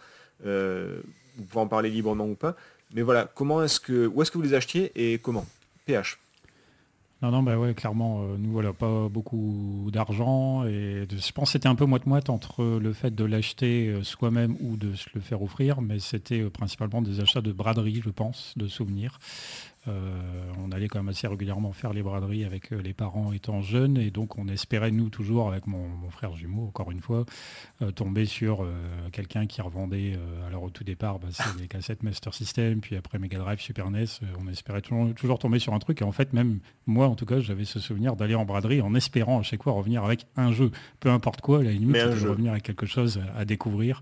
Euh, vous pouvez en parler librement ou pas. Mais voilà, comment est-ce que, où est-ce que vous les achetiez et comment? PH. Non, non, bah ouais, clairement, euh, nous, voilà, pas beaucoup d'argent. Et je pense que c'était un peu moite-moite entre le fait de l'acheter euh, soi-même ou de se le faire offrir, mais c'était principalement des achats de braderie, je pense, de souvenirs. Euh, on allait quand même assez régulièrement faire les braderies avec euh, les parents étant jeunes, et donc on espérait, nous, toujours, avec mon, mon frère jumeau, encore une fois, euh, tomber sur quelqu'un qui revendait, alors au tout départ, bah, c'est les cassettes Master System, puis après Mega Drive, Super NES, on espérait toujours, toujours tomber sur un truc, et en fait, même moi, en tout cas, j'avais ce souvenir d'aller en braderie en espérant à chaque fois revenir avec un jeu, peu importe quoi, à la limite, Mais un c'était de jeu. revenir avec quelque chose à, à découvrir.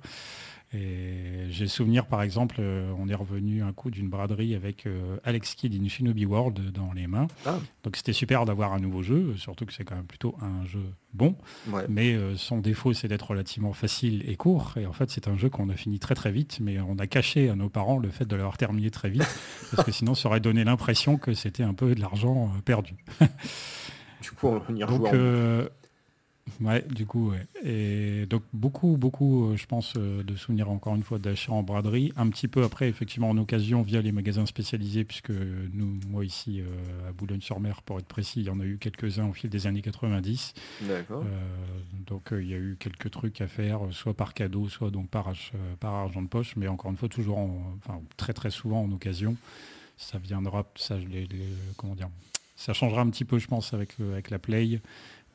Et j'ai souvenir, par exemple, euh, on est revenu un coup d'une braderie avec euh, Alex Kidd in Shinobi World dans les mains. Ah. Donc c'était super d'avoir un nouveau jeu, surtout que c'est quand même plutôt un jeu bon. Ouais. Mais euh, son défaut, c'est d'être relativement facile et court. Et en fait, c'est un jeu qu'on a fini très très vite, mais on a caché à nos parents le fait de l'avoir terminé très vite, parce que sinon, ça aurait donné l'impression que c'était un peu de l'argent perdu. Du coup, on y rejoue. Ouais, du coup, ouais. Et donc, beaucoup, beaucoup, euh, je pense, euh, de souvenirs, encore une fois, d'achats en braderie. Un petit peu après, effectivement, en occasion, via les magasins spécialisés, puisque nous, moi, ici, euh, à Boulogne-sur-Mer, pour être précis, il y en a eu quelques-uns au fil des années 90. D'accord. Euh, donc, il y a eu quelques trucs à faire, soit par cadeau, soit donc par, argent de poche, mais encore une fois, toujours, en- enfin, très, très souvent en occasion. Ça viendra, ça, les- les- comment dire, ça changera un petit peu, je pense, avec, avec la Play,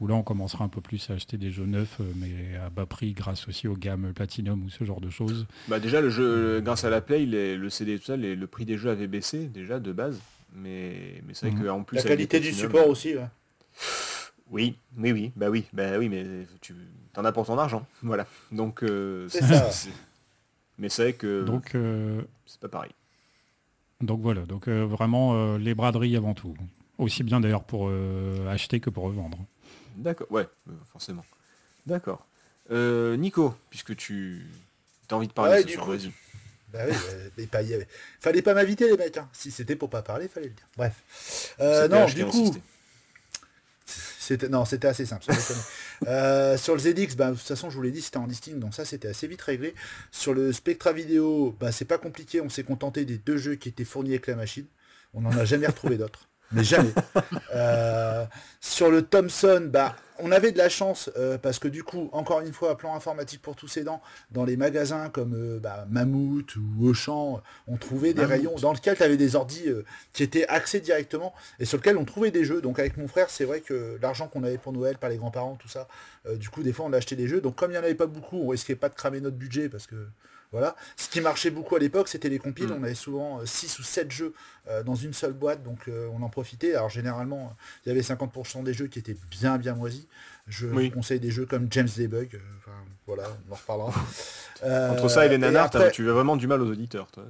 où là, on commencera un peu plus à acheter des jeux neufs, euh, mais à bas prix, grâce aussi aux gammes Platinum ou ce genre de choses. Bah déjà le jeu, grâce à la Play, les- le CD et tout ça, les- le prix des jeux avait baissé déjà de base. Mais, mais c'est vrai Mhm. qu'en plus La qualité du support aussi. ouais. Oui, oui, oui, bah oui, bah oui, mais tu t'en as pour ton argent, voilà. Donc euh, C'est ça. c'est- Mais c'est vrai que Donc, euh, c'est pas pareil. donc voilà, donc euh, vraiment euh, les braderies avant tout. Aussi bien d'ailleurs pour euh, acheter que pour revendre. D'accord, ouais, euh, forcément. D'accord. Euh, Nico, puisque tu as envie de parler Ouais, ce du soir, coup. vas-y. Bah oui, mais pas, y avait- fallait pas m'inviter les mecs. hein. Si c'était pour pas parler, fallait le dire. Bref. Euh, non, du coup, insisté. c'était non, c'était assez simple. Euh, sur le ZX, bah, de toute façon, je vous l'ai dit, c'était en listing, donc ça, c'était assez vite réglé. Sur le Spectra Vidéo, bah, c'est pas compliqué. On s'est contenté des deux jeux qui étaient fournis avec la machine. On n'en a jamais retrouvé d'autres. Mais jamais. Euh, sur le Thomson, bah, on avait de la chance euh, parce que du coup, encore une fois, plan informatique pour tous ces dents, dans les magasins comme euh, bah, Mammouth ou Auchan, on trouvait des Mammouth. rayons dans lesquels tu avais des ordis euh, qui étaient axés directement et sur lesquels on trouvait des jeux. Donc avec mon frère, c'est vrai que l'argent qu'on avait pour Noël par les grands-parents, tout ça, euh, du coup, des fois, on achetait des jeux. Donc comme il n'y en avait pas beaucoup, on risquait pas de cramer notre budget parce que voilà. Ce qui marchait beaucoup à l'époque, c'était les compiles. Mm. On avait souvent 6 ou 7 jeux euh, dans une seule boîte, donc euh, on en profitait. Alors généralement, euh, il y avait 50% des jeux qui étaient bien bien moisis. Je Oui. vous conseille des jeux comme James Debug. euh, Enfin, voilà, on en reparlera. Euh, Entre ça et les nanars, après- tu veux vraiment du mal aux auditeurs, toi.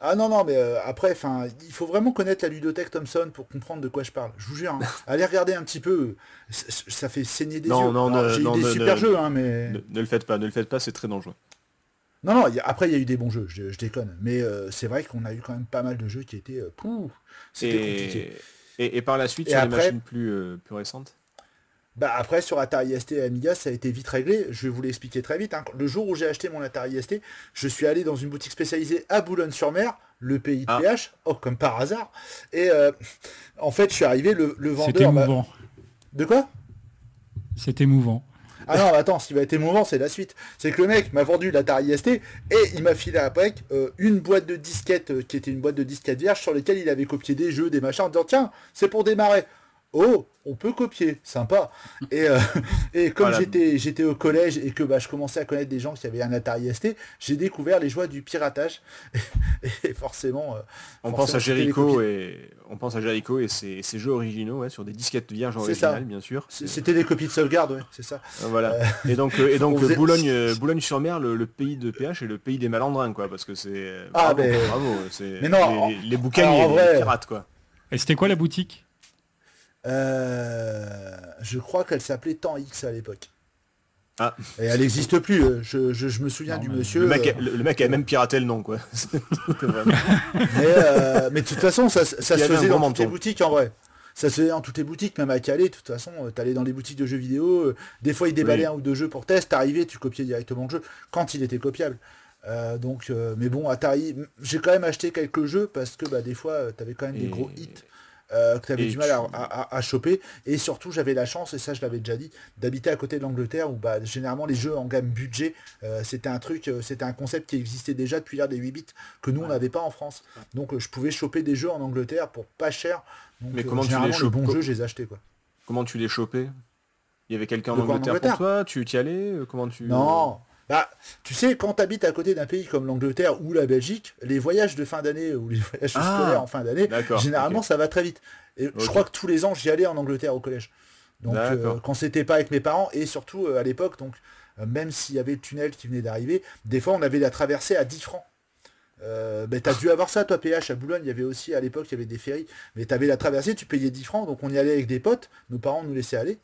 ah non, non, mais euh, après, enfin, il faut vraiment connaître la ludothèque Thomson pour comprendre de quoi je parle. Je vous jure, hein. allez regarder un petit peu, ça fait saigner des Non, yeux. non, ne- J'ai non, des ne- super ne- jeux, hein, mais... Ne, ne le faites pas, ne le faites pas, c'est très dangereux. Non, non, il y a- après, il y a eu des bons jeux, je, je déconne. Mais euh, c'est vrai qu'on a eu quand même pas mal de jeux qui étaient... euh, C'était compliqué. Et, par la suite, Et sur après- les machines plus, euh, plus récentes? Bah après sur Atari ST et Amiga ça a été vite réglé, je vais vous l'expliquer très vite. hein. Le jour où j'ai acheté mon Atari ST, je suis allé dans une boutique spécialisée à Boulogne-sur-Mer, le pays de Ah. PH, oh comme par hasard. Et euh, en fait je suis arrivé, le, le C'était vendeur... m'a- mouvant. De quoi? C'était mouvant. Ah non, attends, ce qui va être émouvant, c'est la suite. C'est que le mec m'a vendu l'Atari ST et il m'a filé après euh, une boîte de disquettes euh, qui était une boîte de disquettes vierges sur lesquelles il avait copié des jeux, des machins, en disant tiens, c'est pour démarrer. Oh, on peut copier, sympa. Et, euh, et comme Voilà. j'étais j'étais au collège et que bah, je commençais à connaître des gens qui avaient un Atari ST, j'ai découvert les joies du piratage. Et, forcément, euh, On Forcément, pense à Jericho et on pense à Jericho et ses, ses jeux originaux ouais, sur des disquettes vierges ça. originales bien sûr. c'était des copies de sauvegarde, ouais, c'est ça. Euh, Voilà. Et donc, et donc on faisait- Boulogne, Boulogne-sur-Mer, le, le pays de PH et le pays des malandrins, quoi, parce que c'est. Ah, bravo, mais- bravo, c'est Mais non, les, les en les pirates, quoi. Et c'était quoi la boutique? Je crois qu'elle s'appelait Temps X à l'époque. Ah. Et elle n'existe plus. euh, Je, je- je me souviens Non, du monsieur. Le mec, euh, a- le, le mec a même piraté le nom, quoi. Mais, euh, mais de toute façon, ça, se faisait dans toutes les boutiques en vrai. ça se faisait dans toutes les boutiques, même à Calais, de toute façon, tu t'allais dans les boutiques de jeux vidéo, des fois ils déballaient un ou deux jeux pour test, t'arrivais, tu copiais directement le jeu, quand il était copiable. donc, mais bon, Atari, j'ai quand même acheté quelques jeux parce que bah, des fois, tu avais quand même des gros hits euh, que tu avais du mal à, choper. Et surtout, j'avais la chance, et ça je l'avais déjà dit, d'habiter à côté de l'Angleterre où bah, généralement les jeux en gamme budget, euh, c'était un truc, euh, c'était un concept qui existait déjà depuis l'ère des 8 bits que nous on n'avait pas en France. Donc je pouvais choper des jeux en Angleterre pour pas cher. Mais comment tu les chopais bons jeux, je les achetais quoi. Comment tu les chopais? Il y avait quelqu'un en, Angleterre pour toi? Tu y allais? Comment tu Non, bah, tu sais, quand tu habites à côté d'un pays comme l'Angleterre ou la Belgique, les voyages de fin d'année ou les voyages ah, scolaires en fin d'année, généralement ça va très vite. Et je crois que tous les ans j'y allais en Angleterre au collège. Donc euh, quand c'était pas avec mes parents et surtout euh, à l'époque, donc euh, même s'il y avait le tunnel qui venait d'arriver, des fois on avait la traversée à 10 francs. Euh, ben, t'as dû avoir ça toi PH à Boulogne, il y avait aussi à l'époque il y avait des ferries, mais t'avais la traversée, tu payais 10 francs, donc on y allait avec des potes, nos parents nous laissaient aller,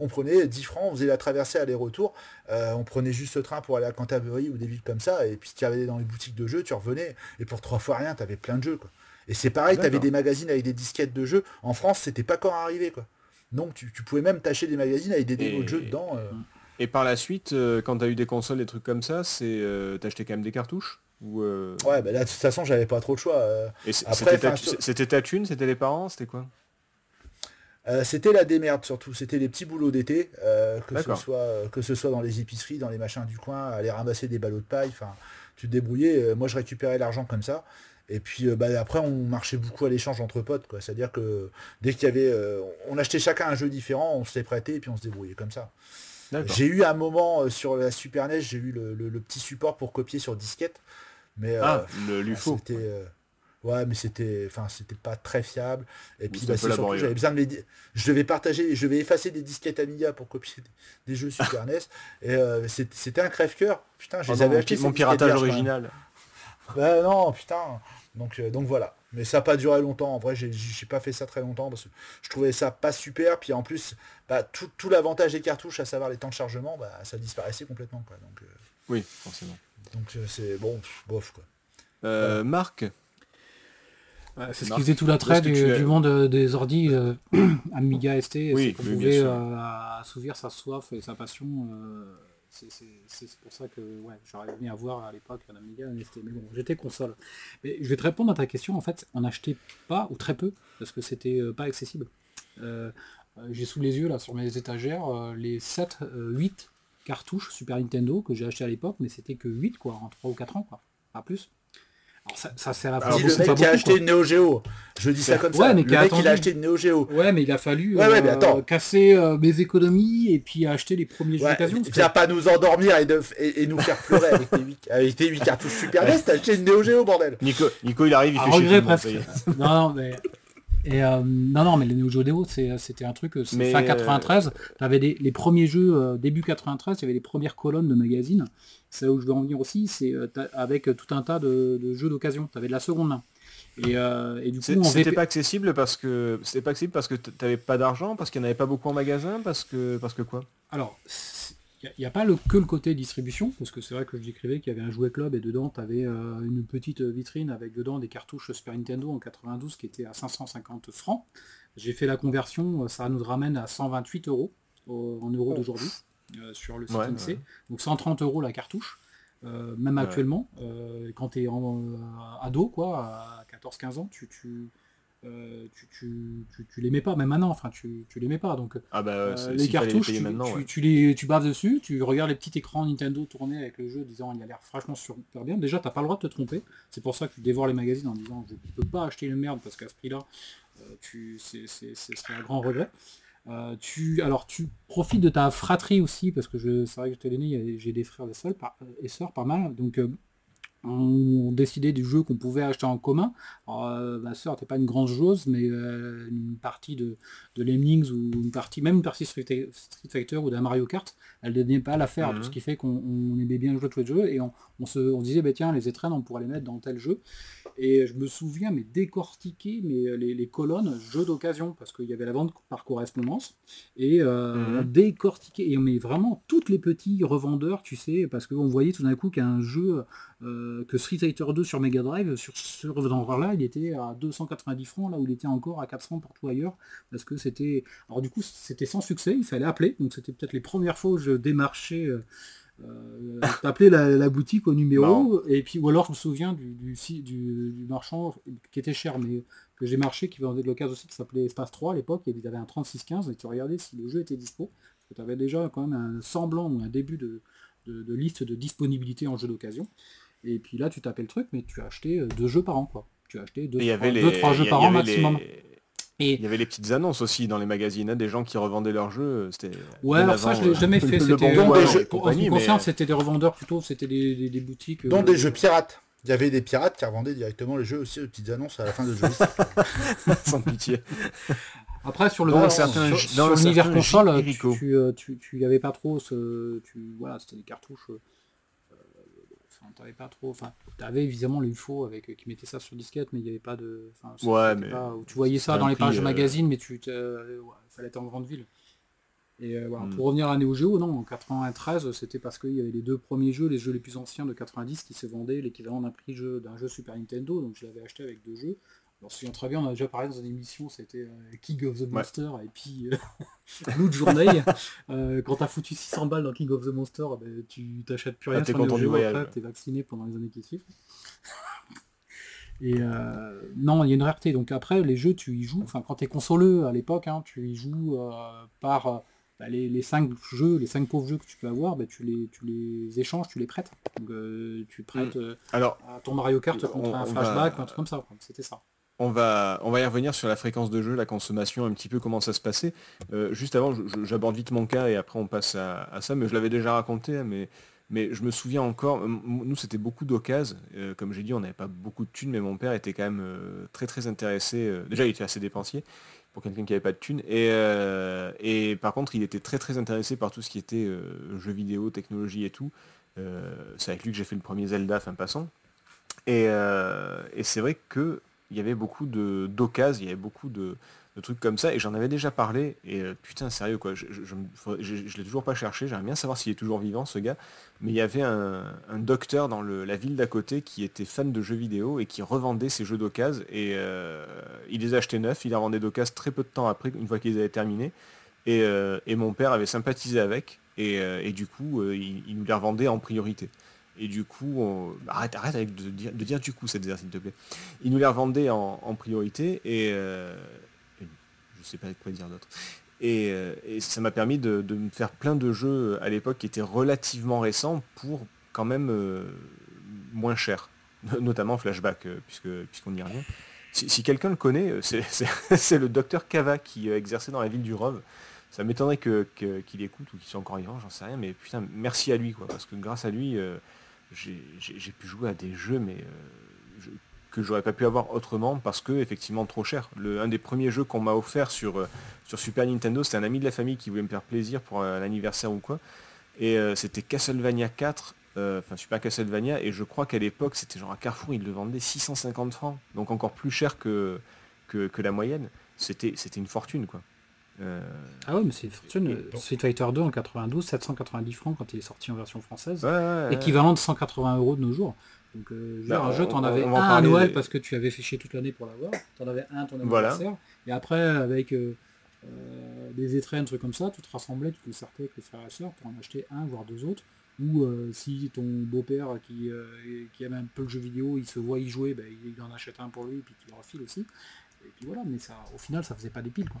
on prenait 10 francs, on faisait la traversée aller-retour, euh, on prenait juste le train pour aller à Canterbury ou des villes comme ça, et puis tu allais dans les boutiques de jeux, tu revenais, et pour trois fois rien, tu avais plein de jeux. Quoi. Et c'est pareil, tu avais des magazines avec des disquettes de jeux. En France, c'était pas encore arrivé. Quoi. Donc tu, pouvais même tâcher des magazines avec des démos de jeux dedans. Euh. Et par la suite, euh, quand tu as eu des consoles, des trucs comme ça, c'est t'achetais quand même des cartouches ou Ouais, bah là, de toute façon, j'avais pas trop de choix. c'était ta thune, c'était les parents, c'était quoi? Euh, c'était la démerde surtout, c'était les petits boulots d'été, euh, que, ce soit, euh, que ce soit dans les épiceries, dans les machins du coin, aller ramasser des ballots de paille, enfin, tu te débrouillais, moi je récupérais l'argent comme ça, et puis bah, après on marchait beaucoup à l'échange entre potes, quoi. c'est-à-dire que dès qu'il y avait, on achetait chacun un jeu différent, on se les prêtait et puis on se débrouillait comme ça. J'ai eu un moment sur la Super NES, j'ai eu le, petit support pour copier sur disquette, mais ah, le LUFO. Ouais, mais c'était, enfin, c'était pas très fiable. Et puis, bah, c'est surtout, j'avais besoin de les, je devais partager, je devais effacer des disquettes Amiga pour copier des, jeux Super NES. Et euh, c'était un crève-cœur. Putain, je les avais achetés. Mon piratage original. Bah non, putain. Donc, euh, donc voilà. Mais ça n'a pas duré longtemps. En vrai, j'ai pas fait ça très longtemps parce que je trouvais ça pas super. Puis en plus, bah, tout, tout l'avantage des cartouches, à savoir les temps de chargement, bah, ça disparaissait complètement. Quoi. Donc, euh, oui, forcément. Donc c'est bon, bof quoi. Marc, c'est ce qui faisait tout l'attrait du, du, monde euh, des ordi euh, Amiga ST, c'est qu'on pouvait euh, assouvir sa soif et sa passion. c'est pour ça que ouais, j'aurais aimé avoir à l'époque un Amiga, un ST. Mais bon, j'étais console. Mais je vais te répondre à ta question. En fait, on n'achetait pas ou très peu parce que c'était pas accessible. j'ai sous les yeux là sur mes étagères les 7, 8 cartouches Super Nintendo que j'ai acheté à l'époque, mais c'était que 8 quoi, en 3 ou 4 ans quoi, pas plus ça, sert à le mec qui a acheté une Neo Geo. Je dis ça comme ça. Mais le mec qui a acheté une Neo Geo. Ouais, mais il a fallu euh, casser euh, mes économies et puis acheter les premiers jeux d'occasion. Viens pas nous endormir et, et, nous faire pleurer avec tes 8, cartouches Super NES. T'as acheté une Neo Geo, bordel. Nico, Nico il arrive, il fait regret presque. non, non, mais et euh, non, non, mais les Neo Geo c'était un truc, c'est fin 93, tu avais les premiers jeux, début 93, il y avait les premières colonnes de magazines c'est là où je veux en venir aussi, c'est euh, avec tout un tas de, jeux d'occasion. Tu avais de la seconde main. Et, euh, et du coup, c'était pas accessible parce que c'était pas accessible parce que tu n'avais pas d'argent, parce qu'il n'y en avait pas beaucoup en magasin, parce que parce que quoi? Alors, il n'y a, pas le, que le côté distribution, parce que c'est vrai que je décrivais qu'il y avait un jouet club et dedans tu avais euh, une petite vitrine avec dedans des cartouches Super Nintendo en 92 qui étaient à 550 francs. J'ai fait la conversion, ça nous ramène à 128 euros en euros oh. d'aujourd'hui. Euh, sur le site Donc 130 euros la cartouche. Euh, même actuellement, euh, quand tu es en, ado, quoi, à 14-15 ans, tu, tu, tu, tu, les mets pas, même maintenant, enfin, tu, tu les mets pas. Donc, ah bah, les cartouches, tu, les, tu baves dessus, tu regardes les petits écrans Nintendo tourner avec le jeu, disant il a l'air franchement super bien. Déjà, t'as pas le droit de te tromper. C'est pour ça que tu dévores les magazines en disant je peux pas acheter une merde parce qu'à ce prix-là, tu, c'est, ce serait un grand regret. Euh, tu, alors tu profites de ta fratrie aussi, parce que c'est vrai que j'étais l'aîné, j'ai des frères et sœurs, et sœurs pas mal, donc euh, on décidait du jeu qu'on pouvait acheter en commun. Euh, ma soeur n'était pas une grande joueuse, mais une partie de, de, Lemmings ou une partie, même une partie Street, Fighter ou d'un Mario Kart, elle ne donnait pas à la faire, mhm. ce qui fait qu'on aimait bien jouer tous les jeux et on, se, on disait bah, tiens les étrennes on pourrait les mettre dans tel jeu. Et je me souviens, mais décortiquer mais, euh, les, colonnes, jeux d'occasion, parce qu'il y avait la vente par correspondance, et euh, mhm. décortiquer, et on met vraiment toutes les petits revendeurs, tu sais, parce qu'on voyait tout d'un coup qu'un jeu euh, que Street Fighter 2 sur Mega Drive, sur ce revendeur-là, il était à 290 francs, là où il était encore à 400 partout ailleurs, parce que c'était... Alors du coup, c'était sans succès, il fallait appeler, donc c'était peut-être les premières fois où je démarchais... Euh, euh la, boutique au numéro et puis ou alors je me souviens du, du, du, marchand qui était cher mais que j'ai marché qui vendait de l'occasion aussi qui s'appelait Espace 3 à l'époque et il avait un 3615 et tu regardais si le jeu était dispo parce que tu avais déjà quand même un semblant ou un début de, de, liste de disponibilité en jeu d'occasion et puis là, tu tapais le truc, mais tu as acheté euh, deux jeux par an, quoi. Tu as acheté deux, trois, jeux par an maximum. Et il y avait les petites annonces aussi dans les magazines, hein, des gens qui revendaient leurs jeux. C'était ouais, alors ça je l'ai jamais fait. C'était en c'était des revendeurs plutôt, c'était des, des, boutiques. Dans des euh, jeux pirates. Il y avait des pirates qui revendaient directement les jeux aussi, les petites annonces à la fin de jeu. Sans pitié. Après sur le dans l'univers console, tu, euh, tu, tu, avais pas trop ce, tu, voilà, c'était des cartouches t'avais pas trop. Enfin, t'avais évidemment l'UFO avec euh, qui mettait ça sur disquette, mais il n'y avait pas de. ouais, mais. tu voyais ça dans les pages euh, magazines, mais tu fallait être en grande ville. Et euh, voilà, hmm. pour revenir à Neo Geo, non, en 93, c'était parce qu'il y avait les deux premiers jeux, les jeux les plus anciens de 90 qui se vendaient l'équivalent d'un prix jeu d'un jeu Super Nintendo, donc je l'avais acheté avec deux jeux. On très bien, on a déjà parlé dans une émission, c'était euh, King of the Monster et puis euh, Blue Journey. euh, quand t'as foutu 600 balles dans King of the Monster, eh ben, tu t'achètes plus rien ah, sur le jeu, après t'es vacciné pendant les années qui suivent. Et euh, non, il y a une rareté. Donc après, les jeux, tu y joues. Enfin, quand tu es consoleux à l'époque, hein, tu y joues par bah, les, 5 jeux, les 5 pauvres jeux que tu peux avoir, bah, tu, les, tu les échanges, tu les prêtes. Donc tu prêtes mm. Alors, à ton Mario Kart contre un flashback, un truc comme ça. C'était ça. On va, on va y revenir sur la fréquence de jeu, la consommation, un petit peu comment ça se passait. Euh, juste avant, j'aborde vite mon cas et après on passe à, ça, mais je l'avais déjà raconté, hein, mais, mais je me souviens encore, nous c'était beaucoup d'occasions, euh, comme j'ai dit, on n'avait pas beaucoup de thunes, mais mon père était quand même euh, très très intéressé, déjà il était assez dépensier pour quelqu'un qui n'avait pas de thunes, et, et, par contre il était très très intéressé par tout ce qui était jeux vidéo, technologie et tout. C'est avec lui que j'ai fait le premier Zelda, fin passant. Et, et c'est vrai que il y avait beaucoup de d'occasions, il y avait beaucoup de, trucs comme ça, et j'en avais déjà parlé, et euh, putain, sérieux, quoi, je, je, l'ai toujours pas cherché, j'aimerais bien savoir s'il est toujours vivant, ce gars, mais il y avait un, docteur dans la ville d'à côté qui était fan de jeux vidéo et qui revendait ses jeux d'occasion, et euh, il les achetait neufs, il les revendait d'occasion très peu de temps après, une fois qu'ils avaient terminé, et, euh, mon père avait sympathisé avec, et, du coup, il, il nous les revendait en priorité. Et du coup, arrête, arrête avec de, dire, de dire du coup cette s'il te plaît. Il nous les revendait en, priorité et euh, je sais pas quoi dire d'autre. Et, euh, ça m'a permis de, me faire plein de jeux à l'époque qui étaient relativement récents pour quand même euh, moins cher, notamment Flashback, puisque puisqu'on y revient. Si, quelqu'un le connaît, c'est le docteur Kava qui exerçait dans la ville du Rove. Ça m'étonnerait qu'il que, écoute ou qu'il soit encore vivant, j'en sais rien, mais putain, merci à lui, quoi, parce que grâce à lui, j'ai pu jouer à des jeux mais euh, que j'aurais pas pu avoir autrement parce que effectivement trop cher. Le, un des premiers jeux qu'on m'a offert sur, euh, sur Super Nintendo, c'était un ami de la famille qui voulait me faire plaisir pour un anniversaire ou quoi. Et euh, c'était Castlevania 4, enfin Super Castlevania, et je crois qu'à l'époque c'était genre à Carrefour, ils le vendaient 650 francs, donc encore plus cher que, que, que la moyenne. C'était une fortune quoi. Euh, ah ouais, mais c'est une fortune. Street Fighter 2 en 92, 790 francs quand il est sorti en version française. équivalent de 180 euros de nos jours. Donc euh, bah, un jeu, t'en avais un à Noël parce que tu avais fait chier toute l'année pour l'avoir. T'en avais un ton anniversaire. Et après, avec euh, des étrennes, trucs comme ça, tu te rassemblais, tu te sortais avec les frères et sœurs pour en acheter un, voire deux autres. Ou si ton beau-père qui, qui aime un peu le jeu vidéo, il se voit y jouer, bah, il en achète un pour lui et puis il refile aussi. Et puis voilà, mais ça, au final, ça faisait pas des piles. Quoi.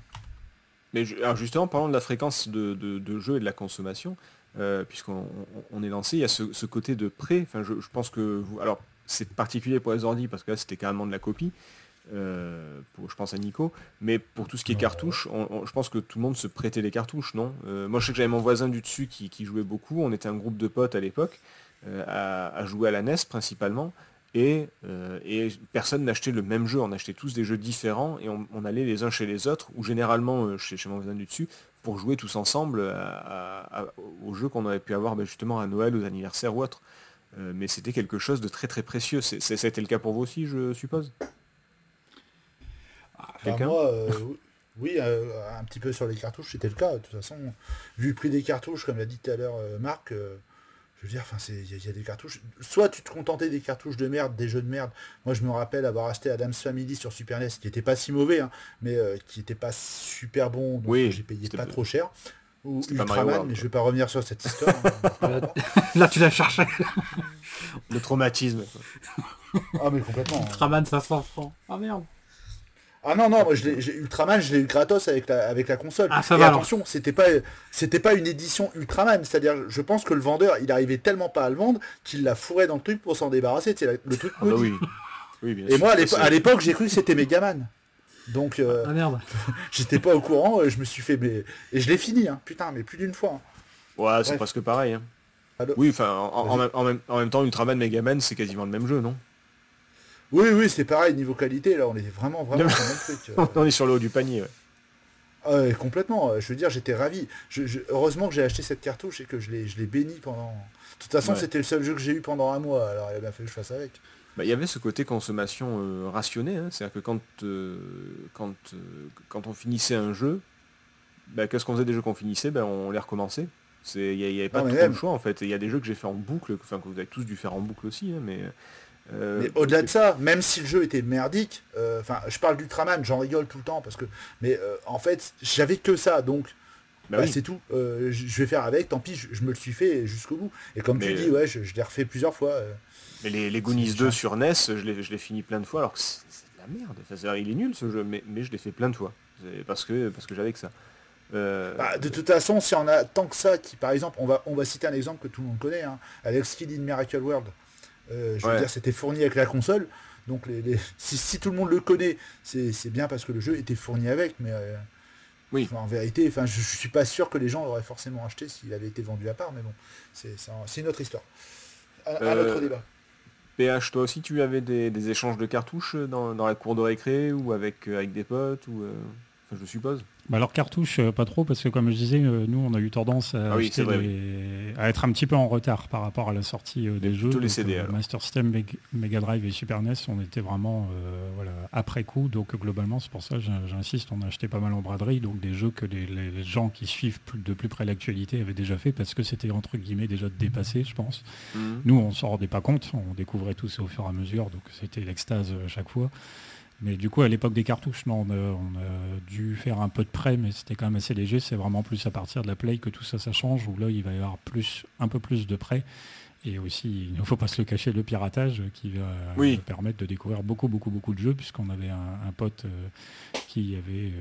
Mais alors justement, parlant de la fréquence de, de, jeu et de la consommation, euh, puisqu'on est lancé, il y a ce, côté de prêt. Enfin, je, pense que vous, alors c'est particulier pour les ordi parce que là c'était carrément de la copie. Euh, pour, je pense à Nico, mais pour tout ce qui est cartouches, je pense que tout le monde se prêtait les cartouches, non? Euh, Moi je sais que j'avais mon voisin du dessus qui, jouait beaucoup, on était un groupe de potes à l'époque, à, à, jouer à la NES principalement, euh, et, personne n'achetait le même jeu, on achetait tous des jeux différents et on, allait les uns chez les autres, ou généralement euh, chez, mon voisin du dessus, pour jouer tous ensemble aux jeux qu'on aurait pu avoir ben, justement à Noël, aux anniversaires ou autres. Euh, mais c'était quelque chose de très très précieux. C'était le cas pour vous aussi, je suppose? Moi, oui, un petit peu sur les cartouches, c'était le cas. De toute façon, vu le prix des cartouches, comme l'a dit tout à l'heure Marc, Je veux dire, enfin, il y, a des cartouches. Soit tu te contentais des cartouches de merde, des jeux de merde. Moi, je me rappelle avoir acheté Adam's Family sur Super NES, qui était pas si mauvais, hein, mais euh, qui était pas super bon. Donc oui, j'ai payé pas trop cher. Ou Ultraman, mais je vais pas revenir sur cette histoire. Hein. Là, tu l'as cherché. Le traumatisme. ah, mais complètement. Ultraman 500 francs. Ah merde. Ah non, non, moi je l'ai, Ultraman, je l'ai eu gratos avec la, avec la console. Ah, ça Et va, attention, c'était pas, c'était pas une édition Ultraman. C'est-à-dire, je pense que le vendeur, il arrivait tellement pas à le vendre qu'il l'a fourré dans le truc pour s'en débarrasser. C'est le truc ah bah oui. oui bien Et moi, à l'époque, j'ai cru que c'était Megaman. Donc, euh, ah merde. j'étais pas au courant, je me suis fait... Mais... Et je l'ai fini, hein. putain, mais plus d'une fois. Hein. Ouais, c'est presque pareil. Hein. Oui, enfin, en, même, en, même, temps, Ultraman, Megaman, c'est quasiment le même jeu, non? Oui, oui, c'est pareil, niveau qualité, là, on est vraiment, vraiment sur le truc. Euh. on est sur le haut du panier, ah complètement. Je veux dire, j'étais ravi. heureusement que j'ai acheté cette cartouche et que je l'ai béni pendant... De toute façon, c'était le seul jeu que j'ai eu pendant un mois, alors il a bien fallu que je fasse avec. Bah, il y avait ce côté consommation euh, rationnée, hein. c'est-à-dire que quand, euh, quand, quand on finissait un jeu, bah, qu'est-ce qu'on faisait des jeux qu'on finissait? Bah, On les recommençait. Il n'y avait pas trop de choix en fait. Il y a des jeux que j'ai fait en boucle, enfin que vous avez tous dû faire en boucle aussi, hein, mais euh, mais au-delà de ça, même si le jeu était merdique, euh, enfin, je parle d'Ultraman, j'en rigole tout le temps parce que, mais euh, en fait, j'avais que ça, donc bah bah, c'est tout. je vais faire avec, tant pis, je, me le suis fait jusqu'au bout. Et comme tu dis, ouais, je, l'ai refait plusieurs fois. mais les, les Goonies 2 sur NES, je l'ai fini plein de fois, alors que c'est de la merde. Enfin, il est nul ce jeu, mais, mais je l'ai fait plein de fois. Parce que, parce que j'avais que ça. Bah, de toute façon, si on a tant que ça, qui par exemple, on va, on va citer un exemple que tout le monde connaît, hein, Alex Kidd in Miracle World. Euh, je veux dire, c'était fourni avec la console. Donc les, Si, tout le monde le connaît, c'est bien parce que le jeu était fourni avec, mais euh, oui. en vérité, enfin, je, ne suis pas sûr que les gens l'auraient forcément acheté s'il avait été vendu à part, mais bon, c'est une autre histoire. Un, autre euh, débat. PH, toi aussi tu avais des, échanges de cartouches dans, la cour de récré ou avec, avec des potes ou je suppose bah alors cartouche, euh, pas trop, parce que comme je disais, euh, nous on a eu tendance à, ah être un petit peu en retard par rapport à la sortie euh, des jeux. Tous les CD. Master System, Mega Drive et Super NES, on était vraiment voilà, après coup. Donc globalement, c'est pour ça, j'insiste, on a acheté pas mal en braderie, donc des jeux que les, gens qui suivent de plus près l'actualité avaient déjà fait, parce que c'était entre guillemets déjà dépassé, je pense. Mhm. Nous, on s'en rendait pas compte, on découvrait tout ça au fur et à mesure, donc c'était l'extase à chaque fois. Mais du coup, à l'époque des cartouches, non, on a, dû faire un peu de prêt, mais c'était quand même assez léger. C'est vraiment plus à partir de la Play que tout ça, ça change, où là, il va y avoir plus, un peu plus de prêt. Et aussi, il ne faut pas se le cacher, le piratage qui va permettre de découvrir beaucoup, beaucoup, beaucoup de jeux, puisqu'on avait un, pote euh, qui avait...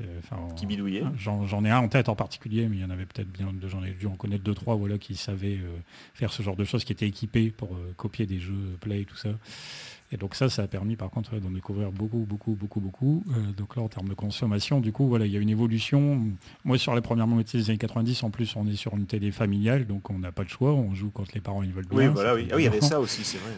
Euh, qui bidouillait. J'en ai un en tête en particulier, mais il y en avait peut-être bien deux, j'en ai dû en connaître deux, trois, voilà, qui savaient euh, faire ce genre de choses, qui étaient équipés pour copier des jeux Play, tout ça. Et donc ça, ça a permis par contre d'en découvrir beaucoup, beaucoup, beaucoup, beaucoup. Euh, donc là, en termes de consommation, du coup, voilà, il y a une évolution. Moi, sur les premières moitiés des années 90, en plus, on est sur une télé familiale, donc on n'a pas de choix. On joue quand les parents ils veulent bien. Oui, voilà, oui. Ah oui, il y avait ça aussi, c'est vrai.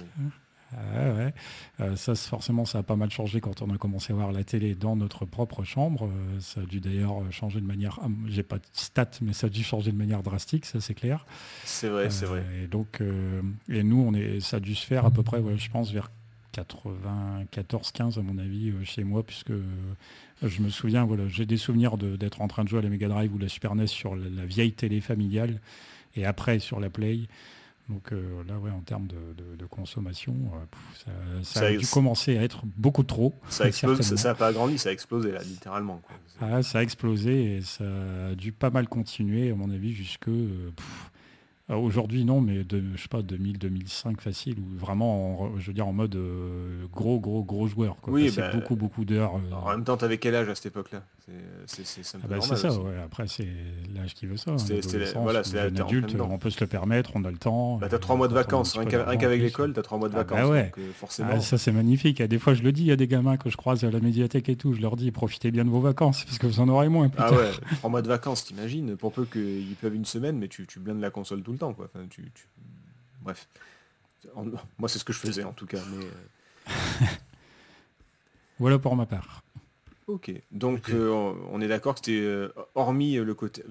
Ah ouais. Euh, ça, forcément, ça a pas mal changé quand on a commencé à voir la télé dans notre propre chambre. Euh, ça a dû d'ailleurs changer de manière. Ah, j'ai pas de stats, mais ça a dû changer de manière drastique, ça c'est clair. C'est vrai, c'est vrai. Et donc, et nous, on est, ça a dû se faire à peu près, je pense, vers 94-15 à mon avis euh, chez moi puisque euh, je me souviens voilà j'ai des souvenirs d'être en train de jouer à la Mega Drive ou la Super NES sur la, vieille télé familiale et après sur la Play donc euh, là ouais en termes de, consommation ça, a dû commencer à être beaucoup trop ça n'a pas agrandi ça a explosé là littéralement ah, ça a explosé et ça a dû pas mal continuer à mon avis jusque euh, aujourd'hui, non, mais de, je sais pas, 2000-2005 facile, ou vraiment, en, je veux dire, en mode euh, gros, gros, gros joueur. Quoi. Oui, bah, beaucoup, beaucoup d'heures. Euh. En même temps, t'avais quel âge à cette époque-là? C'est ah bah, ça, ouais. Après, c'est l'âge qui veut ça. Hein, voilà, c'est adulte, on peut se le permettre, on a le temps. Bah, t'as trois mois de vacances, rien qu'avec l'école, t'as trois mois de ah, vacances. ouais. forcément. ça, c'est magnifique. Des fois, je le dis, il y a des gamins que je croise à la médiathèque et tout, je leur dis, profitez bien de vos vacances, parce que vous en aurez moins. Ah ouais, trois mois de vacances, t'imagines, pour peu qu'ils peuvent une semaine, mais tu, tu blindes la console tout le temps. Quoi. Bref. Moi, c'est ce que je faisais en tout cas. Mais... Euh. voilà pour ma part. Ok. Donc, euh, on est d'accord que c'était, euh, hormis le côté,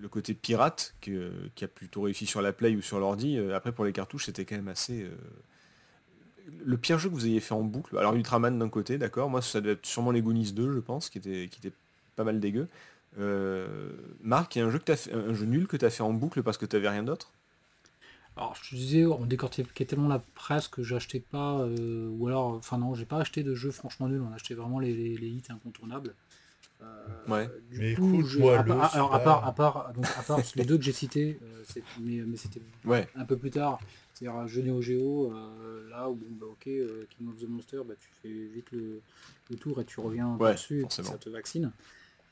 le côté pirate, qui a plutôt réussi sur la Play ou sur l'ordi, après pour les cartouches, c'était quand même assez... Le pire jeu que vous ayez fait en boucle, alors Ultraman d'un côté, d'accord, moi ça doit être sûrement les Goonies 2, je pense, qui était, qui était pas mal dégueu. Marc, il y a un jeu, que as fait, un jeu nul que tu as fait en boucle parce que tu n'avais rien d'autre? Alors je te disais, on décortiquait tellement la presse que j'achetais pas, ou alors, enfin non, j'ai pas acheté de jeux franchement nuls, on achetait vraiment les, les hits incontournables. Euh, ouais. mais écoute, à, part, alors, à part, à part, donc, à part les deux que j'ai cités, euh, mais, mais c'était ouais. un peu plus tard. C'est-à-dire jeu Neo Geo, euh, là où bon bah ok, King of the Monster, bah, tu fais vite le, le, tour et tu reviens dessus et ça te vaccine.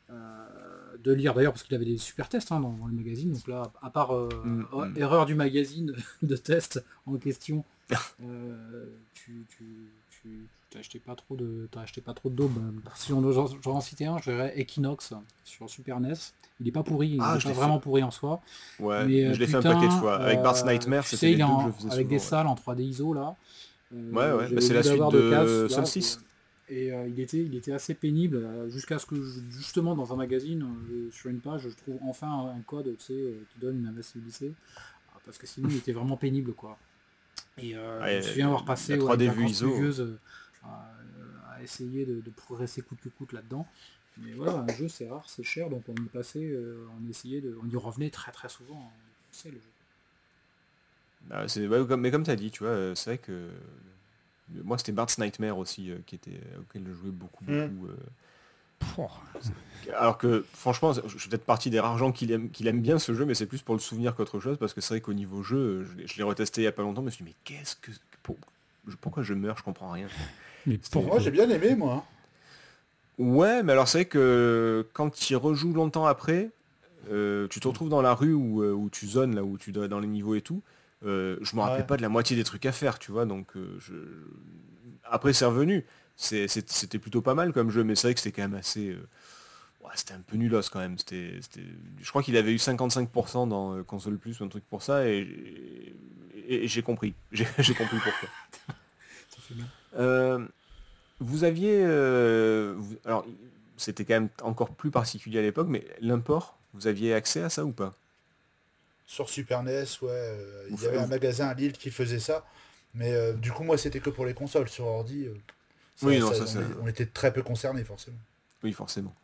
De lire d'ailleurs parce qu'il avait des super tests hein, dans, dans, le magazine donc là à part mm, oh, mm. erreur du magazine de test en question tu, tu, tu t'as acheté pas trop de t'as acheté pas trop de daubes. Si on doit en citer un, je dirais Equinox sur Super NES. Il est pas pourri, il ah, est pas vraiment pourri en soi. Ouais, mais, je l'ai fait un paquet de fois. Avec Bart's euh, Nightmare, c'était je faisais Avec des salles en 3D ISO là. Euh, ouais, ouais, bah, c'est la suite de, Solstice. Et euh, il, était, il était assez pénible jusqu'à ce que justement dans un magazine, sur une page, je trouve enfin un code qui donne une invincibilité. Parce que sinon il était vraiment pénible quoi. Et je me souviens avoir passé la 3D vue ISO à, essayer de, progresser coûte que coûte là-dedans. Mais voilà, un jeu c'est rare, c'est cher, donc on y passait, euh, on essayait de. On y revenait très très souvent. C'est le jeu. Bah, mais comme tu as dit, tu vois, euh, c'est vrai que moi c'était Bart's Nightmare aussi euh, qui était auquel je jouais beaucoup mm. beaucoup. Alors que franchement, je suis peut-être partie des rares gens qui aiment, qui aiment bien ce jeu, mais c'est plus pour le souvenir qu'autre chose, parce que c'est vrai qu'au niveau jeu, je l'ai retesté il y a pas longtemps, je me suis dit mais qu'est-ce que. pourquoi je meurs, je comprends rien. Mais pour moi, j'ai bien aimé, moi. Ouais, mais alors c'est vrai que quand tu rejoues longtemps après, euh, tu te retrouves dans la rue où, euh, où, tu zones, là où tu dois dans les niveaux et tout. Euh, je me rappelais pas de la moitié des trucs à faire, tu vois. Donc je... après c'est revenu. C'était plutôt pas mal comme jeu, mais c'est vrai que c'était quand même assez. Ouais, c'était un peu nulos quand même. C'était, je crois qu'il avait eu 55% dans console plus ou un truc pour ça et, et, j'ai compris. J'ai compris pourquoi. ça fait bien. Euh, vous aviez... Euh, alors, c'était quand même encore plus particulier à l'époque, mais l'import, vous aviez accès à ça ou pas? Sur Super NES, ouais. Euh, il y avait un magasin à Lille qui faisait ça. Mais du coup, moi, c'était que pour les consoles. Sur ordi, oui, non, ça, on, était très peu concernés, forcément. Oui, forcément.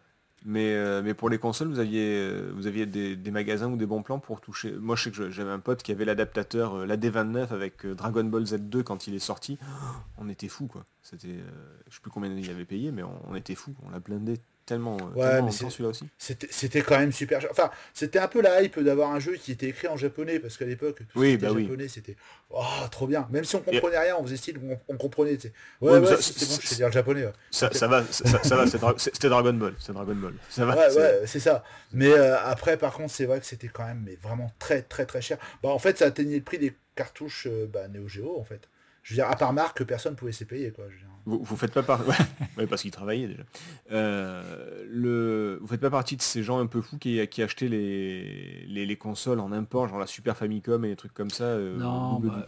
Mais, euh, mais pour les consoles, vous aviez, euh, vous aviez des, magasins ou des bons plans pour toucher. Moi, je sais que j'avais un pote qui avait l'adaptateur, euh, la D29 avec Dragon Ball Z2 quand il est sorti. On était fou quoi. C'était, je sais plus combien il avait payé, mais on, on était fou. On l'a blindé tellement, ouais, mais celui-là aussi. C'était quand même super. Enfin, c'était un peu la hype d'avoir un jeu qui était écrit en japonais, parce qu'à l'époque, tout oui, bah oui. japonais, c'était oh, trop bien. Même si on comprenait rien, on faisait style, on, comprenait. Ouais, ouais, c'était bon, je sais dire japonais. Ça, ça, va, ça, va c'était Dragon Ball. C'est Dragon Ball. Ça va, ouais, ouais, c'est ça. Mais euh, après, par contre, c'est vrai que c'était quand même mais vraiment très, très, très cher. Bah, en fait, ça atteignait le prix des cartouches euh, bah, Neo Geo, en fait. Je veux dire, à part marque, personne ne pouvait se payer. Quoi. Vous, vous faites pas partie. Ouais, parce qu'il travaillait déjà. Euh, le... Vous faites pas partie de ces gens un peu fous qui, qui achetaient les... les, consoles en import, genre la Super Famicom et des trucs comme ça. Euh, non, bah...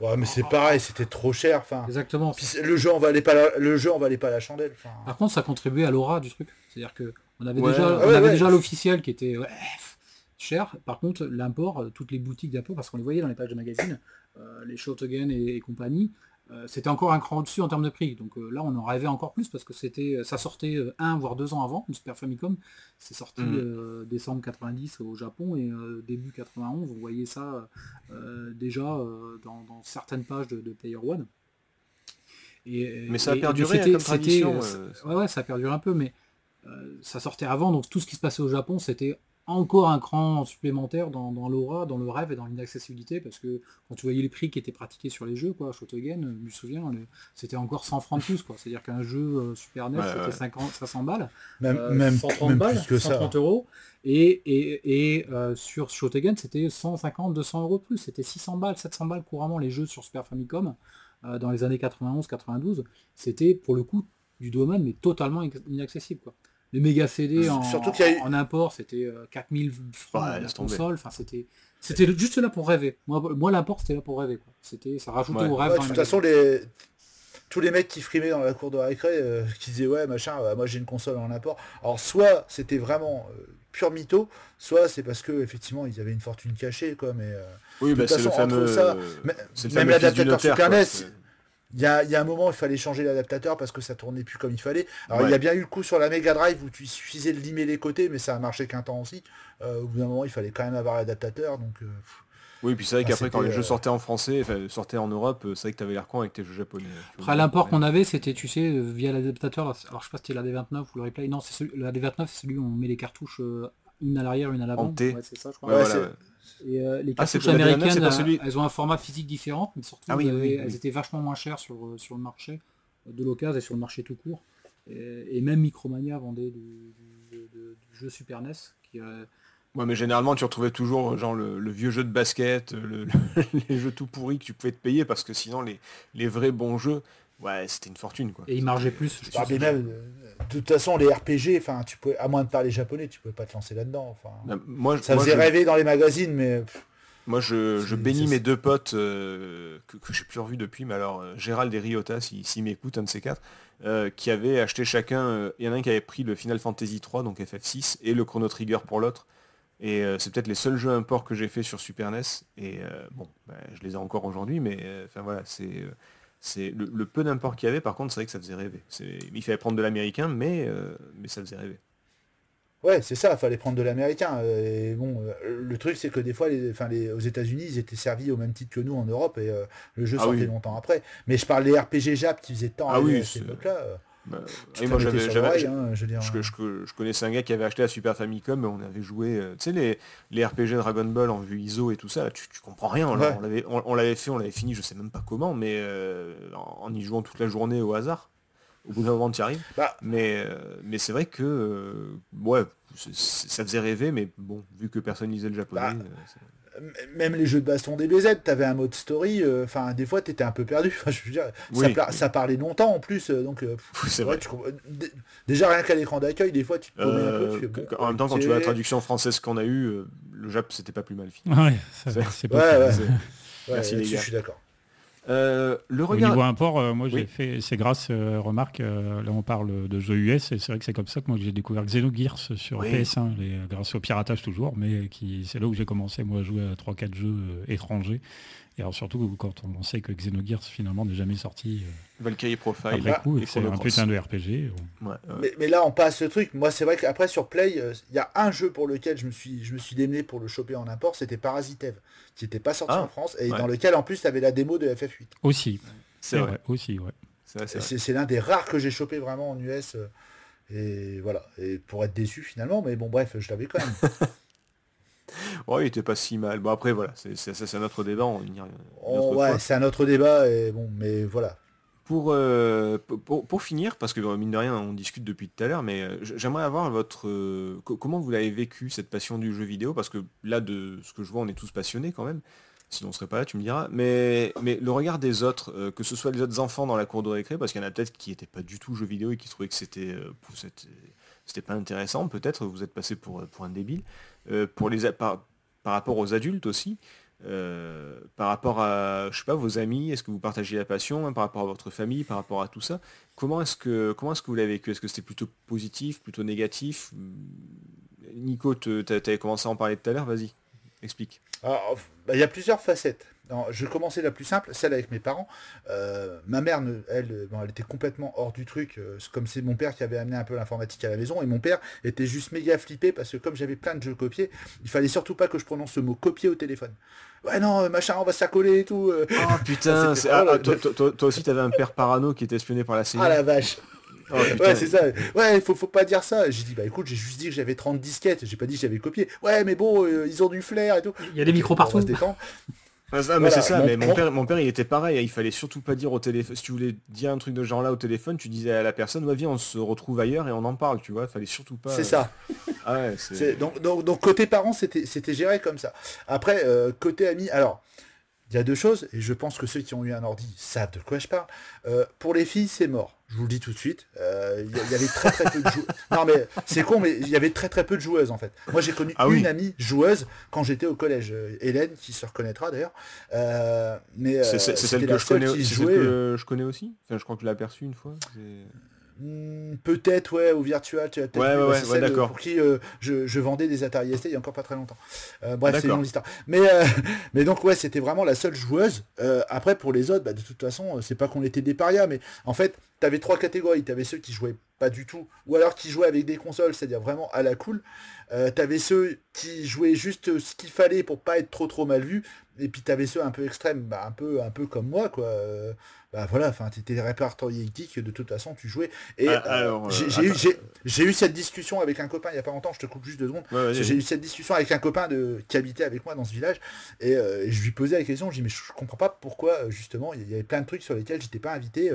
ouais. mais c'est pareil, c'était trop cher. Enfin, Exactement. le jeu en valait pas la... le jeu en valait pas la chandelle. Par contre, ça contribuait à l'aura du truc. C'est-à-dire que on avait déjà, on avait déjà l'officiel qui était cher. Par contre, l'import, toutes les boutiques d'import, parce qu'on les voyait dans les pages de magazine, euh, les Shotogen et, et compagnie, euh, c'était encore un cran au-dessus en termes de prix. Donc là, on en rêvait encore plus parce que c'était, ça sortait un voire deux ans avant, une Super Famicom. C'est sorti mmh. décembre 90 au Japon et début 91, vous voyez ça déjà dans, certaines pages de, Player One. Et, mais ça a perduré hein, comme tradition. ouais, ouais, ça a perduré un peu, mais ça sortait avant, donc tout ce qui se passait au Japon, c'était encore un cran supplémentaire dans, l'aura, dans le rêve et dans l'inaccessibilité, parce que quand tu voyais les prix qui étaient pratiqués sur les jeux, quoi, Shotogen, je me souviens, c'était encore 100 francs de plus, quoi. C'est-à-dire qu'un jeu euh, Super NES, c'était 50, 500 balles, même, euh, même 130 balles, que 130 euros, et, et, euh, sur Shotogen, c'était 150, 200 euros de plus, c'était 600 balles, 700 balles couramment les jeux sur Super Famicom, dans les années 91-92, c'était pour le coup du domaine, mais totalement inaccessible, quoi les méga CD en, Surtout en import, c'était 4000 euh, francs ouais, la console. Enfin, c'était c'était juste là pour rêver. Moi, moi l'import, c'était là pour rêver. C'était, ça rajoutait au rêve. de toute façon, les... tous les mecs qui frimaient dans la cour de récré, euh, qui disaient ouais machin, bah, moi j'ai une console en import. Alors soit c'était vraiment euh, pur mytho, soit c'est parce que effectivement ils avaient une fortune cachée quoi. Mais oui, bah, c'est le fameux. Ça, même l'adaptateur Super NES il y a, un moment, il fallait changer l'adaptateur parce que ça tournait plus comme il fallait. Alors il y a bien eu le coup sur la Mega Drive où tu suffisait de limer les côtés, mais ça a marché qu'un temps aussi. Euh, au bout d'un moment, il fallait quand même avoir l'adaptateur. Donc, euh, Oui, puis c'est vrai Ah, qu'après quand les jeux euh, sortaient en français, sortaient en Europe, c'est vrai que t'avais l'air con avec tes jeux japonais. Après, l'import Ouais. qu'on avait, c'était, tu sais, via l'adaptateur. Alors, je sais pas si c'était la D29 ou le replay. Non, c'est celui, la D29, c'est celui où on met les cartouches une à l'arrière, une à l'avant. En T. Ouais, c'est ça, je crois. Ouais, Ouais, voilà, c'est- ouais. Et euh, les Ah, cartouches pas- la D29, américaines, euh, celui- elles ont un format physique différent, mais surtout, Ah oui, elles, oui, avaient- oui. elles étaient vachement moins chères sur, euh, sur le marché de l'occasion et sur le marché tout court. Et, et même Micromania vendait du, du- de- du jeu Super NES. Qui, euh, Ouais, mais généralement, tu retrouvais toujours genre le, le vieux jeu de basket, le- le- les jeux tout pourris que tu pouvais te payer parce que sinon, les, les vrais bons jeux, ouais, c'était une fortune quoi. et ils margeaient plus. je Ah, même, de toute façon, les RPG, enfin, tu pouvais, à moins de parler japonais, tu pouvais pas te lancer là-dedans. Enfin, Moi, ça moi, faisait je- rêver dans les magazines, mais Moi, je, je bénis mes deux potes euh, que, que j'ai plus revus depuis, mais alors euh, Gérald et Ryota, s'ils s'ils m'écoutent, un de ces quatre, euh, qui avaient acheté chacun, il y en a un qui avait pris le Final Fantasy 3, donc FF6, et le Chrono Trigger pour l'autre. Et c'est peut-être les seuls jeux import que j'ai fait sur Super NES. Et bon, bah, je les ai encore aujourd'hui, mais enfin voilà, c'est c'est le, le peu d'import qu'il y avait. Par contre, c'est vrai que ça faisait rêver. C'est- Il fallait prendre de l'américain, mais euh, mais ça faisait rêver. ouais, c'est ça, fallait prendre de l'américain. euh, Et bon, euh, le truc, c'est que des fois, les, enfin, les, aux États-Unis, ils étaient servis au même titre que nous en Europe, et euh, le jeu Ah sortait oui. longtemps après. Mais je parle des RPG Jap qui faisaient tant Ah rêver oui, à cette époque-là. Bah, et moi, j'avais j'avais- hein, je dire. Je, je- je connaissais un gars qui avait acheté la Super Famicom, on avait joué, euh, tu sais, les, les RPG Dragon Ball en vue ISO et tout ça, là, tu, tu comprends rien. Ouais. On l'avait on, on l'avait fait, on l'avait fini, je sais même pas comment, mais euh, en, y jouant toute la journée au hasard. Au bout d'un moment, tu y arrives. Bah. Mais, euh, mais c'est vrai que, euh, ouais, c'est- c'est- ça faisait rêver, mais bon, vu que personne lisait le japonais, Bah, euh, Même les jeux de baston DBZ, t'avais un mode story, euh, enfin des fois t'étais un peu perdu, Enfin, je veux dire, ça, Oui, parlait longtemps en plus, euh, donc euh, c'est vrai. tu déjà rien qu'à l'écran d'accueil, des fois tu te paumais un peu, tu fais, bon, en même temps, quand tu vois la traduction française qu'on a eue, le Jap, c'était pas plus mal fini. Ouais, ça- C'est- Ouais, ouais. Ouais, Merci, les gars. je suis d'accord. Euh, le Au regard... niveau import, euh, moi j'ai Oui. fait, c'est grâce, euh, remarque, là on parle de jeux US, et c'est vrai que c'est comme ça que moi j'ai découvert Xenogears sur Oui. PS1, les- grâce au piratage toujours, mais qui c'est là où j'ai commencé moi à jouer à 3-4 jeux étrangers. Et alors surtout quand on sait que Xenogears finalement n'est jamais sorti euh, Valkyrie Profile. après coup, et c'est un putain de RPG. Ouais, ouais. Mais, mais là on passe le truc, moi c'est vrai qu'après sur Play, euh, il y a un jeu pour lequel je me suis, je me suis démené pour le choper en import, c'était Parasite Eve, qui n'était pas sorti Ah, en France, et ouais. dans lequel en plus tu avais la démo de FF8. Aussi, C'est vrai. aussi, ouais. C'est l'un des rares que j'ai chopé vraiment en US. euh, Et voilà, et pour être déçu finalement, mais bon bref, je l'avais quand même. Ouais, il était pas si mal. Bon après voilà, c'est un autre débat, on y Oh, autre ouais, c'est un autre débat, et bon, mais voilà. Pour, euh, pour, pour- finir, parce que mine de rien on discute depuis tout à l'heure, mais euh, j'aimerais avoir votre euh, co- comment vous l'avez vécu cette passion du jeu vidéo, parce que là de ce que je vois on est tous passionnés quand même. Sinon on serait pas là, tu me diras. Mais, mais le regard des autres, euh, que ce soit les autres enfants dans la cour de récré, parce qu'il y en a peut-être qui n'étaient pas du tout jeux vidéo et qui trouvaient que c'était c'était pas intéressant, peut-être vous êtes passé pour, pour un débile. Euh, pour les, par, par rapport aux adultes aussi, euh, par rapport à, je sais pas, vos amis, est-ce que vous partagez la passion, hein, par rapport à votre famille, par rapport à tout ça, comment est-ce que, comment est-ce que vous l'avez vécu? Est-ce que c'était plutôt positif, plutôt négatif? Nico, tu avais commencé à en parler tout à l'heure, vas-y, explique. Alors, bah, il y a plusieurs facettes. Je commencer la plus simple, celle avec mes parents. Euh, ma mère, ne- elle, bon, elle était complètement hors du truc, euh, comme c'est mon père qui avait amené un peu l'informatique à la maison, et mon père était juste méga flippé parce que comme j'avais plein de jeux copiés, il fallait surtout pas que je prononce ce mot copier au téléphone. Ouais non, euh, machin, on va s'accoler et tout. Oh putain, ah, ah, toi, toi- toi- toi aussi t'avais un père parano qui était espionné par la CIA. Ah la vache. Oh. Ouais, c'est ça. Ouais, faut, faut pas dire ça. J'ai dit, bah écoute, j'ai juste dit que j'avais 30 disquettes. J'ai pas dit que j'avais copié. Ouais, mais bon, euh, ils ont du flair et tout. Il y a des micros Bon, on va partout. se détendre. Ah, ça, mais Voilà, c'est ça, mon- mais mon père, mon père il était pareil, il fallait surtout pas dire au téléphone, si tu voulais dire un truc de genre là au téléphone, tu disais à la personne, ouais viens on se retrouve ailleurs et on en parle, tu vois, fallait surtout pas... C'est ça. Ah ouais, C'est- c'est... Donc, donc, donc, côté parents, c'était c'était géré comme ça. Après, euh, côté amis, alors, il y a deux choses, et je pense que ceux qui ont eu un ordi savent de quoi je parle. Euh, pour les filles, c'est mort. Je vous le dis tout de suite. Euh, Il y, avait très très peu de joueuses. Non mais c'est con, mais il y avait très très peu de joueuses en fait. Moi j'ai connu Ah une oui. amie joueuse quand j'étais au collège. Euh, Hélène, qui se reconnaîtra d'ailleurs. Euh, mais C'est celle que je connais, qui c'est celle jouait. que je connais aussi. Enfin, je crois que je l'ai aperçue une fois. Hmm, Peut-être, ouais, au virtual, tu as peut-être Ouais, vu, ouais, bah, ouais, celle d'accord. pour qui euh, je, je vendais des Atari ST il y a encore pas très longtemps. Euh, bref, c'est une histoire. Mais, euh, mais donc, ouais, c'était vraiment la seule joueuse. Euh, après, pour les autres, bah, de toute façon, euh, c'est pas qu'on était des parias, mais en fait, tu avais trois catégories. Tu avais ceux qui jouaient pas du tout. Ou alors qui jouaient avec des consoles, c'est-à-dire vraiment à la cool. Euh, t'avais ceux qui jouaient juste ce qu'il fallait pour pas être trop trop mal vu. Et puis t'avais ceux un peu extrêmes, bah, un peu un peu comme moi, quoi. Euh, bah voilà, enfin t'étais répertorié geek, de toute façon tu jouais. Et Ah, euh, j'ai eu, cette discussion avec un copain il y a pas longtemps, je te coupe juste deux secondes. Ouais, J'ai eu cette discussion avec un copain de, qui habitait avec moi dans ce village et, je lui posais la question, je lui dis mais je comprends pas pourquoi justement il y avait plein de trucs sur lesquels j'étais pas invité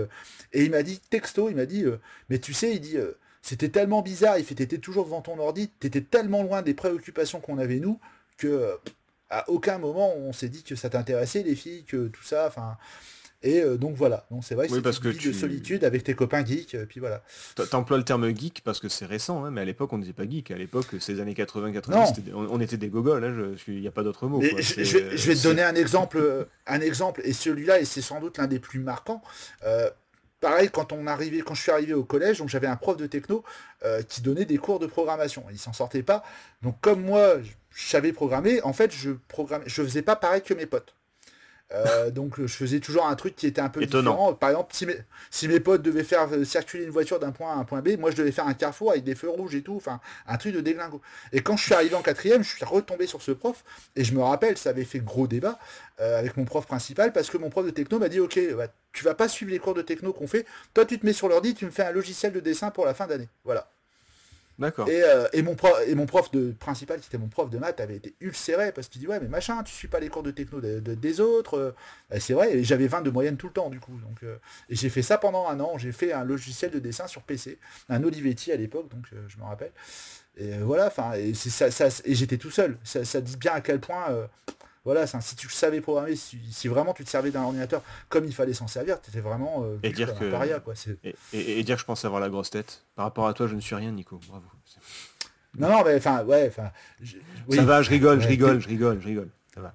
et il m'a dit texto, il m'a dit mais tu sais, il dit c'était tellement bizarre, il t'étais toujours devant ton ordi, t'étais tellement loin des préoccupations qu'on avait nous que à aucun moment on s'est dit que ça t'intéressait les filles, que tout ça, enfin et euh, donc voilà, donc c'est vrai que Oui, c'est une de solitude avec tes copains geeks, euh, puis voilà. T'emploies le terme geek parce que c'est récent, hein, mais à l'époque on disait pas geek. À l'époque, ces années 80-90, Non. c'était des- on, était des gogoles, hein, je- il n'y a pas d'autre mot. Quoi. je, vais, je vais te donner un exemple, euh, un exemple, et celui-là, et c'est sans doute l'un des plus marquants. Euh, pareil, quand je suis arrivé au collège, j'avais un prof de techno euh, qui donnait des cours de programmation. Il s'en sortait pas. Donc comme moi, je savais programmer, en fait, je programmais, je faisais pas pareil que mes potes. Euh, donc je faisais toujours un truc qui était un peu Étonnant. différent. Par exemple, si mes, si mes potes devaient faire euh, circuler une voiture d'un point A à un point B, moi je devais faire un carrefour avec des feux rouges et tout, enfin un truc de déglingo. Et quand je suis arrivé en quatrième, je suis retombé sur ce prof et je me rappelle, ça avait fait gros débat euh, avec mon prof principal parce que mon prof de techno m'a dit ok, bah, tu vas pas suivre les cours de techno qu'on fait, toi tu te mets sur l'ordi, tu me fais un logiciel de dessin pour la fin d'année. Voilà. D'accord. Et, euh, mon prof, et mon prof de principal, qui était mon prof de maths, avait été ulcéré parce qu'il dit ouais mais machin, tu suis pas les cours de techno de- de- des autres. euh. C'est vrai, j'avais 20 de moyenne tout le temps du coup. Donc, euh, et j'ai fait ça pendant un an. J'ai fait un logiciel de dessin sur PC, un Olivetti à l'époque, donc je me rappelle. Et voilà, enfin, et ça, et j'étais tout seul. Ça, dit bien à quel point, voilà, ça, si tu savais programmer, si, si vraiment tu te servais d'un ordinateur comme il fallait s'en servir, t'étais vraiment euh, Et dire un que- paria, quoi. Et, et- et dire que je pense avoir la grosse tête. Par rapport à toi, je ne suis rien, Nico. Bravo. Non, non, mais enfin, ouais, enfin. oui. Ça va, je rigole, je rigole, je rigole, je rigole. Ça va.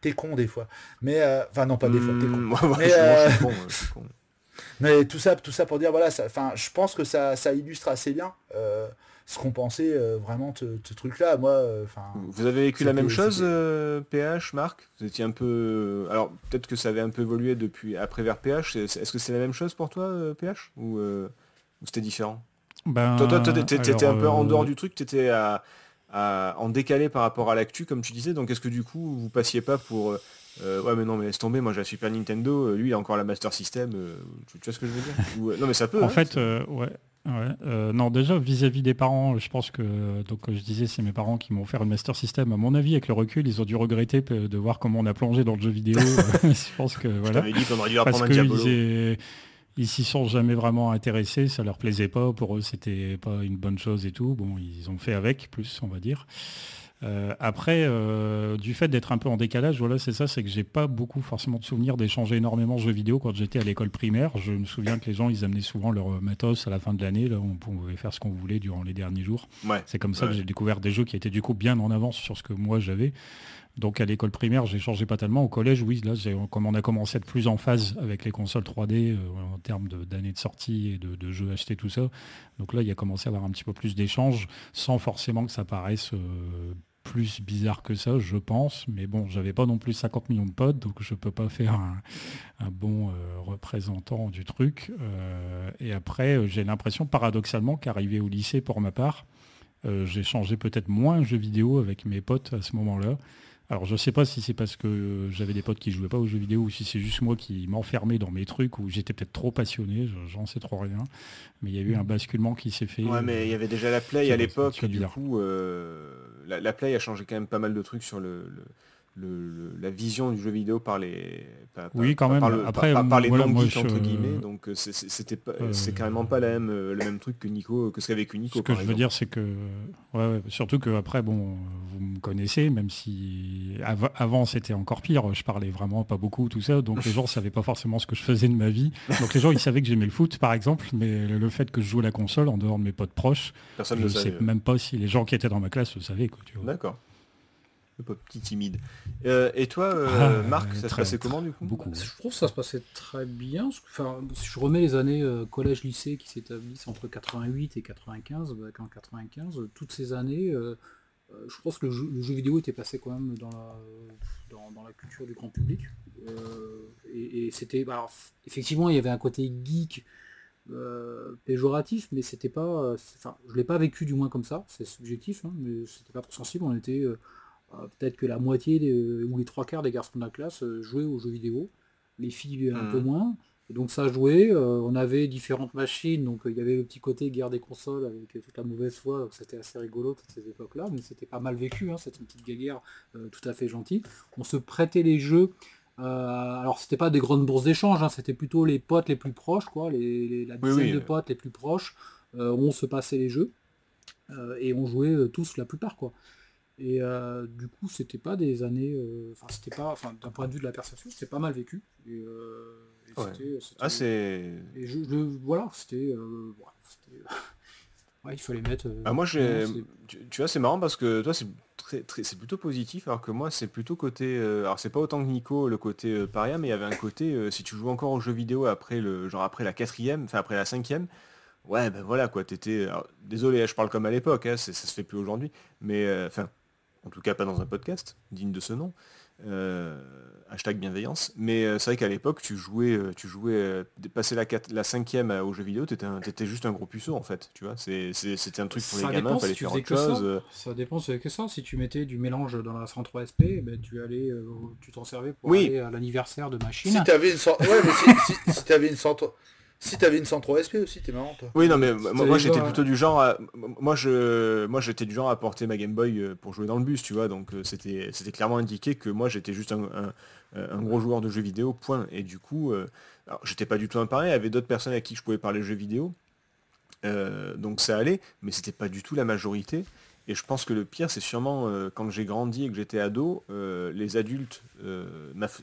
T'es- con des fois. Mais, euh, enfin, non, pas des fois, t'es con. Mmh, ouais, Mais, euh, con. Mais tout ça, tout ça pour dire, voilà, enfin, je pense que ça, ça illustre assez bien euh, ce qu'on pensait euh, vraiment de ce truc-là. Moi, euh, enfin, Vous avez vécu la même chose, c'était- euh, PH, Marc? Vous étiez un peu... Alors, peut-être que ça avait un peu évolué depuis après vers PH. Est-ce que c'est la même chose pour toi, euh, PH Ou, euh, ou c'était différent? Ben, Toi, toi, toi, t'étais t'étais un peu en dehors du truc, t'étais à, à- en décalé par rapport à l'actu, comme tu disais. Donc, est-ce que du coup, vous passiez pas pour... euh, ouais, mais non, mais laisse tomber, moi j'ai la Super Nintendo, lui il a encore la Master System. euh, tu, tu vois ce que je veux dire? Ou, euh, Non, mais ça peut. En hein, fait, euh, ouais. Ouais, euh, non, déjà vis-à-vis des parents, je pense que donc je disais c'est mes parents qui m'ont offert une Master System. À mon avis, avec le recul, ils ont dû regretter de voir comment on a plongé dans le jeu vidéo. je pense que voilà. t'avais dit qu'on aurait dû Parce un ils s'y sont jamais vraiment intéressés, ça leur plaisait pas, pour eux c'était pas une bonne chose et tout. Bon, ils ont fait avec, plus on va dire. Euh, après, euh, du fait d'être un peu en décalage, voilà, c'est ça, c'est que j'ai pas beaucoup forcément de souvenirs d'échanger énormément de jeux vidéo quand j'étais à l'école primaire. Je me souviens que les gens, ils amenaient souvent leur euh, matos à la fin de l'année, là, on pouvait faire ce qu'on voulait durant les derniers jours. Ouais. C'est comme ça Ouais. que j'ai découvert des jeux qui étaient du coup bien en avance sur ce que moi j'avais. Donc à l'école primaire, j'ai changé pas tellement. Au collège, oui, là, comme on a commencé à être plus en phase avec les consoles 3D euh, en termes de- d'années de, sortie et de, de jeux achetés, tout ça. Donc là, il y a commencé à avoir un petit peu plus d'échanges, sans forcément que ça paraisse euh, plus bizarre que ça, je pense. Mais bon, j'avais pas non plus 50 millions de potes, donc je peux pas faire un, bon euh, représentant du truc. Euh, et après, euh, j'ai l'impression, paradoxalement, qu'arrivé au lycée, pour ma part, j'ai changé peut-être moins de jeux vidéo avec mes potes à ce moment-là. Alors je sais pas si c'est parce que j'avais des potes qui jouaient pas aux jeux vidéo ou si c'est juste moi qui m'enfermais dans mes trucs ou j'étais peut-être trop passionné, je- j'en sais trop rien. Mais il y a eu un basculement qui s'est fait. Ouais, mais il y avait déjà la Play à l'époque, du bizarre. coup, euh, la, la Play a changé quand même pas mal de trucs sur le, le- le- le- la vision du jeu vidéo par les, par, Oui, par- quand même. par le- Après, par, par les voilà, moi, je- entre guillemets, donc euh, c'était pas, Euh, c'est carrément pas la même, euh, le même truc que Nico, que ce qu'a vécu Nico. Ce que je veux dire, c'est que, ouais, ouais, surtout que après, bon, vous me connaissez, même si av- avant c'était encore pire, je parlais vraiment pas beaucoup, tout ça, donc les gens savaient pas forcément ce que je faisais de ma vie. Donc les gens, ils savaient que j'aimais le foot, par exemple, mais le fait que je joue à la console, en dehors de mes potes proches, Personne je ne sais même pas si les gens qui étaient dans ma classe le savaient. D'accord. Le pauvre petit timide. Euh, et toi, euh, Ah, Marc, ça se passait comment du coup? Beaucoup. Je trouve que ça se passait très bien. Enfin, si je remets les années euh, collège-lycée qui s'établissent entre 88 et 95, bah, qu'en 95, euh, toutes ces années, je pense que le jeu, le jeu vidéo était passé quand même dans la, dans, dans la culture du grand public. Euh, et et c'était. bah, effectivement, il y avait un côté geek péjoratif, mais c'était pas. Enfin, je l'ai pas vécu du moins comme ça, c'est subjectif, hein, mais c'était pas trop sensible. On était peut-être que la moitié ou les trois quarts des garçons de la classe jouaient aux jeux vidéo, les filles un peu mmh. moins. Et donc ça jouait, on avait différentes machines, donc il y avait le petit côté guerre des consoles avec toute la mauvaise foi, c'était assez rigolo toutes ces époques-là, mais c'était pas mal vécu, hein, c'était une petite guerre tout à fait gentille. On se prêtait les jeux euh, alors c'était pas des grandes bourses d'échange, hein, c'était plutôt les potes les plus proches, quoi, les, la dizaine de potes les plus proches, euh, on se passait les jeux euh, et on jouait tous la plupart, quoi. Et du coup, c'était pas des années, enfin c'était pas, enfin d'un point de vue de la perception, c'était pas mal vécu. Et, ah c'est. Et je, voilà, c'était, il fallait mettre. ah, moi j'ai, tu, tu, vois, c'est marrant parce que toi c'est c'est plutôt positif, alors que moi c'est plutôt côté. Euh, alors c'est pas autant que Nico le côté euh, paria, mais il y avait un côté euh, si tu joues encore aux jeux vidéo après le genre après la quatrième, enfin après la cinquième, ouais ben voilà quoi, t'étais. Désolé, je parle comme à l'époque, hein, ça se fait plus aujourd'hui, mais enfin en tout cas pas dans un podcast digne de ce nom. Euh, hashtag bienveillance. Mais euh, c'est vrai qu'à l'époque, tu jouais, euh, tu jouais, passer la, la cinquième au jeu vidéo, t'étais, étais juste un gros puceau en fait. Tu vois, c'était un truc pour les gamins, fallait faire autre chose. Ça, dépend, c'est que ça. Si tu mettais du mélange dans la 103 SP, ben, tu allais, tu t'en servais pour aller à l'anniversaire de machine. Si t'avais une, ouais, mais si, une, si t'avais une 103 SP aussi, t'es marrant toi. Oui non mais moi, j'étais plutôt du genre à... moi je moi j'étais du genre à porter ma Game Boy euh, pour jouer dans le bus, tu vois, donc euh, c'était c'était clairement indiqué que moi j'étais juste un, gros joueur de jeux vidéo, point. Et du coup, euh, j'étais pas du tout pareil, il y avait d'autres personnes à qui je pouvais parler jeux vidéo. donc ça allait, mais c'était pas du tout la majorité. Et je pense que le pire, c'est sûrement quand j'ai grandi et que j'étais ado, les adultes,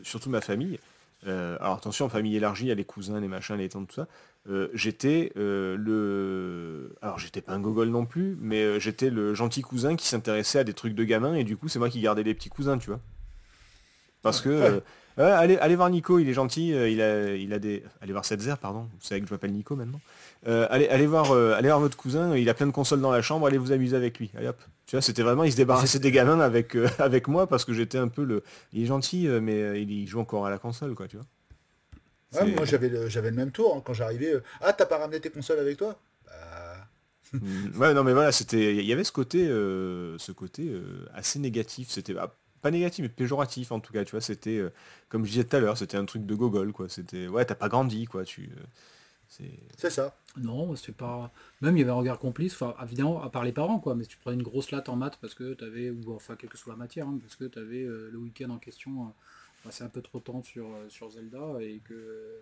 surtout ma famille, euh, alors attention, famille élargie, il y a les cousins, les machins, les tantes, tout ça. Euh, j'étais euh, le... Alors j'étais pas un gogol non plus, mais j'étais le gentil cousin qui s'intéressait à des trucs de gamin, et du coup c'est moi qui gardais les petits cousins, tu vois. Parce que... allez, allez voir Nico, il est gentil, il, a, il a des... Allez voir Setzer, pardon, vous savez que je m'appelle Nico maintenant. Allez, allez, voir, allez voir votre cousin, il a plein de consoles dans la chambre, allez vous amuser avec lui. Allez hop. Tu vois, c'était vraiment, il se débarrassait des gamins avec, euh, avec moi parce que j'étais un peu le. Il est gentil, euh, mais euh, il joue encore à la console, quoi, tu vois. moi j'avais le, j'avais le même tour hein, quand j'arrivais. ah, t'as pas ramené tes consoles avec toi? Bah... Ouais, non, mais voilà, c'était. Il y avait ce côté, ce côté assez négatif. C'était bah, pas négatif, mais péjoratif en tout cas, tu vois. C'était, comme je disais tout à l'heure, c'était un truc de gogol, quoi. C'était, ouais, t'as pas grandi, quoi. Tu. C'est ça. Non, c'est pas. Même il y avait un regard complice, enfin évidemment, à part les parents, quoi, mais tu prenais une grosse latte en maths parce que tu avais, ou enfin quelle que soit la matière, hein, parce que tu avais euh, le week-end en question euh, passé un peu trop de temps sur, euh, sur Zelda et que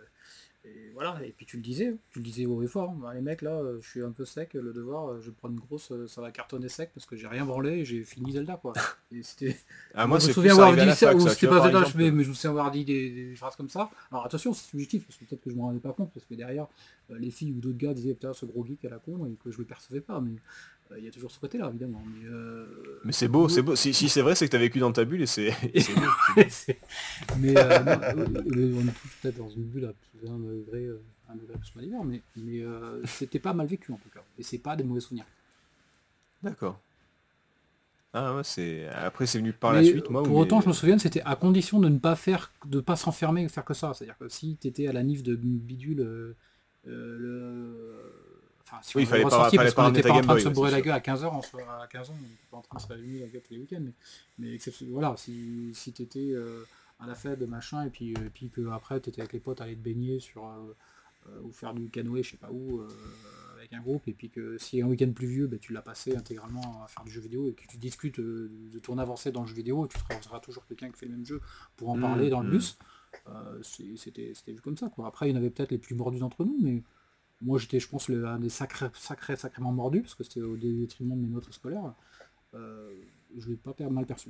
et voilà, et puis tu le disais, tu le disais haut et fort. Bah, les mecs là, euh, je suis un peu sec, le devoir, euh, je prends une grosse, euh, ça va cartonner sec parce que j'ai rien branlé et j'ai fini Zelda quoi. Et c'était. Ah, moi, je me souviens avoir dit ça, ou c'était pas Zelda, mais, mais, je me souviens avoir dit des, phrases comme ça. Alors attention, c'est subjectif parce que peut-être que je m'en rendais pas compte parce que derrière, les filles ou d'autres gars disaient putain ce gros geek à la con et que je le percevais pas. Mais euh, il y a toujours ce côté-là, évidemment. Mais, euh, mais c'est beau, c'est beau. Si, c'est vrai, c'est que tu as vécu dans ta bulle et c'est beau. mais euh, on est tous peut-être dans une bulle à plus un degré, un degré plus mal mais, mais c'était pas mal vécu en tout cas. Et c'est pas des mauvais souvenirs. D'accord. Ah ouais, c'est après c'est venu par la suite. Moi, pour autant, je me souviens, c'était à condition de ne pas faire, de pas s'enfermer, faire que ça. C'est-à-dire que si tu étais à la nif de bidule, le si oui, il fallait pas, parce qu'on n'était pas en train de se bourrer la gueule à 15h, à 15 ans, on n'était pas en train de se réunir la gueule tous les week-ends. Mais, mais voilà, si, si tu étais euh, à la fête, machin, et puis, euh, puis que après tu étais avec les potes à aller te baigner sur, euh, ou faire du canoë, je sais pas où, avec un groupe, et puis que si un week-end plus vieux, bah, tu l'as passé intégralement à faire du jeu vidéo, et que tu discutes de ton avancée dans le jeu vidéo, et tu trouveras toujours quelqu'un qui fait le même jeu pour en mmh, parler dans le mmh. bus. C'était vu comme ça. Quoi. Après, il y en avait peut-être les plus mordus d'entre nous, mais moi, j'étais, je pense, le, un des sacrés, sacrés, sacrément mordus, parce que c'était au détriment de mes notes scolaires. Euh, je l'ai pas mal perçu.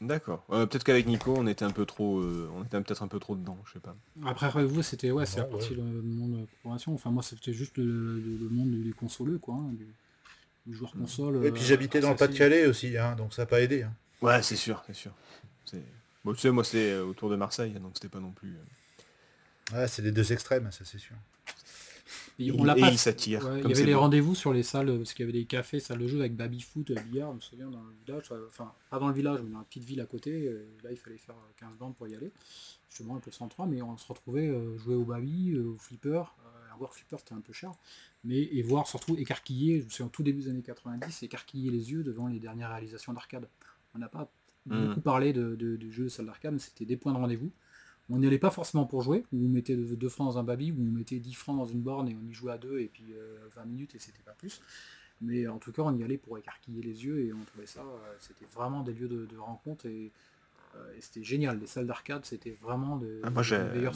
D'accord. peut-être qu'avec Nico, on était un peu trop, euh, on était peut-être un peu trop dedans, je sais pas. Après, vous, c'était ouais, c'est la partie du monde de la programmation. Enfin, moi, c'était juste le, monde des consoleux, quoi, hein, du, joueur console. Et puis j'habitais dans le Pas-de-Calais aussi, hein, donc ça n'a pas aidé. Hein. Ouais, c'est sûr, c'est sûr. Bon, tu sais, moi, c'est euh, autour de Marseille, donc c'était pas non plus. Ouais, c'est les deux extrêmes, ça c'est sûr. Et, on l'a il s'attire. il y avait les rendez-vous sur les salles, parce qu'il y avait des cafés, salles de jeu avec baby-foot, billard, je me souviens, dans le village, enfin, pas dans le village, mais dans la petite ville à côté. Euh, là, il fallait faire 15 bandes pour y aller, justement, un peu 103, mais on se retrouvait euh, jouer au baby, au flipper. War Flipper c'était un peu cher, mais et voir surtout écarquiller, je me souviens tout début des années 90, écarquiller les yeux devant les dernières réalisations d'arcade. On n'a pas Mm. beaucoup parlé de, de, de jeux de salle d'arcade, mais c'était des points de rendez-vous. On n'y allait pas forcément pour jouer, où on mettait 2 francs dans un baby, où on mettait 10 francs dans une borne et on y jouait à deux et puis euh, 20 minutes et c'était pas plus. Mais en tout cas, on y allait pour écarquiller les yeux et on trouvait ça, euh, c'était vraiment des lieux de, de rencontre et, euh, et c'était génial. Les salles d'arcade, c'était vraiment de, Ah,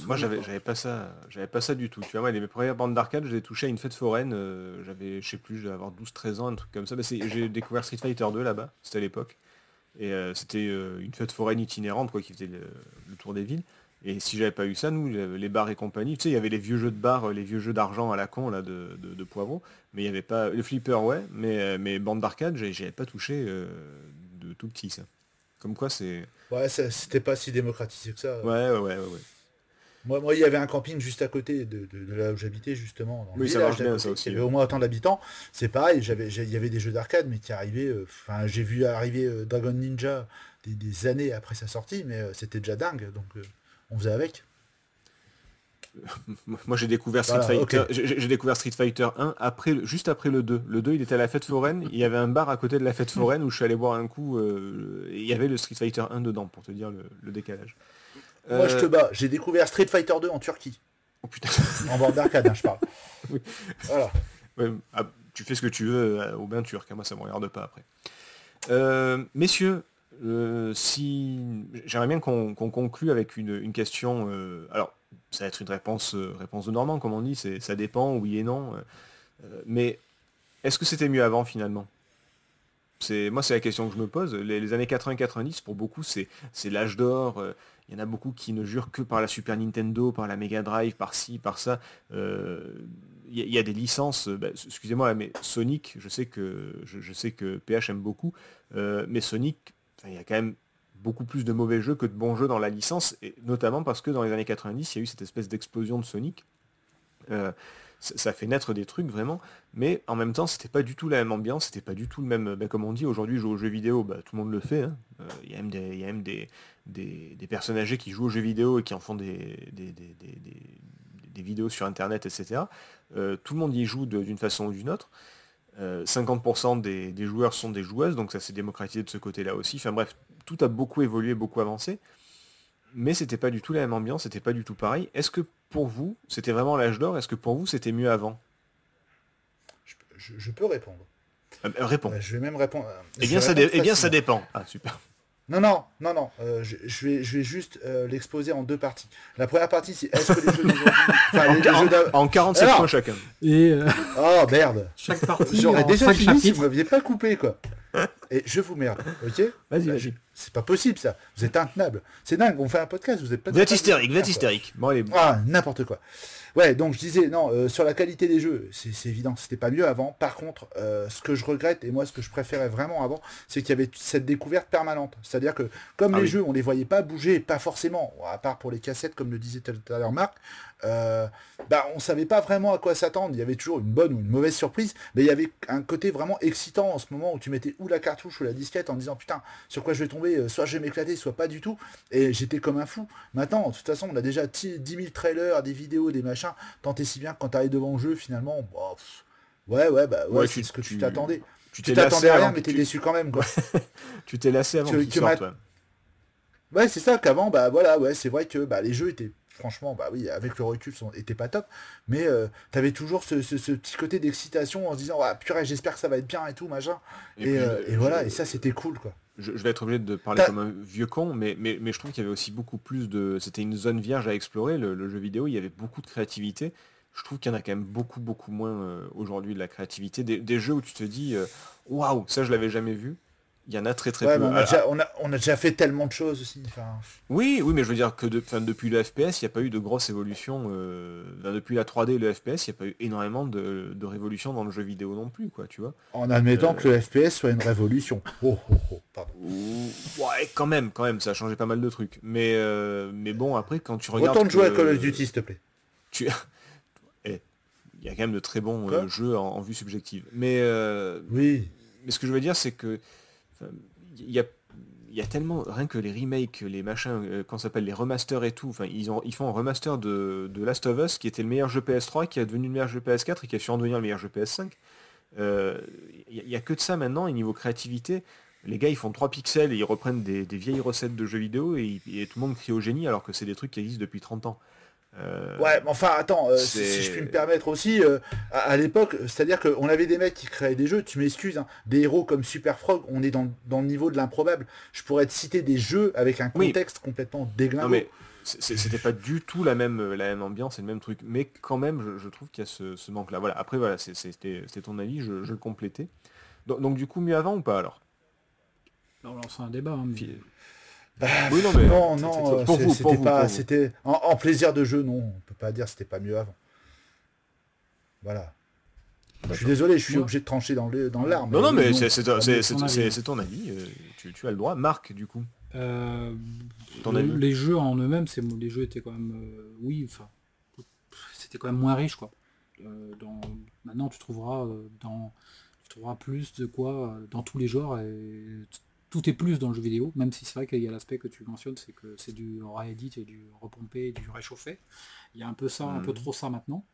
moi, j'avais, j'avais pas ça, j'avais pas ça du tout. Tu vois, moi, les mes premières bandes d'arcade, je les ai touchées à une fête foraine. euh, j'avais, je sais plus, je devais avoir 12-13 ans, un truc comme ça. Mais c'est- j'ai découvert Street Fighter 2 là-bas, c'était à l'époque. Et euh, c'était euh, une fête foraine itinérante, quoi, qui faisait le, le tour des villes. Et si j'avais pas eu ça, nous, les bars et compagnie, tu sais, il y avait les vieux jeux de bar, euh, les vieux jeux d'argent à la con, là, de, de, de poivron. Mais il y avait pas, le flipper, ouais, mais euh, mes bandes d'arcade, j'avais pas touché euh, de tout petit, ça. Comme quoi, c'est... Ouais, c'était pas si démocratisé que ça. Ouais, ouais, ouais, ouais. ouais. Moi, moi, il y avait un camping juste à côté de, de- de là où j'habitais, justement. Dans le Oui, ça village marche d'à bien, ça aussi, Il y avait au moins autant d'habitants. C'est pareil, j'avais, il y avait des jeux d'arcade, mais qui arrivaient. euh, Enfin, j'ai vu arriver euh, Dragon Ninja des, des années après sa sortie, mais euh, c'était déjà dingue. Donc, on faisait avec. Moi j'ai découvert Street Voilà, Fighter, j'ai découvert Street Fighter 1 après, juste après le 2. Le 2 il était à la fête foraine, il y avait un bar à côté de la fête foraine où je suis allé boire un coup, et il y avait le Street Fighter 1 dedans pour te dire le, le décalage. Moi, je Euh, te bats. J'ai découvert Street Fighter 2 en Turquie. Oh putain, En bord d'arcade, hein, je parle. Oui. Voilà. Ouais, ah, tu fais ce que tu veux euh, au bain turc, hein, moi ça me regarde pas après. Euh, messieurs, euh, si j'aimerais bien qu'on qu'on conclue avec une, une question. euh, alors, ça va être une réponse, euh, réponse de Normand, comme on dit, ça dépend, oui et non. euh, euh, mais est-ce que c'était mieux avant finalement? Moi c'est la question que je me pose. Les, les années 80-90 pour beaucoup c'est c'est l'âge d'or. Euh, Il y en a beaucoup qui ne jurent que par la Super Nintendo, par la Mega Drive, par ci, par ça. Euh, Il il y a des licences. euh, bah, Excusez-moi mais Sonic, je sais que je, sais que PH aime beaucoup, euh, mais Sonic, il y a quand même beaucoup plus de mauvais jeux que de bons jeux dans la licence, et notamment parce que dans les années 90, il y a eu cette espèce d'explosion de Sonic. Euh, ça fait naître des trucs vraiment, mais en même temps c'était pas du tout la même ambiance, c'était pas du tout le même, bah, comme on dit aujourd'hui jouer aux jeux vidéo, bah, tout le monde le fait, hein. Euh, il y a même, des, y a même des, des, des personnes âgées qui jouent aux jeux vidéo et qui en font des, vidéos sur internet, etc. Euh, tout le monde y joue d'une façon ou d'une autre. Euh, 50% des, des joueurs sont des joueuses, donc ça s'est démocratisé de ce côté-là aussi. Enfin bref, tout a beaucoup évolué, beaucoup avancé. Mais c'était pas du tout la même ambiance, c'était pas du tout pareil. Est-ce que pour vous, c'était vraiment l'âge d'or? Est-ce que pour vous, c'était mieux avant? Je, je- je peux répondre. Euh, Réponds. Euh, je vais même répondre. euh, eh, bien, ça dé- eh bien, ça dépend. Ah, super. Non, non, non, non. euh, je, je vais, je vais juste euh, l'exposer en deux parties. La première partie, c'est est-ce que les jeux d'aujourd'hui... Enfin, les, les En, jeux en 47 Alors points chacun. Et euh, Oh, merde chaque partie, J'aurais déjà fini si vous m'aviez pas coupé, quoi. Et je vous merde, ok? Vas-y, Bah, vas-y. C'est pas possible, ça. Vous êtes intenable. C'est dingue, on fait un podcast, vous êtes pas... Vous êtes hystérique, vous êtes hystérique. Bon, allez. Ah, n'importe quoi. Ouais, donc je disais, non, euh, sur la qualité des jeux, c'est c'est évident, c'était pas mieux avant. Par contre, euh, ce que je regrette, et moi ce que je préférais vraiment avant, c'est qu'il y avait cette découverte permanente. C'est-à-dire que comme Ah les oui. jeux, on les voyait pas bouger, pas forcément, à part pour les cassettes, comme le disait tout à l'heure Marc, euh, bah, on savait pas vraiment à quoi s'attendre. Il y avait toujours une bonne ou une mauvaise surprise, mais il y avait un côté vraiment excitant en ce moment où tu mettais ou la cartouche ou la disquette en disant putain, sur quoi je vais tomber, euh, soit je vais m'éclater, soit pas du tout. Et j'étais comme un fou. Maintenant, de toute façon, on a déjà 10 000 trailers, des vidéos, des machins. Tant et si bien que quand t'arrives devant le jeu, finalement, bah, pff, ouais, ouais, bah, ouais, Ouais, c'est ce que tu t'attendais. Tu t'attendais à rien, mais t'es tu- déçu quand même, quoi. Tu t'es lassé avant Que- qu'il que sorte, ma- ouais. Ouais, c'est ça qu'avant, bah voilà, ouais, c'est vrai que bah, les jeux étaient, franchement, bah oui, avec le recul, sont, étaient pas top, mais euh, t'avais toujours ce, ce- ce petit côté d'excitation en se disant, ah purée, j'espère que ça va être bien et tout, machin. Et, puis, euh, et voilà, et ça, c'était cool, quoi. Je, je vais être obligé de parler comme un vieux con, mais, mais, mais je trouve qu'il y avait aussi beaucoup plus de... C'était une zone vierge à explorer, le, le jeu vidéo, il y avait beaucoup de créativité. Je trouve qu'il y en a quand même beaucoup, beaucoup moins euh, aujourd'hui de la créativité. Des, des jeux où tu te dis, euh, waouh, ça je l'avais jamais vu. Il y en a très très Ouais, peu. mais on a, déjà, on, a, on a déjà fait tellement de choses aussi. enfin, Oui, oui, mais je veux dire que de- depuis le FPS, il n'y a pas eu de grosse évolution. euh, depuis la 3D et le FPS, il n'y a pas eu énormément de, de révolution dans le jeu vidéo non plus, quoi, tu vois. en admettant Euh, que le FPS soit une révolution. Oh, oh, oh, pardon. Ouais, quand même, quand même, ça a changé pas mal de trucs. Mais, euh, mais bon, après, quand tu regardes... Retourne jouer à Call of Duty, s'il te plaît. tu... Eh, Il y a quand même de très bons jeux en, en vue subjective. Mais, euh, Oui. mais ce que je veux dire, c'est que il y a, a tellement, rien que les remakes, les machins, euh, qu'on s'appelle les remasters et tout, ils, ont, ils font un remaster de, Last of Us qui était le meilleur jeu PS3, qui est devenu le meilleur jeu PS4 et qui a su en devenir le meilleur jeu PS5. Il n'y a, que de ça maintenant, et niveau créativité, les gars ils font 3 pixels et ils reprennent des, vieilles recettes de jeux vidéo et, et, tout le monde crie au génie alors que c'est des trucs qui existent depuis 30 ans. Euh, ouais, mais enfin, attends, euh, si, je puis me permettre aussi, euh, à, l'époque, c'est-à-dire qu'on avait des mecs qui créaient des jeux, tu m'excuses, hein, des héros comme Super Frog, on est dans, le niveau de l'improbable. Je pourrais te citer des jeux avec un contexte complètement déglingué. mais c'était pas du tout la même, la même ambiance et le même truc. Mais quand même, je, trouve qu'il y a ce, manque-là. Voilà, après, voilà, c'était ton avis, je, le complétais. Donc, du coup, mieux avant ou pas alors? On lance un débat. Hein, bah, non, non, c'était pas, c'était en, plaisir de jeu, non, on peut pas dire c'était pas mieux avant. Voilà. Je suis désolé, je suis obligé de trancher dans l'arme. Non, non, mais c'est ton avis. Euh, tu, as le droit. Marc, du coup. Euh, les jeux en eux-mêmes, les jeux étaient quand même, euh, oui, enfin, c'était quand même moins riche, quoi. maintenant, tu trouveras dans, tu trouveras plus de quoi dans tous les genres et tout est plus dans le jeu vidéo, même si c'est vrai qu'il y a l'aspect que tu mentionnes, c'est que c'est du réédit et du repompé du réchauffé. Il y a un peu ça, un peu mhm. trop ça maintenant.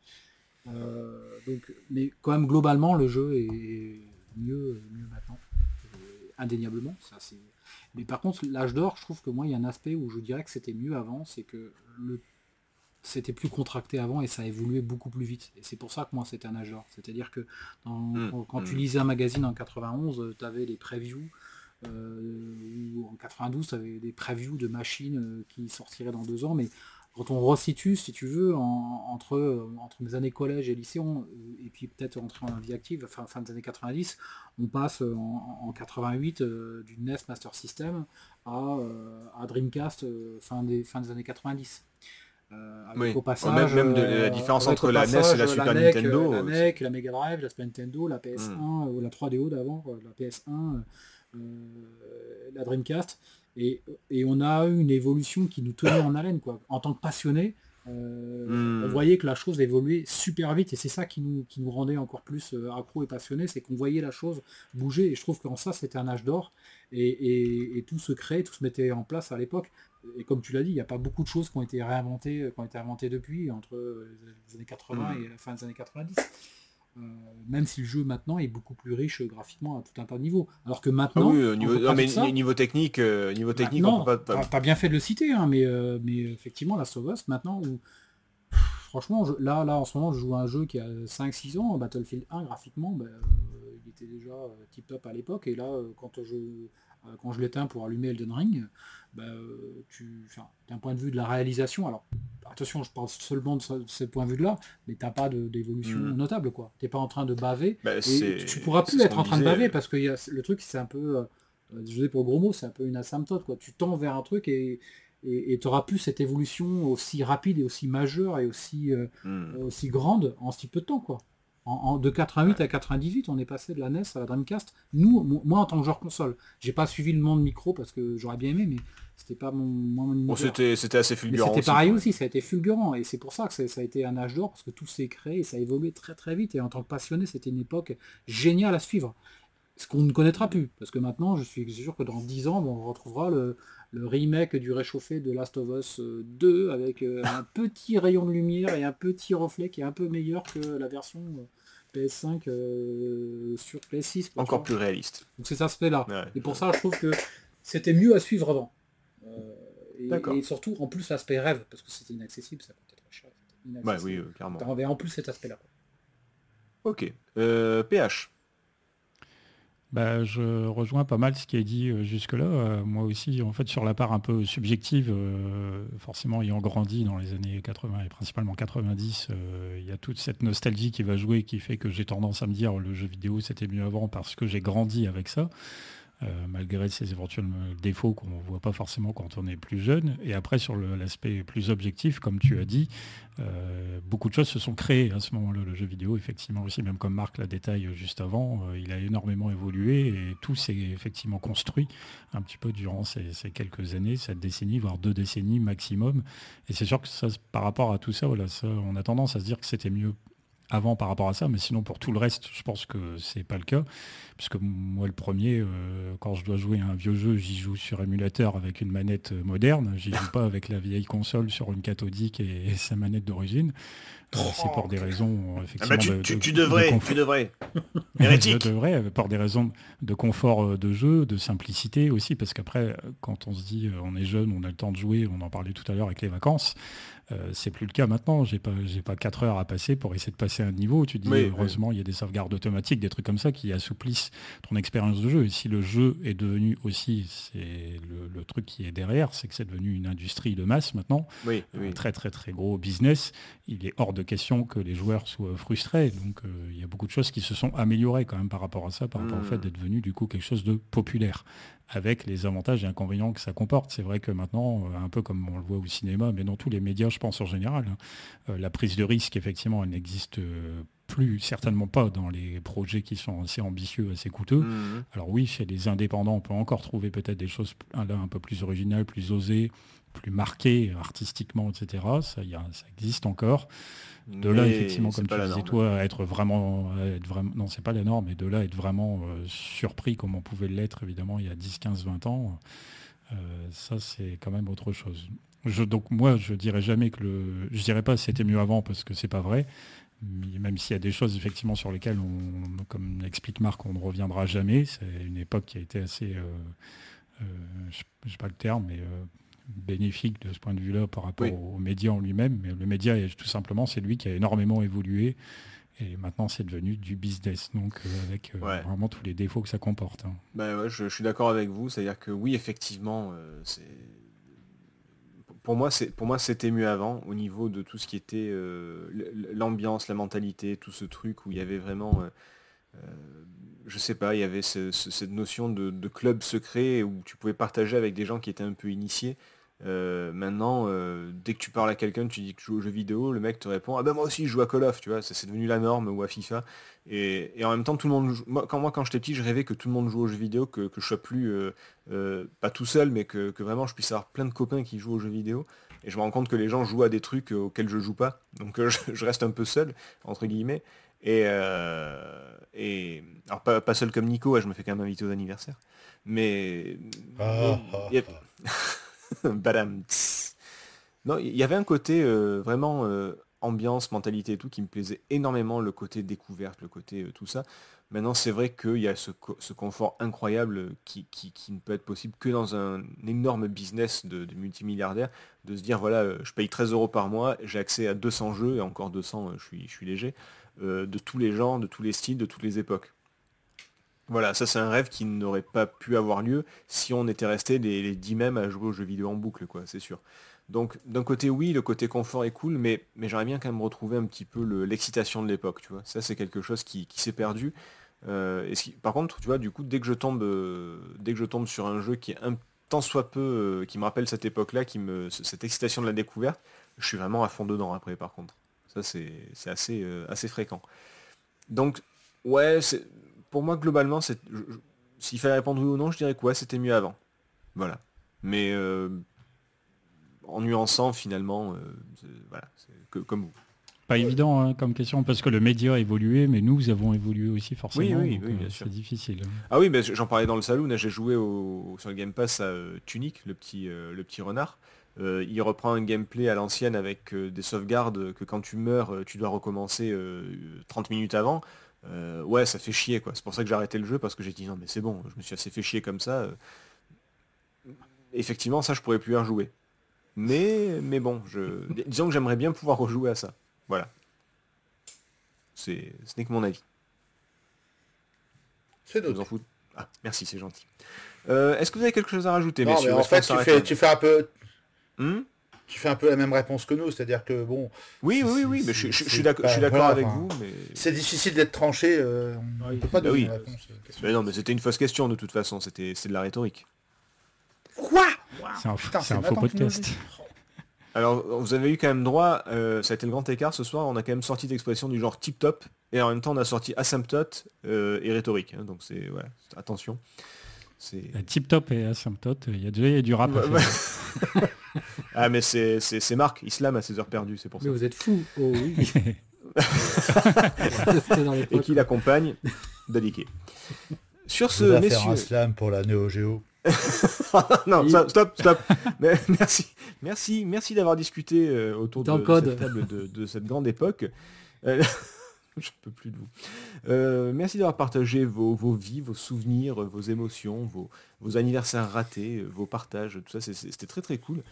Euh, donc, mais quand même globalement le jeu est mieux, mieux maintenant. Indéniablement. Ça, mais par contre, l'âge d'or, je trouve que moi il y a un aspect où je dirais que c'était mieux avant, c'est que le c'était plus contracté avant et ça évoluait beaucoup plus vite. Et c'est pour ça que moi c'était un âge d'or. C'est-à-dire que mhm. quand, tu mhm. lisais un magazine en 91, tu avais les previews, euh, en 92, tu avais des previews de machines euh, qui sortiraient dans deux ans, mais quand on resitue, si tu veux, entre, euh, entre mes années collège et lycée, et puis peut-être entrer en vie active, fin, fin des années 90, on passe en, 88 du NES Master System à, Dreamcast fin, des, fin des années 90. au passage, même, de, la différence entre la NES et la Super Nintendo. La NEC, la Mega Drive, la Super Nintendo, la PS1, hmm. ou la 3DO d'avant, la PS1, euh, la Dreamcast. Et, on a eu une évolution qui nous tenait en haleine. Quoi. En tant que passionnés, euh, on hmm. voyait que la chose évoluait super vite et c'est ça qui nous, qui nous rendait encore plus euh, accro et passionnés, c'est qu'on voyait la chose bouger et je trouve qu'en ça c'était un âge d'or et, tout se crée, tout se mettait en place à l'époque. Et comme tu l'as dit, il n'y a pas beaucoup de choses qui ont été réinventées, qui ont été inventées depuis, entre les années 80 hmm. et la fin des années 90. Euh, même si le jeu maintenant est beaucoup plus riche graphiquement à tout un tas de niveaux. Alors que maintenant, ah niveau, niveau technique, euh, niveau technique, on peut pas. T'as bien fait de le citer, hein, mais, euh, mais effectivement, la of Us maintenant, où, franchement, là, là en ce moment, je joue à un jeu qui a 5-6 ans, Battlefield 1 graphiquement, bah, il était déjà tip top à l'époque, et là, quand je quand je l'éteins pour allumer Elden Ring, bah, tu, d'un point de vue de la réalisation, alors attention, je parle seulement de ce, point de vue-là, mais t'as pas d'évolution hmm. notable, quoi. T'es pas en train de baver. Bah, et tu pourras plus être en train de baver parce que y a, le truc, c'est un peu, euh, je dis pour gros mots, c'est un peu une asymptote, quoi. Tu tends vers un truc et et tu n'auras plus cette évolution aussi rapide et aussi majeure et aussi, euh, hmm. aussi grande en si peu de temps, quoi. En, de 88 à 98, on est passé de la NES à la Dreamcast. Nous, moi en tant que joueur console, j'ai pas suivi le monde micro parce que j'aurais bien aimé, mais c'était pas mon, mon c'était, assez fulgurant. C'était pareil aussi, ça a été fulgurant. Et c'est pour ça que ça, a été un âge d'or, parce que tout s'est créé et ça a évolué très très vite. Et en tant que passionné, c'était une époque géniale à suivre. Ce qu'on ne connaîtra plus. Parce que maintenant, je suis sûr que dans 10 ans, on retrouvera le, remake du réchauffé de Last of Us 2 avec euh, un petit rayon de lumière et un petit reflet qui est un peu meilleur que la version euh, PS5 euh, sur PS6. Encore plus réaliste. Donc c'est cet aspect-là. Et pour ça, je trouve que c'était mieux à suivre avant. Euh, et, surtout, en plus, l'aspect rêve, parce que c'était inaccessible, ça coûtait très cher. Bah oui, euh, clairement. en plus cet aspect-là. Ok. PH euh, bah, je rejoins pas mal ce qui est dit jusque-là. moi aussi, en fait, sur la part un peu subjective, forcément ayant grandi dans les années 80 et principalement 90, il y a toute cette nostalgie qui va jouer, qui fait que j'ai tendance à me dire le jeu vidéo c'était mieux avant parce que j'ai grandi avec ça. Euh, malgré ses éventuels défauts qu'on ne voit pas forcément quand on est plus jeune. Et après, sur l'aspect plus objectif, comme tu as dit, euh, beaucoup de choses se sont créées à ce moment-là. Le jeu vidéo, effectivement aussi, même comme Marc l'a détaillé juste avant, euh, il a énormément évolué et tout s'est effectivement construit un petit peu durant ces, quelques années, cette décennie, voire deux décennies maximum. Et c'est sûr que ça, par rapport à tout ça, on a tendance à se dire que c'était mieux avant par rapport à ça, mais sinon pour tout le reste, je pense que c'est pas le cas. Puisque moi le premier, euh, quand je dois jouer à un vieux jeu, j'y joue sur émulateur avec une manette moderne, j'y joue pas avec la vieille console sur une cathodique et, sa manette d'origine. Euh, c'est pour des raisons Ah effectivement. bah, tu, de- tu- de- tu de devrais, tu devrais. Je devrais, euh, pour des raisons de confort euh, de jeu, de simplicité aussi, parce qu'après, euh, quand on se dit euh, on est jeune, on a le temps de jouer, on en parlait tout à l'heure avec les vacances, euh, c'est plus le cas maintenant. J'ai pas, j'ai pas 4 heures à passer pour essayer de passer un niveau. Tu dis Oui, oui. heureusement il y a des sauvegardes automatiques, des trucs comme ça qui assouplissent ton expérience de jeu. Et si le jeu est devenu aussi, c'est le, le truc qui est derrière, c'est que c'est devenu une industrie de masse maintenant Oui, un oui. très très très gros business, il est hors de question que les joueurs soient frustrés. Donc euh, il y a beaucoup de choses qui se sont améliorées quand même par rapport à ça, par rapport au Mm. fait d'être devenu du coup quelque chose de populaire, avec les avantages et inconvénients que ça comporte. C'est vrai que maintenant, euh, un peu comme on le voit au cinéma, mais dans tous les médias, je pense en général, hein, euh, la prise de risque, effectivement, elle n'existe plus, certainement pas dans les projets qui sont assez ambitieux, assez coûteux. Mhm. Alors oui, chez les indépendants, on peut encore trouver peut-être des choses là, un peu plus originales, plus osées, plus marquées artistiquement, etc. Ça, y a- ça existe encore. De là, effectivement, comme tu disais norme. toi, être vraiment, être vraiment, non, c'est pas la norme, mais de là, être vraiment euh, surpris comme on pouvait l'être, évidemment, il y a 10, 15, 20 ans, euh, ça, c'est quand même autre chose. Je, donc moi, je dirais jamais que le, je dirais pas c'était mieux avant parce que c'est pas vrai. Même s'il y a des choses effectivement sur lesquelles, on, comme explique Marc, on ne reviendra jamais. C'est une époque qui a été assez, euh, euh, je sais pas le terme, mais euh, bénéfique de ce point de vue-là par rapport Oui. au, au média en lui-même. Mais le média, tout simplement, c'est lui qui a énormément évolué. Et maintenant, c'est devenu du business, donc euh, avec euh, Ouais. vraiment tous les défauts que ça comporte. hein. Bah ouais, je, je suis d'accord avec vous. C'est-à-dire que oui, effectivement, euh, c'est pour moi, c'est pour moi c'était mieux avant au niveau de tout ce qui était l'ambiance, la mentalité, tout ce truc où il y avait vraiment, je sais pas, il y avait ce- ce- cette notion de, de club secret où tu pouvais partager avec des gens qui étaient un peu initiés. Euh, maintenant, euh, dès que tu parles à quelqu'un, tu dis que tu joues aux jeux vidéo, le mec te répond ah ben moi aussi je joue à Call of, tu vois, ça c'est devenu la norme ou à FIFA. Et, et en même temps, tout le monde, joue- moi, quand moi quand j'étais petit, je rêvais que tout le monde joue aux jeux vidéo, que, que je sois plus euh, pas tout seul, mais que, que vraiment je puisse avoir plein de copains qui jouent aux jeux vidéo. Et je me rends compte que les gens jouent à des trucs auxquels je joue pas, donc je, je reste un peu seul entre guillemets. Et, euh, et alors pas, pas seul comme Nico, ouais, je me fais quand même inviter aux anniversaires, mais Ah, ah, il y a- Badam. Non, il y avait un côté euh, vraiment euh, ambiance, mentalité et tout qui me plaisait énormément, le côté découverte, le côté euh, tout ça. Maintenant, c'est vrai qu'il y a ce, co- ce confort incroyable qui, ne peut être possible que dans un énorme business de, de multimilliardaires, de se dire, voilà, je paye 13 euros par mois, j'ai accès à 200 jeux, et encore 200, euh, je suis, je suis léger, de tous les genres, de tous les styles, de toutes les époques. Voilà, ça c'est un rêve qui n'aurait pas pu avoir lieu si on était resté les, les 10 mêmes à jouer aux jeux vidéo en boucle, quoi, c'est sûr. Donc d'un côté oui, le côté confort est cool, mais, mais j'aimerais bien quand même retrouver un petit peu le- l'excitation de l'époque, tu vois. Ça c'est quelque chose qui, s'est perdu. Euh, et ce qui- par contre, tu vois, du coup, dès que je tombe, euh, dès que je tombe sur un jeu qui est un tant soit peu, euh, qui me rappelle cette époque-là, qui me, ce- cette excitation de la découverte, je suis vraiment à fond dedans après, par contre. Ça c'est assez, euh, assez fréquent. Donc ouais, pour moi globalement, c'est s'il fallait répondre oui ou non, je dirais que ouais, c'était mieux avant. Voilà. Mais euh, en nuançant finalement, euh, c'est- voilà, c'est que, comme vous. Pas évident hein, comme question parce que le média a évolué, mais nous avons évolué aussi forcément. Oui, oui, donc, oui, euh, bien sûr. C'est difficile. Ah oui, mais j'en parlais dans le salon, j'ai joué au, sur le Game Pass à Tunic, le petit, le petit renard. Euh, il reprend un gameplay à l'ancienne avec euh, des sauvegardes que quand tu meurs, euh, tu dois recommencer euh, 30 minutes avant. Euh, ouais, ça fait chier quoi. C'est pour ça que j'ai arrêté le jeu parce que j'ai dit non mais c'est bon, je me suis assez fait chier comme ça. euh. Effectivement, ça je pourrais plus y rejouer. Mais, mais bon, je... disons que j'aimerais bien pouvoir rejouer à ça. Voilà. C'est, ce n'est que mon avis. C'est fous. Ah, merci, c'est gentil. Euh, Est-ce que vous avez quelque chose à rajouter, Non, messieurs? mais ou en fait, fais, tu fais un peu, Hmm? Tu fais un peu la même réponse que nous, c'est-à-dire que bon, Oui, oui, oui, mais je, je- suis d'accord je suis pas- d'accord voilà, avec enfin, vous, mais... c'est difficile d'être tranché. euh, on Oui. peut pas Bah donner oui. une réponse. euh, mais non, mais c'était une fausse question de toute façon, c'était c'est de la rhétorique. Quoi? C'est un, Putain, c'est c'est un faux podcast. Alors, vous avez eu quand même droit, euh, ça a été le grand écart ce soir, on a quand même sorti d'expressions du genre tip-top, et en même temps on a sorti asymptote euh, et rhétorique, hein, donc c'est... Ouais, attention. C'est... Tip top et asymptote, il y a déjà il y a du rap. à. ah mais c'est c'est- c'est Marc, Islam à ses heures perdues, c'est pour ça. Mais vous êtes fous. Oh oui. Et qui l'accompagne d'Aliké. Sur Je ce, faire messieurs... un slam pour la Neo Geo. non, stop, stop. Mais, merci, merci, merci d'avoir discuté euh, autour de, cette table de, de cette grande époque. Euh, je peux plus de vous. Euh, merci d'avoir partagé vos, vos vies, vos souvenirs, vos émotions, vos, vos anniversaires ratés, vos partages, tout ça, c'est- c'était très très cool.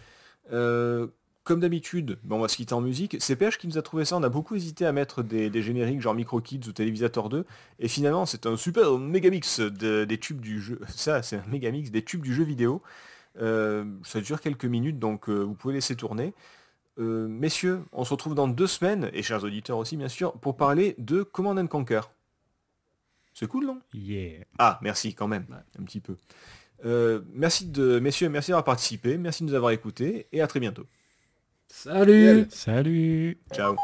Euh, comme d'habitude, bon, on va se quitter en musique. C'est PH qui nous a trouvé ça. On a beaucoup hésité à mettre des, des génériques genre Micro Kids ou Télévisateur 2. Et finalement, c'est un super méga mix de- des tubes du jeu. Ça, c'est un méga mix des tubes du jeu vidéo. Euh, ça dure quelques minutes, donc euh, vous pouvez laisser tourner. Euh, messieurs, on se retrouve dans deux semaines, et chers auditeurs aussi bien sûr, pour parler de Command and Conquer. C'est cool, non? Yeah. Ah, merci quand même, un petit peu. Euh, merci de, messieurs, merci d'avoir participé, merci de nous avoir écoutés, et à très bientôt. Salut Salut Ciao.